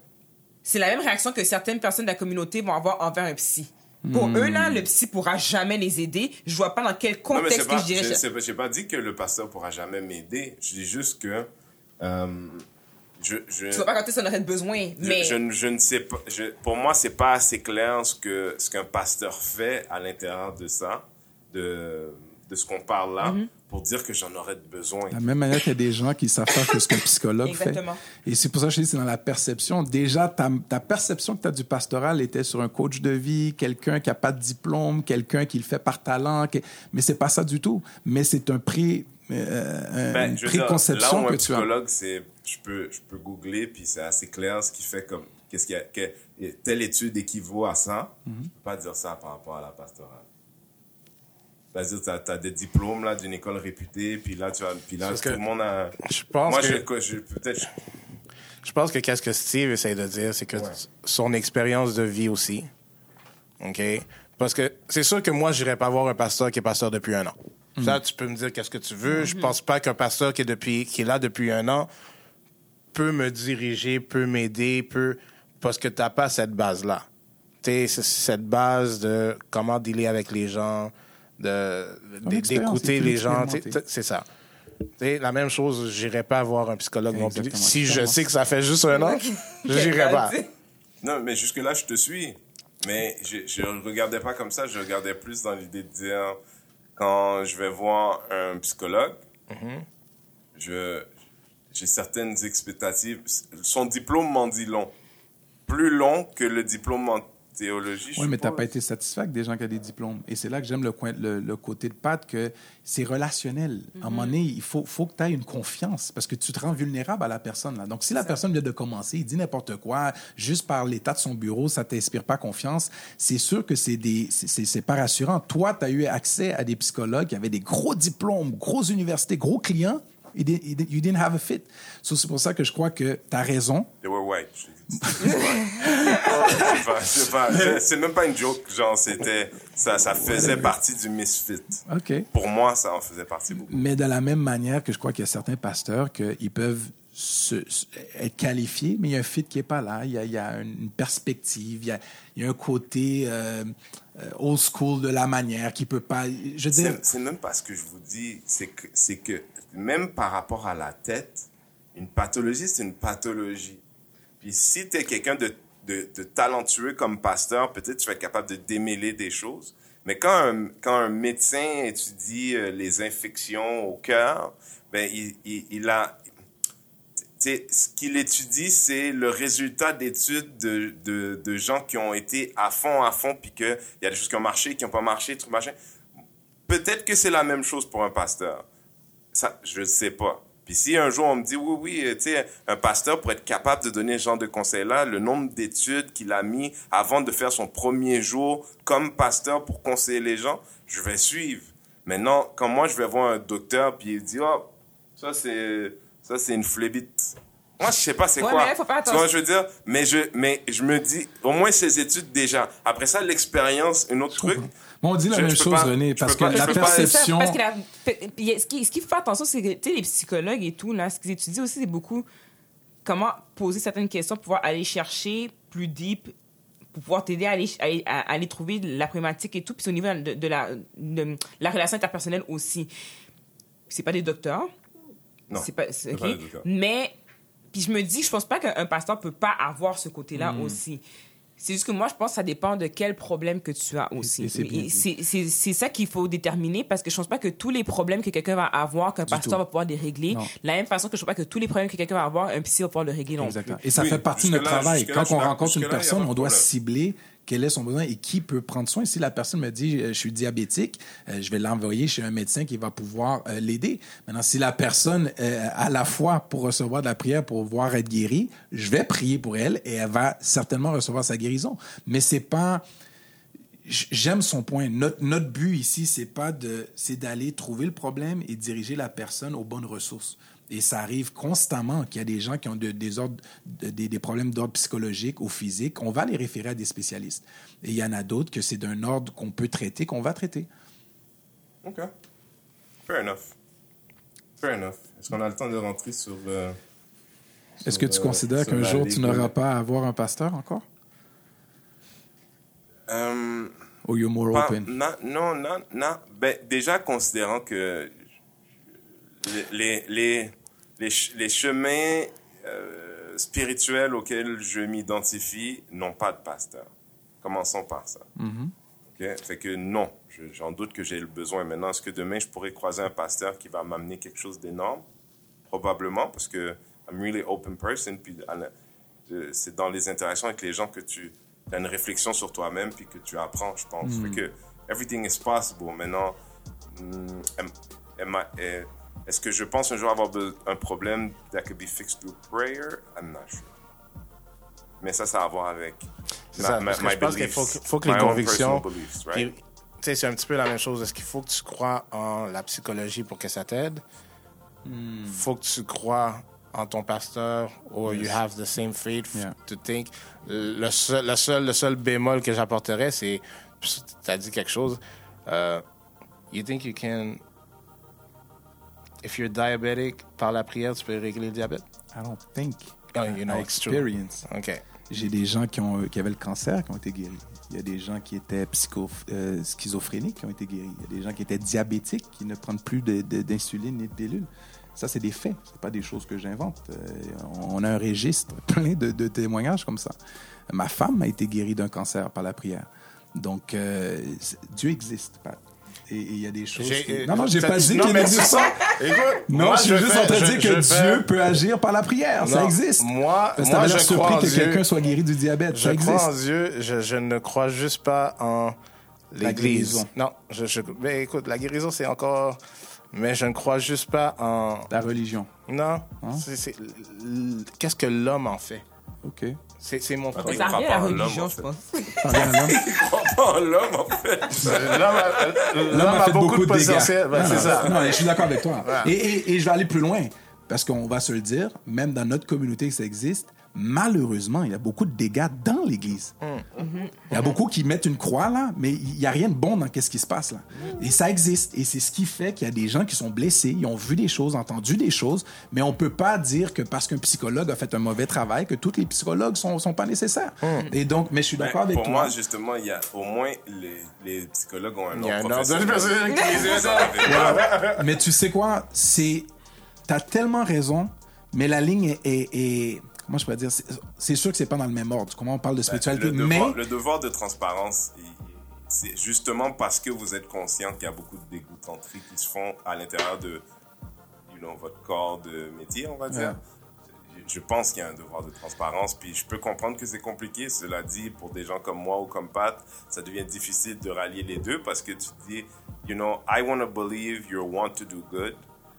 [SPEAKER 4] c'est la même réaction que certaines personnes de la communauté vont avoir envers un psy. Pour
[SPEAKER 3] Hmm.
[SPEAKER 4] eux, là, le psy pourra jamais les aider. Je vois pas dans quel
[SPEAKER 1] Non, mais
[SPEAKER 4] contexte
[SPEAKER 1] c'est
[SPEAKER 4] que
[SPEAKER 1] pas,
[SPEAKER 4] je dirais.
[SPEAKER 1] pas- j'ai pas dit que le pasteur pourra jamais m'aider. Je dis juste que, euh, je, je,
[SPEAKER 4] Tu vois pas quand est-ce qu'on aurait besoin,
[SPEAKER 1] je-
[SPEAKER 4] mais...
[SPEAKER 1] je, je ne sais pas. pour moi, c'est pas assez clair ce que ce qu'un pasteur fait à l'intérieur de ça, de de ce qu'on parle là,
[SPEAKER 4] Mm-hmm.
[SPEAKER 1] Pour dire que j'en aurais besoin.
[SPEAKER 3] De la même manière qu'il y a des gens qui savent pas que ce qu'un psychologue fait.
[SPEAKER 4] Exactement.
[SPEAKER 3] Et c'est pour ça que je dis c'est dans la perception. Déjà, ta, ta perception que tu as du pastoral était sur un coach de vie, quelqu'un qui a pas de diplôme, quelqu'un qui le fait par talent. qui- Mais c'est pas ça du tout. Mais c'est un prix, euh,
[SPEAKER 1] Ben,
[SPEAKER 3] une
[SPEAKER 1] dire,
[SPEAKER 3] préconception
[SPEAKER 1] là où
[SPEAKER 3] que
[SPEAKER 1] un
[SPEAKER 3] tu as.
[SPEAKER 1] psychologue, c'est, je peux, je peux googler, puis c'est assez clair ce qui fait comme, qu'est-ce qu'il y a, que, telle étude équivaut à ça.
[SPEAKER 3] Mhm.
[SPEAKER 1] Je peux pas dire ça par rapport à la pastorale. C'est-à-dire, t'as, as des diplômes, là, d'une école réputée, puis là, tu as, puis là, tout le monde a...
[SPEAKER 2] Je pense
[SPEAKER 1] Moi,
[SPEAKER 2] que...
[SPEAKER 1] je, je- peut-être, je-
[SPEAKER 2] Je pense que qu'est-ce que Steve essaie de dire, c'est que
[SPEAKER 1] Ouais.
[SPEAKER 2] son expérience de vie aussi. OK? Parce que c'est sûr que moi, je n'irais pas voir un pasteur qui est pasteur depuis un an. Ça, tu peux me dire qu'est-ce que tu veux. Je pense pas qu'un pasteur qui est, depuis, qui est là depuis un an peut me diriger, peut m'aider, peut. Parce que tu n'as pas cette base-là. Tu sais, cette base de comment dealer avec les gens, d'écouter les gens. C'est ça. Tu sais, la même chose, j'irai pas voir un psychologue non plus.
[SPEAKER 3] Exactement.
[SPEAKER 2] Si je sais que ça fait juste un an, j'irai pas.
[SPEAKER 1] Non, mais jusque-là, je te suis. Mais je, je regardais pas comme ça. Je regardais plus dans l'idée de dire, quand je vais voir un psychologue, je, j'ai certaines expectatives. Son diplôme m'en dit long. Plus long que le diplôme théologie.
[SPEAKER 3] Oui, mais tu n'as pas été satisfait avec des gens qui ont des diplômes. Et c'est là que j'aime le, coin- le, le côté de Pat, que c'est relationnel. À un moment donné, il faut, faut que tu aies une confiance parce que tu te rends vulnérable à la personne. Là. Donc, si la personne vient de commencer, il dit n'importe quoi, juste par l'état de son bureau, ça t'inspire pas confiance, c'est sûr que c'est des c'est pas rassurant. Toi, tu as eu accès à des psychologues qui avaient des gros diplômes, grosses universités, gros clients. You didn't, you didn't have a fit. So, c'est pour ça que je crois que tu as raison.
[SPEAKER 1] They were white. C'est même pas une joke. Genre, c'était, ça, ça faisait partie du misfit.
[SPEAKER 3] OK.
[SPEAKER 1] Pour moi, ça en faisait partie beaucoup.
[SPEAKER 3] Mais de la même manière que je crois qu'il y a certains pasteurs qu'ils peuvent se- se- être qualifiés, mais il y a un fit qui n'est pas là. Il y a, il y a une perspective, il y a, il y a un côté euh, euh, old school de la manière qui peut pas. Je veux dire,
[SPEAKER 1] C'est c'est même pas ce que je vous dis. C'est que, c'est que même par rapport à la tête, une pathologie, c'est une pathologie. Puis si tu es quelqu'un de, de, talentueux comme pasteur, peut-être tu vas être capable de démêler des choses. Mais quand un, quand un médecin étudie euh, les infections au cœur, ben il, il, a... ce qu'il étudie, c'est le résultat d'études de, de, gens qui ont été à fond, à fond, puis qu'il y a des choses qui ont marché, qui n'ont pas marché, trucs machin. Peut-être que c'est la même chose pour un pasteur. Ça, je ne sais pas. Puis si un jour on me dit, oui, oui, euh, tu sais, un pasteur pour être capable de donner ce genre de conseils-là, le nombre d'études qu'il a mis avant de faire son premier jour comme pasteur pour conseiller les gens, je vais suivre. Maintenant, quand moi je vais voir un docteur, puis il dit, oh, ça c'est, ça c'est une flébite. Moi, je sais pas c'est
[SPEAKER 4] Ouais,
[SPEAKER 1] quoi.
[SPEAKER 4] mais faut faire
[SPEAKER 1] tu vois,
[SPEAKER 4] attention.
[SPEAKER 1] je veux dire, mais je, mais je me dis, au moins ces études déjà. Après ça, l'expérience, un autre truc.
[SPEAKER 3] Bon, on dit la
[SPEAKER 1] Je-
[SPEAKER 3] même
[SPEAKER 1] je
[SPEAKER 3] chose,
[SPEAKER 1] pas-
[SPEAKER 3] René, parce que
[SPEAKER 1] pas-
[SPEAKER 3] la
[SPEAKER 4] C'est ça,
[SPEAKER 3] perception.
[SPEAKER 4] parce que la- ce qui, ce qu'il faut faire attention, c'est que tu sais, les psychologues et tout, là, ce qu'ils étudient aussi, c'est beaucoup comment poser certaines questions pour pouvoir aller chercher plus deep, pour pouvoir t'aider à aller, à, aller- à aller trouver la problématique et tout. Puis au niveau de, de la, de la relation interpersonnelle aussi. C'est pas des docteurs.
[SPEAKER 1] Non,
[SPEAKER 4] C'est pas, c'est-
[SPEAKER 1] c'est
[SPEAKER 4] ok.
[SPEAKER 1] pas des docteurs.
[SPEAKER 4] Mais, puis je me dis, je pense pas qu'un un pasteur peut pas avoir ce côté-là
[SPEAKER 3] Hmm.
[SPEAKER 4] aussi. C'est juste que moi, je pense que ça dépend de quel problème que tu as aussi.
[SPEAKER 3] C'est
[SPEAKER 4] ça qu'il faut déterminer parce que je pense pas que tous les problèmes que quelqu'un va avoir, qu'un pasteur
[SPEAKER 3] tout.
[SPEAKER 4] va pouvoir les régler.
[SPEAKER 3] Non.
[SPEAKER 4] De la même façon que je pense pas que tous les problèmes que quelqu'un va avoir, un psy va pouvoir le régler non
[SPEAKER 3] Exactement.
[SPEAKER 4] plus.
[SPEAKER 3] Et ça
[SPEAKER 1] Oui,
[SPEAKER 3] fait partie de notre travail. Quand on rencontre une personne, on doit
[SPEAKER 1] problème.
[SPEAKER 3] cibler quel est son besoin et qui peut prendre soin. Si la personne me dit euh, je suis diabétique, euh, je vais l'envoyer chez un médecin qui va pouvoir euh, l'aider. Maintenant, si la personne a la foi pour recevoir de la prière pour voir être guérie, je vais prier pour elle et elle va certainement recevoir sa guérison. Mais c'est pas J'aime son point. Notre, notre but ici, c'est pas de, c'est d'aller trouver le problème et diriger la personne aux bonnes ressources. Et ça arrive constamment qu'il y a des gens qui ont de- des, ordres, de- des, des problèmes d'ordre psychologique ou physique. On va les référer à des spécialistes. Et il y en a d'autres que c'est d'un ordre qu'on peut traiter, qu'on va traiter.
[SPEAKER 1] OK. Fair enough. Fair enough. Est-ce qu'on a le temps de rentrer sur... euh,
[SPEAKER 3] Est-ce que tu
[SPEAKER 1] euh,
[SPEAKER 3] considères qu'un jour, tu n'auras pas à avoir un pasteur encore?
[SPEAKER 1] Euh,
[SPEAKER 3] Ou you're more
[SPEAKER 1] pas-
[SPEAKER 3] open?
[SPEAKER 1] non, non, non, non. Ben, déjà, considérant que les, les, les, les, ch- les chemins euh, spirituels auxquels je m'identifie n'ont pas de pasteur. Commençons par ça. Ok? Fait que non, je- j'en doute que j'ai le besoin. Maintenant, est-ce que demain, je pourrais croiser un pasteur qui va m'amener quelque chose d'énorme? Probablement, parce que I'm really open person. Puis c'est dans les interactions avec les gens que tu as une réflexion sur toi-même puis que tu apprends, je pense. Fait que everything is possible. Maintenant, hmm, am- am I- eh, est-ce que je pense un jour avoir un problème that could be fixed through prayer? I'm not sure. Mais ça, ça a à voir avec
[SPEAKER 2] C'est ça, parce que je pense qu'il faut, que- faut que les convictions.
[SPEAKER 1] right?
[SPEAKER 2] tu sais, c'est un petit peu la même chose. Est-ce qu'il faut que tu crois en la psychologie pour que ça t'aide?
[SPEAKER 3] Hmm.
[SPEAKER 2] faut que tu crois en ton pasteur or you have the same faith
[SPEAKER 3] Yeah.
[SPEAKER 2] to think. Le seul, le seul, le seul bémol que j'apporterais, c'est, tu as dit quelque chose, euh, you think you can, if you're diabetic, par la prière, tu peux régler le diabète?
[SPEAKER 3] I don't think.
[SPEAKER 2] Oh, you know,
[SPEAKER 3] I
[SPEAKER 2] it's true.
[SPEAKER 3] experience.
[SPEAKER 2] OK.
[SPEAKER 3] J'ai des gens qui, ont, qui avaient le cancer qui ont été guéris. Il y a des gens qui étaient psycho, euh, schizophréniques qui ont été guéris. Il y a des gens qui étaient diabétiques qui ne prennent plus d'insuline ni de pilules. Ça, c'est des faits. C'est pas des choses que j'invente. Euh, on a un registre plein de, de témoignages comme ça. Ma femme a été guérie d'un cancer par la prière. Donc, euh, Dieu existe. Et il y a des choses. Qui- Non, non, j'ai pas dit qu'il pas.
[SPEAKER 2] ça. Écoute,
[SPEAKER 3] Non,
[SPEAKER 2] moi,
[SPEAKER 3] je suis juste
[SPEAKER 2] fais-
[SPEAKER 3] en train de
[SPEAKER 2] je-
[SPEAKER 3] dire que
[SPEAKER 2] je fais-
[SPEAKER 3] Dieu peut agir par la prière. Ça existe.
[SPEAKER 2] Moi,
[SPEAKER 3] Parce
[SPEAKER 2] moi je
[SPEAKER 3] surpris
[SPEAKER 2] crois en
[SPEAKER 3] que
[SPEAKER 2] Dieu.
[SPEAKER 3] quelqu'un soit guéri du diabète.
[SPEAKER 2] Je
[SPEAKER 3] ça
[SPEAKER 2] crois en
[SPEAKER 3] existe.
[SPEAKER 2] Dieu, je, ne crois juste pas en
[SPEAKER 3] La
[SPEAKER 2] l'église.
[SPEAKER 3] guérison.
[SPEAKER 2] Non, je, mais écoute, la guérison, c'est encore. Mais je ne crois juste pas en.
[SPEAKER 3] La religion.
[SPEAKER 2] Non.
[SPEAKER 3] Hein?
[SPEAKER 2] Qu'est-ce que l'homme en fait?
[SPEAKER 3] OK.
[SPEAKER 2] C'est c'est mon problème.
[SPEAKER 4] Ça revient à la religion, je
[SPEAKER 1] fait.
[SPEAKER 4] pense.
[SPEAKER 3] Parler à l'homme.
[SPEAKER 1] Pas en l'homme, en fait.
[SPEAKER 2] L'homme a, l'homme a beaucoup de
[SPEAKER 3] dégâts.
[SPEAKER 2] potentiel. Ben,
[SPEAKER 3] Non,
[SPEAKER 2] c'est ça.
[SPEAKER 3] Non, je suis d'accord avec toi. Et, et- et je vais aller plus loin. Parce qu'on va se le dire, même dans notre communauté que ça existe, malheureusement, il y a beaucoup de dégâts dans l'Église. Il y a beaucoup qui mettent une croix là, mais il n'y a rien de bon dans ce qui se passe là. Et ça existe. Et c'est ce qui fait qu'il y a des gens qui sont blessés, ils ont vu des choses, entendu des choses, mais on peut pas dire que parce qu'un psychologue a fait un mauvais travail, que tous les psychologues sont, sont pas nécessaires. Et donc, mais je suis d'accord
[SPEAKER 1] Ben,
[SPEAKER 3] avec
[SPEAKER 1] pour
[SPEAKER 3] toi.
[SPEAKER 1] moi, justement, il y a au moins les, les psychologues ont un nom professionnel.
[SPEAKER 3] Mais tu sais quoi? C'est. T'as tellement raison, mais la ligne est. est- est- Comment je pourrais dire? C'est- sûr que c'est pas dans le même ordre. Comment on parle de spiritualité,
[SPEAKER 1] Ben, le,
[SPEAKER 3] mais.
[SPEAKER 1] devoir, le devoir de transparence, c'est justement parce que vous êtes conscient qu'il y a beaucoup de dégoûtanteries qui se font à l'intérieur de you know, votre corps de métier, on va dire.
[SPEAKER 3] Ouais.
[SPEAKER 1] Je je pense qu'il y a un devoir de transparence, puis je peux comprendre que c'est compliqué. Cela dit, pour des gens comme moi ou comme Pat, ça devient difficile de rallier les deux parce que tu te dis, you know, I want to believe you want to do good,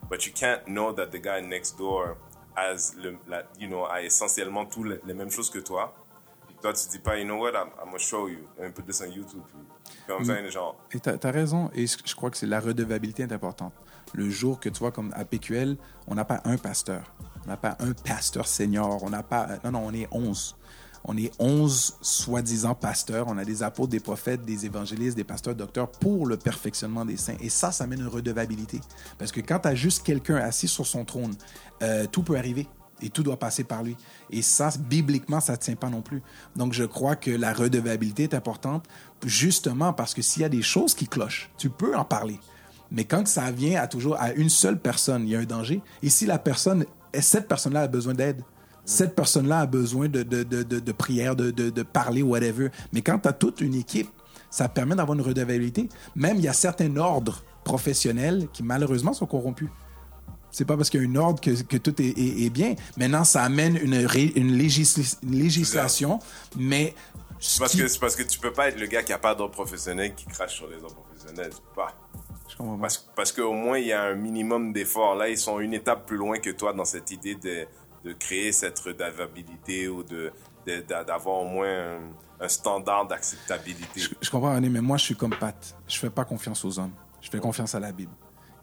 [SPEAKER 1] but you can't know that the guy next door has, le, la, you know, a essentiellement tous les, les mêmes choses que toi. Puis toi, tu dis pas, you know what, I'm, I'm gonna show you. Un peu de ça YouTube. Comme ça, genre,
[SPEAKER 3] Et t'as as raison, et je je crois que c'est la redevabilité est importante. Le jour que tu vois, comme à PQL, on n'a pas un pasteur, on n'a pas un pasteur senior, on n'a pas. Non, non, on est 11. On est 11 soi-disant pasteurs. On a des apôtres, des prophètes, des évangélistes, des pasteurs, docteurs pour le perfectionnement des saints. Et ça, ça mène une redevabilité. Parce que quand tu as juste quelqu'un assis sur son trône, euh, tout peut arriver. Et tout doit passer par lui. Et ça, bibliquement, ça ne tient pas non plus. Donc, je crois que la redevabilité est importante, justement parce que s'il y a des choses qui clochent, tu peux en parler. Mais quand ça vient toujours à une seule personne, il y a un danger. Et si la personne, cette personne-là a besoin d'aide, cette personne-là a besoin de, de, de, de, de prière, de, parler, whatever. Mais quand tu as toute une équipe, ça permet d'avoir une redevabilité. Même il y a certains ordres professionnels qui malheureusement sont corrompus. C'est pas parce qu'il y a une ordre que, que tout est, est- est bien. Maintenant, ça amène une, ré- une, législ- une législation, mais
[SPEAKER 1] c'est parce, que, parce que tu peux pas être le gars qui a pas d'ordre professionnel qui crache sur les ordres professionnels. Pas.
[SPEAKER 3] Je comprends pas.
[SPEAKER 1] Parce, parce qu'au moins, il y a un minimum d'efforts. Là, ils sont une étape plus loin que toi dans cette idée de, de créer cette redevabilité ou de, de- d'a- d'avoir au moins un, standard d'acceptabilité.
[SPEAKER 3] Je, comprends, René, mais moi, je suis comme Pat. Je fais pas confiance aux hommes. Je fais confiance à la Bible.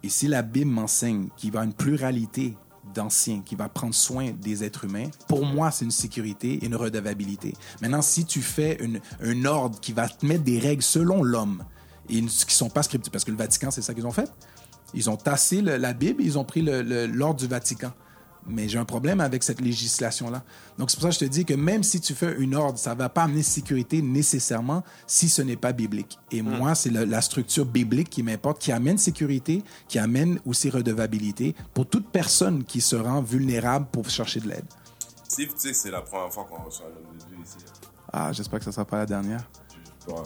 [SPEAKER 3] Et si la Bible m'enseigne qu'il y avoir une pluralité d'anciens, qui va prendre soin des êtres humains, pour moi, c'est une sécurité et une redevabilité. Maintenant, si tu fais une, un ordre qui va te mettre des règles selon l'homme, et qui sont pas scriptées, parce que le Vatican, c'est ça qu'ils ont fait. Ils ont tassé la Bible, ils ont pris l'ordre du Vatican. Mais j'ai un problème avec cette législation-là. Donc, c'est pour ça que je te dis que même si tu fais une ordre, ça ne va pas amener sécurité nécessairement si ce n'est pas biblique. Et moi, c'est la, la structure biblique qui m'importe, qui amène sécurité, qui amène aussi redevabilité pour toute personne qui se rend vulnérable pour chercher de l'aide.
[SPEAKER 1] Steve, tu sais c'est la première fois qu'on reçoit l'homme de Dieu ici.
[SPEAKER 3] Ah, j'espère que ça sera pas la dernière.
[SPEAKER 1] Bon,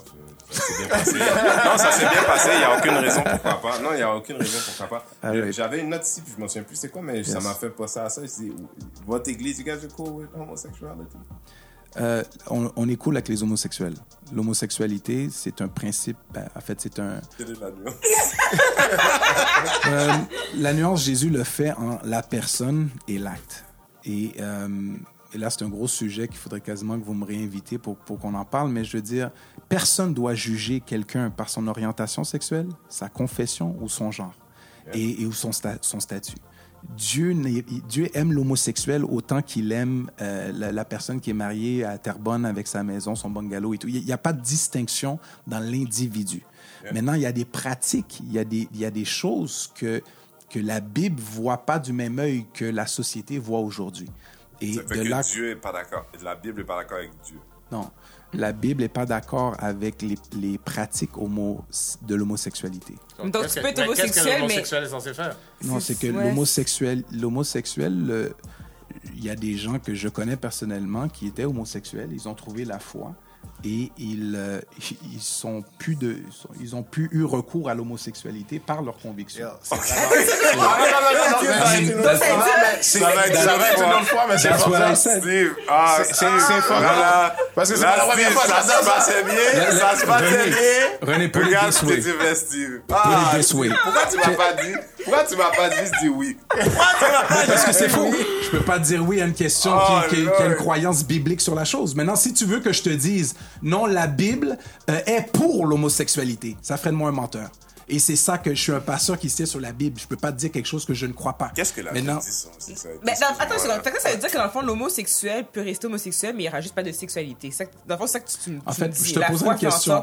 [SPEAKER 1] ça s'est bien passé. non, ça s'est bien passé. Il n'y a aucune raison pourquoi pas. Non, il n'y a aucune raison pourquoi pas.
[SPEAKER 3] Ah oui.
[SPEAKER 1] J'avais une note ici, puis je me souviens plus c'est quoi, mais ça
[SPEAKER 3] Yes.
[SPEAKER 1] m'a fait penser à ça. Je dis, votre église, you guys are cool with homosexuality?
[SPEAKER 3] Euh, on, on est cool avec les homosexuels. L'homosexualité, c'est un principe, ben, en fait, c'est un...
[SPEAKER 1] Quelle est la nuance?
[SPEAKER 3] Euh, la nuance, Jésus le fait en la personne et l'acte. Et, euh, et là, c'est un gros sujet qu'il faudrait quasiment que vous me réinvitez pour, pour qu'on en parle, mais je veux dire, personne doit juger quelqu'un par son orientation sexuelle, sa confession ou son genre, et, et ou son, sta- son statut. Dieu, Dieu aime l'homosexuel autant qu'il aime euh, la, la personne qui est mariée à Terrebonne avec sa maison, son bungalow et tout. Il n'y a, pas de distinction dans l'individu. Maintenant, il y a des pratiques, il y a des, il y a des choses que, que la Bible voit pas du même œil que la société voit aujourd'hui. Et
[SPEAKER 1] Ça fait
[SPEAKER 3] de
[SPEAKER 1] que
[SPEAKER 3] là,
[SPEAKER 1] Dieu est pas d'accord. La Bible est pas d'accord avec Dieu.
[SPEAKER 3] non, la Bible n'est pas d'accord avec les, les pratiques homo, de l'homosexualité.
[SPEAKER 4] Donc, tu
[SPEAKER 2] que-
[SPEAKER 4] peux être
[SPEAKER 2] mais Qu'est-ce que
[SPEAKER 4] homosexuel, mais-
[SPEAKER 2] l'homosexuel est censé faire?
[SPEAKER 3] Non, c'est que
[SPEAKER 4] Ouais.
[SPEAKER 3] l'homosexuel, l'homosexuel, il y a des gens que je connais personnellement qui étaient homosexuels, ils ont trouvé la foi et ils, euh, ils sont plus de, ils ont plus eu recours à l'homosexualité par leur conviction.
[SPEAKER 4] Ça
[SPEAKER 1] va être une
[SPEAKER 2] autre fois, mais c'est pas ça.
[SPEAKER 1] Steve, ah,
[SPEAKER 2] C'est- c'est- c'est fort.
[SPEAKER 1] Voilà.
[SPEAKER 2] Parce que c'est
[SPEAKER 1] Là,
[SPEAKER 2] pas la première fois que
[SPEAKER 1] ça se passait bien. Ça se passait
[SPEAKER 3] René,
[SPEAKER 1] bien.
[SPEAKER 3] René,
[SPEAKER 1] Regarde ce que tu fais, Steve. Ah. Pourquoi tu m'as pas dit? Pourquoi tu m'as pas dit, je dis oui? Pas?
[SPEAKER 3] Parce que c'est faux. Je peux pas dire oui à une question
[SPEAKER 1] Oh,
[SPEAKER 3] qui, a une croyance biblique sur la chose. Maintenant, si tu veux que je te dise non, la Bible euh, est pour l'homosexualité, ça ferait de moi un menteur. Et c'est ça que je suis un pasteur qui se tient sur la Bible. Je peux pas te dire quelque chose que je ne crois pas.
[SPEAKER 1] Qu'est-ce que la Bible dit?
[SPEAKER 4] Mais dans, attends, une seconde. Ça veut dire que dans le fond, l'homosexuel peut rester homosexuel, mais il n'y aura juste pas de sexualité. Ça Dans le fond, c'est ça que tu, tu me
[SPEAKER 3] En
[SPEAKER 4] tu me
[SPEAKER 3] fait,
[SPEAKER 4] dis.
[SPEAKER 3] je te
[SPEAKER 4] La
[SPEAKER 3] posais une question.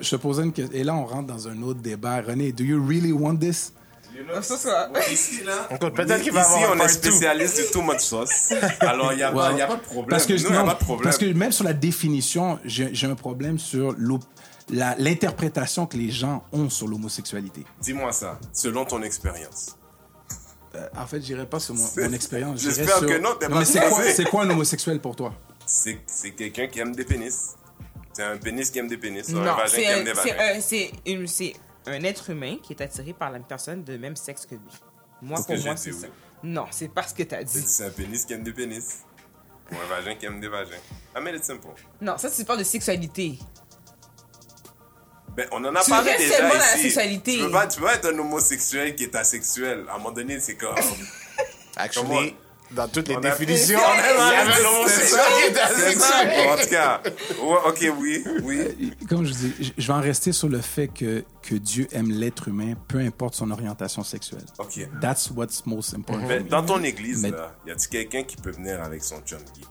[SPEAKER 3] je te posais une question. Et là, on rentre dans un autre débat. René, do you really want this?
[SPEAKER 4] Ça, ça-
[SPEAKER 1] Ici, là.
[SPEAKER 2] Écoute, peut-être qu'il va
[SPEAKER 1] Ici,
[SPEAKER 2] avoir un
[SPEAKER 1] on est spécialiste du too much sauce. Alors, il n'y a, pas-
[SPEAKER 3] Well,
[SPEAKER 1] y a pas de problème.
[SPEAKER 3] Parce que,
[SPEAKER 1] Nous, il n'y a
[SPEAKER 3] non,
[SPEAKER 1] pas de problème.
[SPEAKER 3] parce que même sur la définition, j'ai un problème sur l'interprétation que les gens ont sur l'homosexualité.
[SPEAKER 1] Dis-moi ça, selon ton expérience.
[SPEAKER 3] Euh, en fait, j'irai pas sur mon,
[SPEAKER 1] C'est-
[SPEAKER 3] mon expérience.
[SPEAKER 1] J'espère
[SPEAKER 3] sur-
[SPEAKER 1] que non, t'es
[SPEAKER 3] mais
[SPEAKER 1] pas
[SPEAKER 3] c'est quoi, c'est quoi un homosexuel pour toi?
[SPEAKER 1] C'est c'est quelqu'un qui aime des pénis. C'est un pénis qui aime des pénis.
[SPEAKER 4] Non,
[SPEAKER 1] un vagin qui
[SPEAKER 4] c'est
[SPEAKER 1] aime des
[SPEAKER 4] c'est
[SPEAKER 1] vagins.
[SPEAKER 4] un- c'est une- c'est un être humain qui est attiré par la personne de même sexe que lui. Moi,
[SPEAKER 1] C'est ce
[SPEAKER 4] pour
[SPEAKER 1] que
[SPEAKER 4] moi, c'est ça.
[SPEAKER 1] oui.
[SPEAKER 4] Non, c'est pas ce que t'as dit.
[SPEAKER 1] c'est un pénis qui aime des pénis. Ou un vagin qui aime des vagins. I made it simple.
[SPEAKER 4] Non, ça, tu parles de sexualité.
[SPEAKER 1] Ben, on en a
[SPEAKER 4] Tu
[SPEAKER 1] parlé déjà
[SPEAKER 4] dans la
[SPEAKER 1] ici.
[SPEAKER 4] sexualité.
[SPEAKER 1] Tu peux, pas, tu peux pas être un homosexuel qui est asexuel. À un moment donné, c'est comme...
[SPEAKER 2] Actually, dans toutes les
[SPEAKER 1] On
[SPEAKER 2] définitions,
[SPEAKER 1] On. Bon, en tout cas, ouais, ok, oui, oui.
[SPEAKER 3] Comme je dis, je- vais en rester sur le fait que, que Dieu aime l'être humain, peu importe son orientation sexuelle.
[SPEAKER 1] Ok.
[SPEAKER 3] That's what's most important.
[SPEAKER 1] Dans ton église,
[SPEAKER 3] Mais-
[SPEAKER 1] là, y a-t-il quelqu'un qui peut venir avec son chum gay?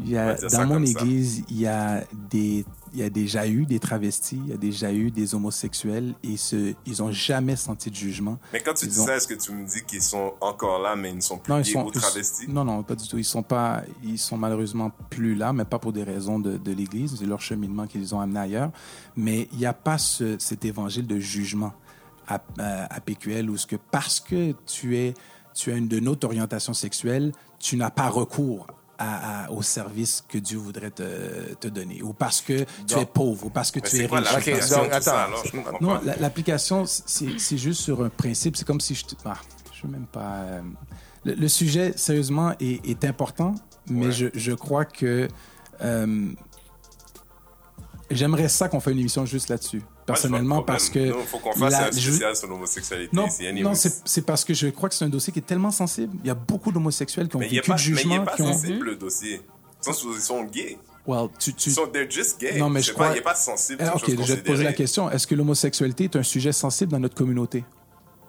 [SPEAKER 3] Il y a, dans mon église, il y a des, il y a déjà eu des travestis, il y a déjà eu des homosexuels et ils ont jamais senti de jugement.
[SPEAKER 1] Mais quand tu
[SPEAKER 3] Ils
[SPEAKER 1] dis
[SPEAKER 3] ont-
[SPEAKER 1] ça, est-ce que tu me dis qu'ils sont encore là, mais ils ne sont plus
[SPEAKER 3] Non, ils
[SPEAKER 1] gays
[SPEAKER 3] sont
[SPEAKER 1] travestis?
[SPEAKER 3] Non, non, pas du tout. Ils sont pas, ils sont malheureusement plus là, mais pas pour des raisons de, de l'Église. C'est leur cheminement qu'ils ont amené ailleurs. Mais il n'y a pas ce, cet évangile de jugement à, à, à PQL où ce que parce que tu es, tu as une de notre orientation sexuelle, tu n'as pas recours à, à- au service que Dieu voudrait te, te donner, ou parce que tu es pauvre, ou parce que tu es riche.
[SPEAKER 1] l'application
[SPEAKER 2] donc,
[SPEAKER 1] ça,
[SPEAKER 3] Non, c'est juste sur un principe. C'est comme si je... Ah, je veux même pas... euh, Le, le sujet, sérieusement, est, est important, mais
[SPEAKER 1] Ouais.
[SPEAKER 3] je, je crois que... euh, J'aimerais ça qu'on fasse une émission juste là-dessus, personnellement, parce
[SPEAKER 1] je
[SPEAKER 3] que...
[SPEAKER 1] il faut qu'on fasse
[SPEAKER 3] la-
[SPEAKER 1] un
[SPEAKER 3] je-
[SPEAKER 1] spécial sur l'homosexualité
[SPEAKER 3] Non, non c'est c'est parce que je crois que c'est un dossier qui est tellement sensible. Il y a beaucoup d'homosexuels qui ont
[SPEAKER 1] Mais
[SPEAKER 3] vécu
[SPEAKER 1] pas,
[SPEAKER 3] de
[SPEAKER 1] mais il
[SPEAKER 3] jugement,
[SPEAKER 1] pas
[SPEAKER 3] qui ont...
[SPEAKER 1] sensible, le dossier. Ils sont, ils sont gays.
[SPEAKER 3] Well, tu, tu...
[SPEAKER 1] Ils sont, they're just gay.
[SPEAKER 3] Non, mais je
[SPEAKER 1] C'est
[SPEAKER 3] crois-
[SPEAKER 1] Pas, il n'est pas sensible. Une
[SPEAKER 3] ok, je vais te poser la question. Est-ce que l'homosexualité est un sujet sensible dans notre communauté?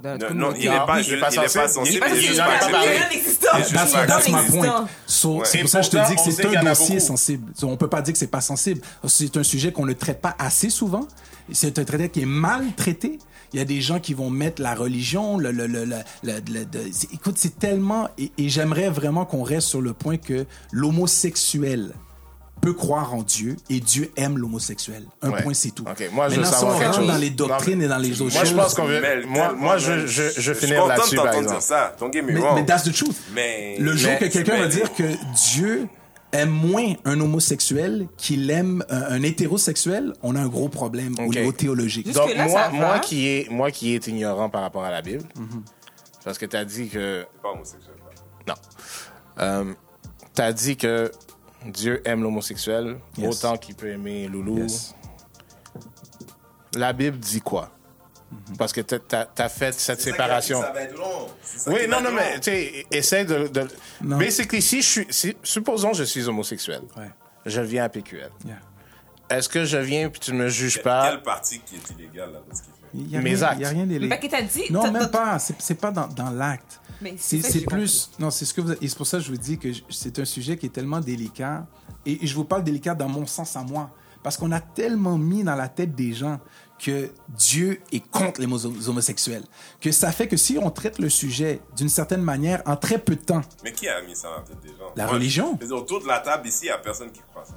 [SPEAKER 1] Non, il n'est pas,
[SPEAKER 2] il pas
[SPEAKER 1] est pas
[SPEAKER 2] sensible.
[SPEAKER 1] sensible.
[SPEAKER 2] Il est
[SPEAKER 4] Parce
[SPEAKER 1] il
[SPEAKER 4] qu'il
[SPEAKER 1] est
[SPEAKER 4] y
[SPEAKER 1] juste
[SPEAKER 4] a
[SPEAKER 1] pas
[SPEAKER 3] That's, my point.
[SPEAKER 1] Ouais.
[SPEAKER 3] C'est pour ça que je te dis que c'est un dossier sensible. On peut pas dire que c'est pas sensible. C'est un sujet qu'on ne traite pas assez souvent. C'est un traité qui est mal traité. Il y a des gens qui vont mettre la religion, le, le, le, le- le- le- de- c'est- écoute, c'est tellement, et, et j'aimerais vraiment qu'on reste sur le point que l'homosexuel peut croire en Dieu et Dieu aime l'homosexuel. Un
[SPEAKER 2] Ouais.
[SPEAKER 3] point, c'est tout.
[SPEAKER 2] Ok, moi, je
[SPEAKER 3] Maintenant, si on rentre dans les doctrines
[SPEAKER 2] Non,
[SPEAKER 3] et dans les autres
[SPEAKER 2] Moi, je pense qu'on veut. Moi, moi, je, je, finir là-dessus, par exemple.
[SPEAKER 1] dire ça. Don't get me
[SPEAKER 3] Mais,
[SPEAKER 1] wrong.
[SPEAKER 3] mais that's the truth.
[SPEAKER 1] Mais-
[SPEAKER 3] le jour
[SPEAKER 2] mais-
[SPEAKER 3] que quelqu'un va
[SPEAKER 1] mais-
[SPEAKER 3] dire que Dieu aime moins un homosexuel qu'il aime un, un hétérosexuel, on a un gros problème au niveau théologique.
[SPEAKER 2] Donc, moi, moi, qui est, moi qui est ignorant par rapport à la Bible, parce que tu as dit que.
[SPEAKER 1] Pas homosexuel.
[SPEAKER 2] Non. Euh, tu as dit que Dieu aime l'homosexuel
[SPEAKER 3] Yes.
[SPEAKER 2] autant qu'il peut aimer Loulou.
[SPEAKER 3] Yes.
[SPEAKER 2] La Bible dit quoi? Parce que tu as, fait cette
[SPEAKER 1] ça
[SPEAKER 2] séparation.
[SPEAKER 1] Ça va être long. Ça
[SPEAKER 2] Oui, non, non, mais tu sais, essaie de. de...
[SPEAKER 3] Non.
[SPEAKER 2] Basically, si je suis. Si, supposons que je suis homosexuel,
[SPEAKER 3] Ouais.
[SPEAKER 2] je viens à PQL.
[SPEAKER 3] Yeah.
[SPEAKER 2] Est-ce que je viens puis tu ne me juges
[SPEAKER 1] Quelle-
[SPEAKER 2] pas?
[SPEAKER 1] Quelle partie qui est illégale là dans ce qu'il fait?
[SPEAKER 3] Il y a
[SPEAKER 2] Mes
[SPEAKER 3] rien,
[SPEAKER 2] actes.
[SPEAKER 3] Il y a rien d'illégal.
[SPEAKER 4] Mais que t'as dit?
[SPEAKER 3] Non, même pas. C'est c'est pas dans, dans l'acte.
[SPEAKER 4] Mais c'est
[SPEAKER 3] plus. Non, c'est ce que vous. Et c'est pour ça que je vous dis que c'est un sujet qui est tellement délicat. Et, et je vous parle délicat dans mon sens à moi. Parce qu'on a tellement mis dans la tête des gens que Dieu est contre les homo- homosexuels. Que ça fait que si on traite le sujet d'une certaine manière, en très peu de temps,
[SPEAKER 1] Mais qui a mis ça dans la tête des gens?
[SPEAKER 3] La
[SPEAKER 1] Moi,
[SPEAKER 3] religion.
[SPEAKER 1] je veux dire, Autour de la table ici, il n'y a personne qui croit ça.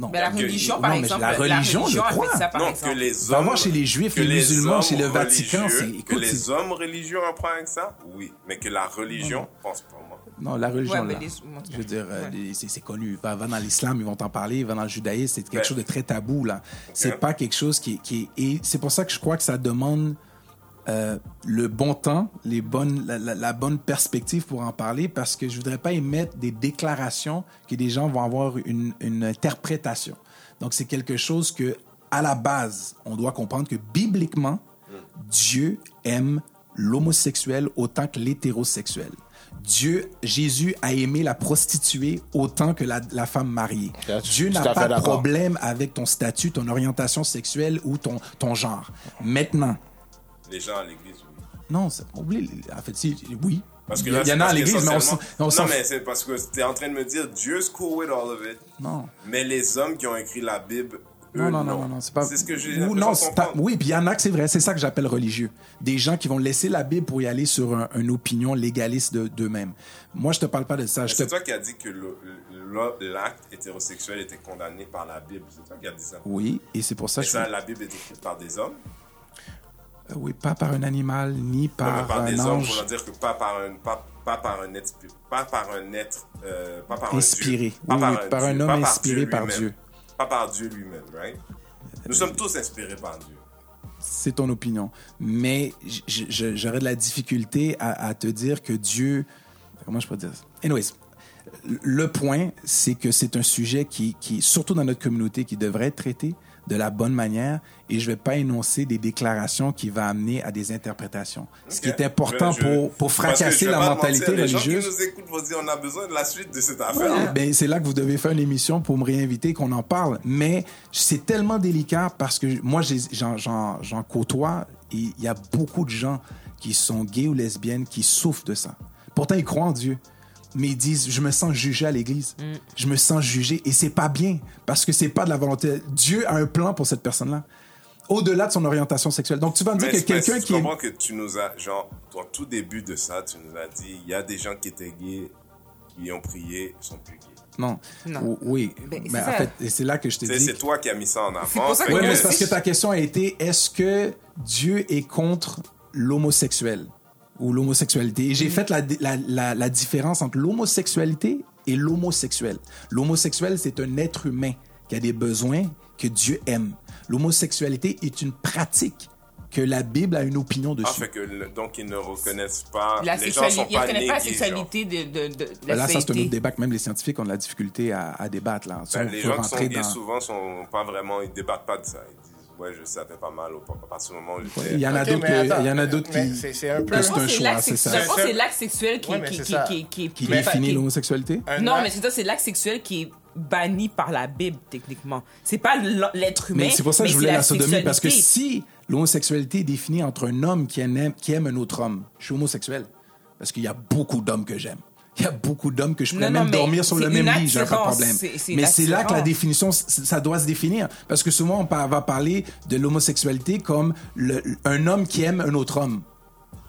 [SPEAKER 3] Non.
[SPEAKER 4] Mais la
[SPEAKER 1] que-
[SPEAKER 4] religion, par
[SPEAKER 3] non, mais
[SPEAKER 4] exemple.
[SPEAKER 3] la religion, je
[SPEAKER 4] a fait
[SPEAKER 3] crois.
[SPEAKER 4] ça, par
[SPEAKER 1] non,
[SPEAKER 4] exemple.
[SPEAKER 1] que les
[SPEAKER 3] Va
[SPEAKER 1] hommes.
[SPEAKER 3] voir chez les Juifs,
[SPEAKER 1] que
[SPEAKER 3] les musulmans,
[SPEAKER 1] hommes
[SPEAKER 3] chez le Vatican,
[SPEAKER 1] religieux-
[SPEAKER 3] c'est-
[SPEAKER 1] Que les hommes religieux en prennent avec ça, oui. Mais que la religion, pense pas, moi.
[SPEAKER 3] Non, la religion,
[SPEAKER 4] Ouais,
[SPEAKER 3] là.
[SPEAKER 4] les-
[SPEAKER 3] Je veux dire, euh,
[SPEAKER 4] Ouais.
[SPEAKER 3] les- c'est connu. Va, va dans l'islam, ils vont t'en parler. Va dans le judaïsme, c'est quelque
[SPEAKER 1] Ouais.
[SPEAKER 3] chose de très tabou, là. C'est pas quelque chose qui, qui est... Et c'est pour ça que je crois que ça demande euh, le bon temps, les bonnes, la, la- la bonne perspective pour en parler, parce que je voudrais pas émettre des déclarations que des gens vont avoir une, une interprétation. Donc, c'est quelque chose que, à la base, on doit comprendre que bibliquement, Dieu aime l'homosexuel autant que l'hétérosexuel. Dieu, Jésus a aimé la prostituée autant que la, la femme mariée. Dieu n'a pas de problème avec ton statut, ton orientation sexuelle ou ton, ton genre. Maintenant,
[SPEAKER 1] Les gens à l'église, oui.
[SPEAKER 3] non, c'est- oublie. En fait, si, oui.
[SPEAKER 1] Parce que
[SPEAKER 3] y,
[SPEAKER 1] là,
[SPEAKER 3] il y en a à l'église, mais on, on
[SPEAKER 1] Non, mais c'est parce que tu es en train de me dire Dieu's cool with all of it.
[SPEAKER 3] Non.
[SPEAKER 1] Mais les hommes qui ont écrit la Bible.
[SPEAKER 3] Non,
[SPEAKER 1] eux,
[SPEAKER 3] non, non, non, non, c'est pas.
[SPEAKER 1] C'est ce que j'ai
[SPEAKER 3] non, pas-. Oui, puis il y en a que c'est vrai, c'est ça que j'appelle religieux. Des gens qui vont laisser la Bible pour y aller sur un- une opinion légaliste de- d'eux-mêmes. Moi, je te parle pas de ça.
[SPEAKER 1] C'est toi qui as dit que l'acte hétérosexuel était condamné par la Bible. C'est toi qui as dit ça.
[SPEAKER 3] Oui, et c'est pour ça
[SPEAKER 1] Et
[SPEAKER 3] que je...
[SPEAKER 1] ça, la Bible est écrite par des hommes?
[SPEAKER 3] Oui, pas par un animal, ni
[SPEAKER 1] Non,
[SPEAKER 3] par, un
[SPEAKER 1] des hommes,
[SPEAKER 3] ange
[SPEAKER 1] dire que pas par un, pas, pas par un être, pas par un être, euh, pas par un
[SPEAKER 3] inspiré.
[SPEAKER 1] Dieu. Pas
[SPEAKER 3] Oui, par un
[SPEAKER 1] Dieu,
[SPEAKER 3] homme
[SPEAKER 1] pas
[SPEAKER 3] inspiré par. Dieu.
[SPEAKER 1] Pas par Dieu lui-même, right? Nous sommes tous inspirés par Dieu.
[SPEAKER 3] c'est ton opinion. Mais j'aurais de la difficulté à, à te dire que Dieu. Comment je peux dire ça? Anyways, le point, c'est que c'est un sujet qui, qui, surtout dans notre communauté, qui devrait être traité de la bonne manière et je vais pas énoncer des déclarations qui vont amener à des interprétations. Ce qui est important
[SPEAKER 1] Je-
[SPEAKER 3] pour, pour fracasser la mentalité
[SPEAKER 1] mentir,
[SPEAKER 3] religieuse.
[SPEAKER 1] Les gens qui nous écoutent vont dire on a besoin de la suite de cette affaire.
[SPEAKER 3] Ouais, ben, c'est là que vous devez faire une émission pour me réinviter, qu'on en parle. Mais c'est tellement délicat parce que moi, j'en côtoie et il y a beaucoup de gens qui sont gays ou lesbiennes qui souffrent de ça. Pourtant, ils croient en Dieu. Mais ils disent, je me sens jugé à l'église. Je me sens jugé. Et c'est pas bien. Parce que c'est pas de la volonté. Dieu a un plan pour cette personne-là. Au-delà de son orientation sexuelle. Donc, tu vas me dire
[SPEAKER 1] Mais
[SPEAKER 3] que quelqu'un qui est...
[SPEAKER 1] comprends que tu nous as, genre, au tout début de ça, tu nous as dit, il y a des gens qui étaient gays, qui ont prié, ils sont plus gays.
[SPEAKER 3] Non.
[SPEAKER 4] Non.
[SPEAKER 3] O- Oui.
[SPEAKER 4] Ben, c'est
[SPEAKER 3] Mais en
[SPEAKER 4] ça.
[SPEAKER 3] fait, c'est là que je te dis...
[SPEAKER 1] c'est toi qui as mis ça en avant.
[SPEAKER 4] C'est pour ça que
[SPEAKER 3] Oui, mais parce que ta question a été est-ce que Dieu est contre l'homosexuel? Ou l'homosexualité Et j'ai fait la, la, la, la différence entre l'homosexualité et l'homosexuel. L'homosexuel, c'est un être humain qui a des besoins que Dieu aime. L'homosexualité est une pratique que la Bible a une opinion
[SPEAKER 1] Ah,
[SPEAKER 3] dessus.
[SPEAKER 1] fait que, le- donc, ils ne reconnaissent pas,
[SPEAKER 4] La
[SPEAKER 1] les gens
[SPEAKER 4] sexualité,
[SPEAKER 1] sont
[SPEAKER 4] il ne
[SPEAKER 1] nés
[SPEAKER 4] pas la sexualité de, de, de, de
[SPEAKER 3] Ben
[SPEAKER 4] la
[SPEAKER 3] là, ça, c'est un autre débat que même les scientifiques ont de la difficulté à, à débattre. Là.
[SPEAKER 1] Ben, les gens qui sont gays,
[SPEAKER 3] dans-
[SPEAKER 1] souvent, sont pas vraiment, ils débattent pas de ça. Ils disent, ouais, je, ça fait pas mal au, à partir du moment où j'étais.
[SPEAKER 3] Il y en a d'autres
[SPEAKER 2] mais
[SPEAKER 3] que-
[SPEAKER 2] attends,
[SPEAKER 3] il y en a d'autres
[SPEAKER 2] mais
[SPEAKER 3] qui...
[SPEAKER 2] c'est- un peu-
[SPEAKER 3] c'est un c'est
[SPEAKER 4] l'acte sexuel qui,
[SPEAKER 2] Ouais, mais
[SPEAKER 4] qui,
[SPEAKER 2] c'est
[SPEAKER 4] qui,
[SPEAKER 2] ça.
[SPEAKER 4] qui, qui,
[SPEAKER 3] Qui
[SPEAKER 4] qui-
[SPEAKER 3] définit l'homosexualité?
[SPEAKER 4] Non,
[SPEAKER 2] acte-
[SPEAKER 4] mais c'est ça, c'est l'acte sexuel qui est banni par la Bible, techniquement. C'est pas l'être humain.
[SPEAKER 3] Mais c'est pour ça que je voulais la sodomie, parce que si l'homosexualité est définie entre un homme qui aime, qui aime un autre homme, je suis homosexuel. Parce qu'il y a beaucoup d'hommes que j'aime. Il y a beaucoup d'hommes que je pourrais
[SPEAKER 4] Non,
[SPEAKER 3] même dormir sur le même lit, j'ai pas de problème. Mais c'est là que la définition, ça doit se définir. Parce que souvent, on va parler de l'homosexualité comme le- un homme qui aime un autre homme.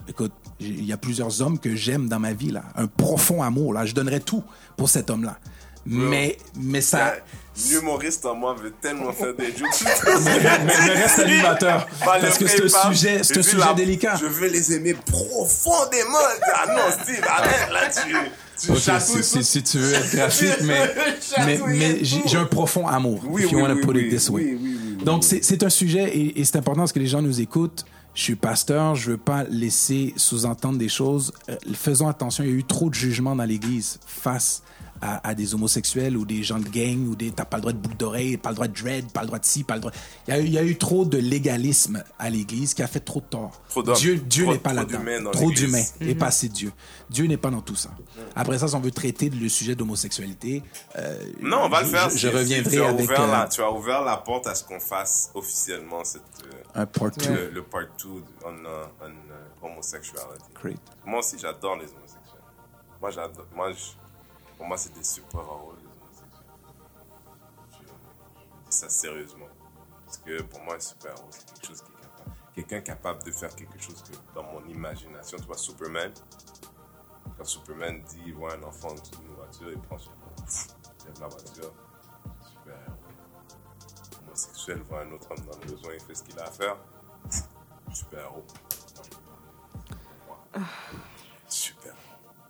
[SPEAKER 3] Écoute, il y a plusieurs hommes que j'aime dans ma vie, là. Un profond amour, là. Je donnerais tout pour cet homme-là. Mais, mais ça.
[SPEAKER 1] L'humoriste en moi veut tellement faire des jokes.
[SPEAKER 3] mais, mais le reste animateur.
[SPEAKER 1] Bah, le
[SPEAKER 3] Parce que c'est un sujet, c'est sujet
[SPEAKER 1] la-
[SPEAKER 3] délicat.
[SPEAKER 1] Je veux les aimer profondément. Ah non, Steve, arrête là,
[SPEAKER 3] si, tu veux être graphique, mais, mais, mais j'ai un profond amour.
[SPEAKER 1] Oui,
[SPEAKER 3] if you
[SPEAKER 1] oui,
[SPEAKER 3] put it this way. Donc, c'est c'est un sujet et, et c'est important parce que les gens nous écoutent. Je suis pasteur, je veux pas laisser sous-entendre des choses. Euh, faisons attention, il y a eu trop de jugements dans l'Église face à, à des homosexuels ou des gens de gang ou des t'as pas le droit de boucle d'oreille, pas le droit de dread, pas le droit de ci, pas le droit. Il y a, eu- il y a eu trop de légalisme à l'Église qui a fait trop de tort.
[SPEAKER 1] Trop d'hommes.
[SPEAKER 3] Dieu, Dieu
[SPEAKER 1] Trop-
[SPEAKER 3] n'est pas
[SPEAKER 1] trop
[SPEAKER 3] là-dedans.
[SPEAKER 1] d'humains
[SPEAKER 3] Trop d'humains et pas assez Dieu. Dieu n'est pas dans tout ça. Après ça, si on veut traiter le sujet d'homosexualité, euh,
[SPEAKER 1] Non, on va le faire.
[SPEAKER 3] Je, reviendrai
[SPEAKER 1] tu as
[SPEAKER 3] avec
[SPEAKER 1] Ouvert
[SPEAKER 3] euh,
[SPEAKER 1] la, tu as ouvert la porte à ce qu'on fasse officiellement cette, euh,
[SPEAKER 3] un part two.
[SPEAKER 1] le, le part 2 on.
[SPEAKER 3] Great.
[SPEAKER 1] Moi aussi, j'adore les homosexuels. Moi, j'adore. Moi, je- pour moi, c'est des super-héros, les homosexuels. Je, je dis ça sérieusement. Parce que pour moi, un super-héros, c'est quelque chose qui est capable. Quelqu'un capable de faire quelque chose que, dans mon imagination, tu vois, Superman. Quand Superman dit, il voit un enfant en dessous d'une voiture, il prend son il lève la voiture. Super-héros. Homosexuel voit un autre homme dans le besoin, il fait ce qu'il a à faire. Super.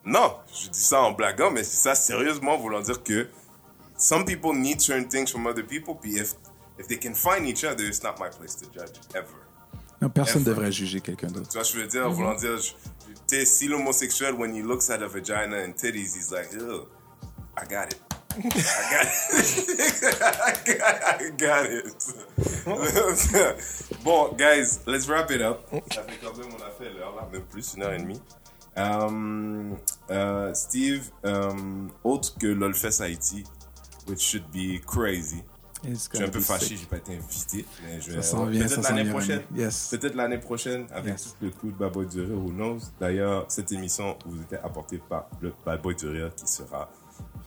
[SPEAKER 1] Non, je dis ça en blaguant, mais c'est ça sérieusement voulant dire que some people need certain things from other people, puis if, if they can find each other, it's not my place to judge, ever.
[SPEAKER 3] Non, personne ne devrait juger quelqu'un d'autre.
[SPEAKER 1] Tu vois, je veux dire, voulant dire, je- tu sais, si l'homosexuel, when he looks at a vagina and titties, he's like, Ugh, I got it. I got it. I got it. bon, guys, let's wrap it up. Ça fait quand même, on a fait l'heure là, même plus, une heure et demie. Um, uh, Steve, um, autre que l'Olfest Haïti, which should be crazy. Je suis un
[SPEAKER 3] gonna
[SPEAKER 1] peu fâché, j'ai pas été invité. Mais je
[SPEAKER 3] ça
[SPEAKER 1] Peut-être l'année prochaine.
[SPEAKER 3] Yes.
[SPEAKER 1] Peut-être l'année prochaine avec
[SPEAKER 3] Yes.
[SPEAKER 1] le coup de Bad Boy du Rire, who knows. D'ailleurs, cette émission vous était apportée par le Bad Boy du Rire qui sera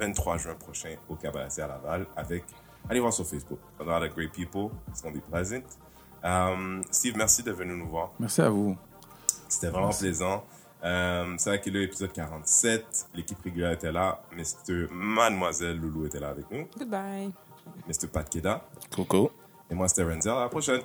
[SPEAKER 1] 23 juin prochain au Cabaret à Laval avec, allez voir sur Facebook. A lot of great people. It's going to be pleasant. Um, Steve, merci d'être venu nous voir.
[SPEAKER 3] Merci à vous.
[SPEAKER 1] C'était vraiment plaisant. Euh, c'est vrai que l'épisode 47, l'équipe régulière était là. Mr. Mademoiselle Loulou était là avec nous.
[SPEAKER 4] Goodbye.
[SPEAKER 1] Mr. Pat Keda.
[SPEAKER 2] Coco.
[SPEAKER 1] Et moi, c'était Renzel. À la prochaine.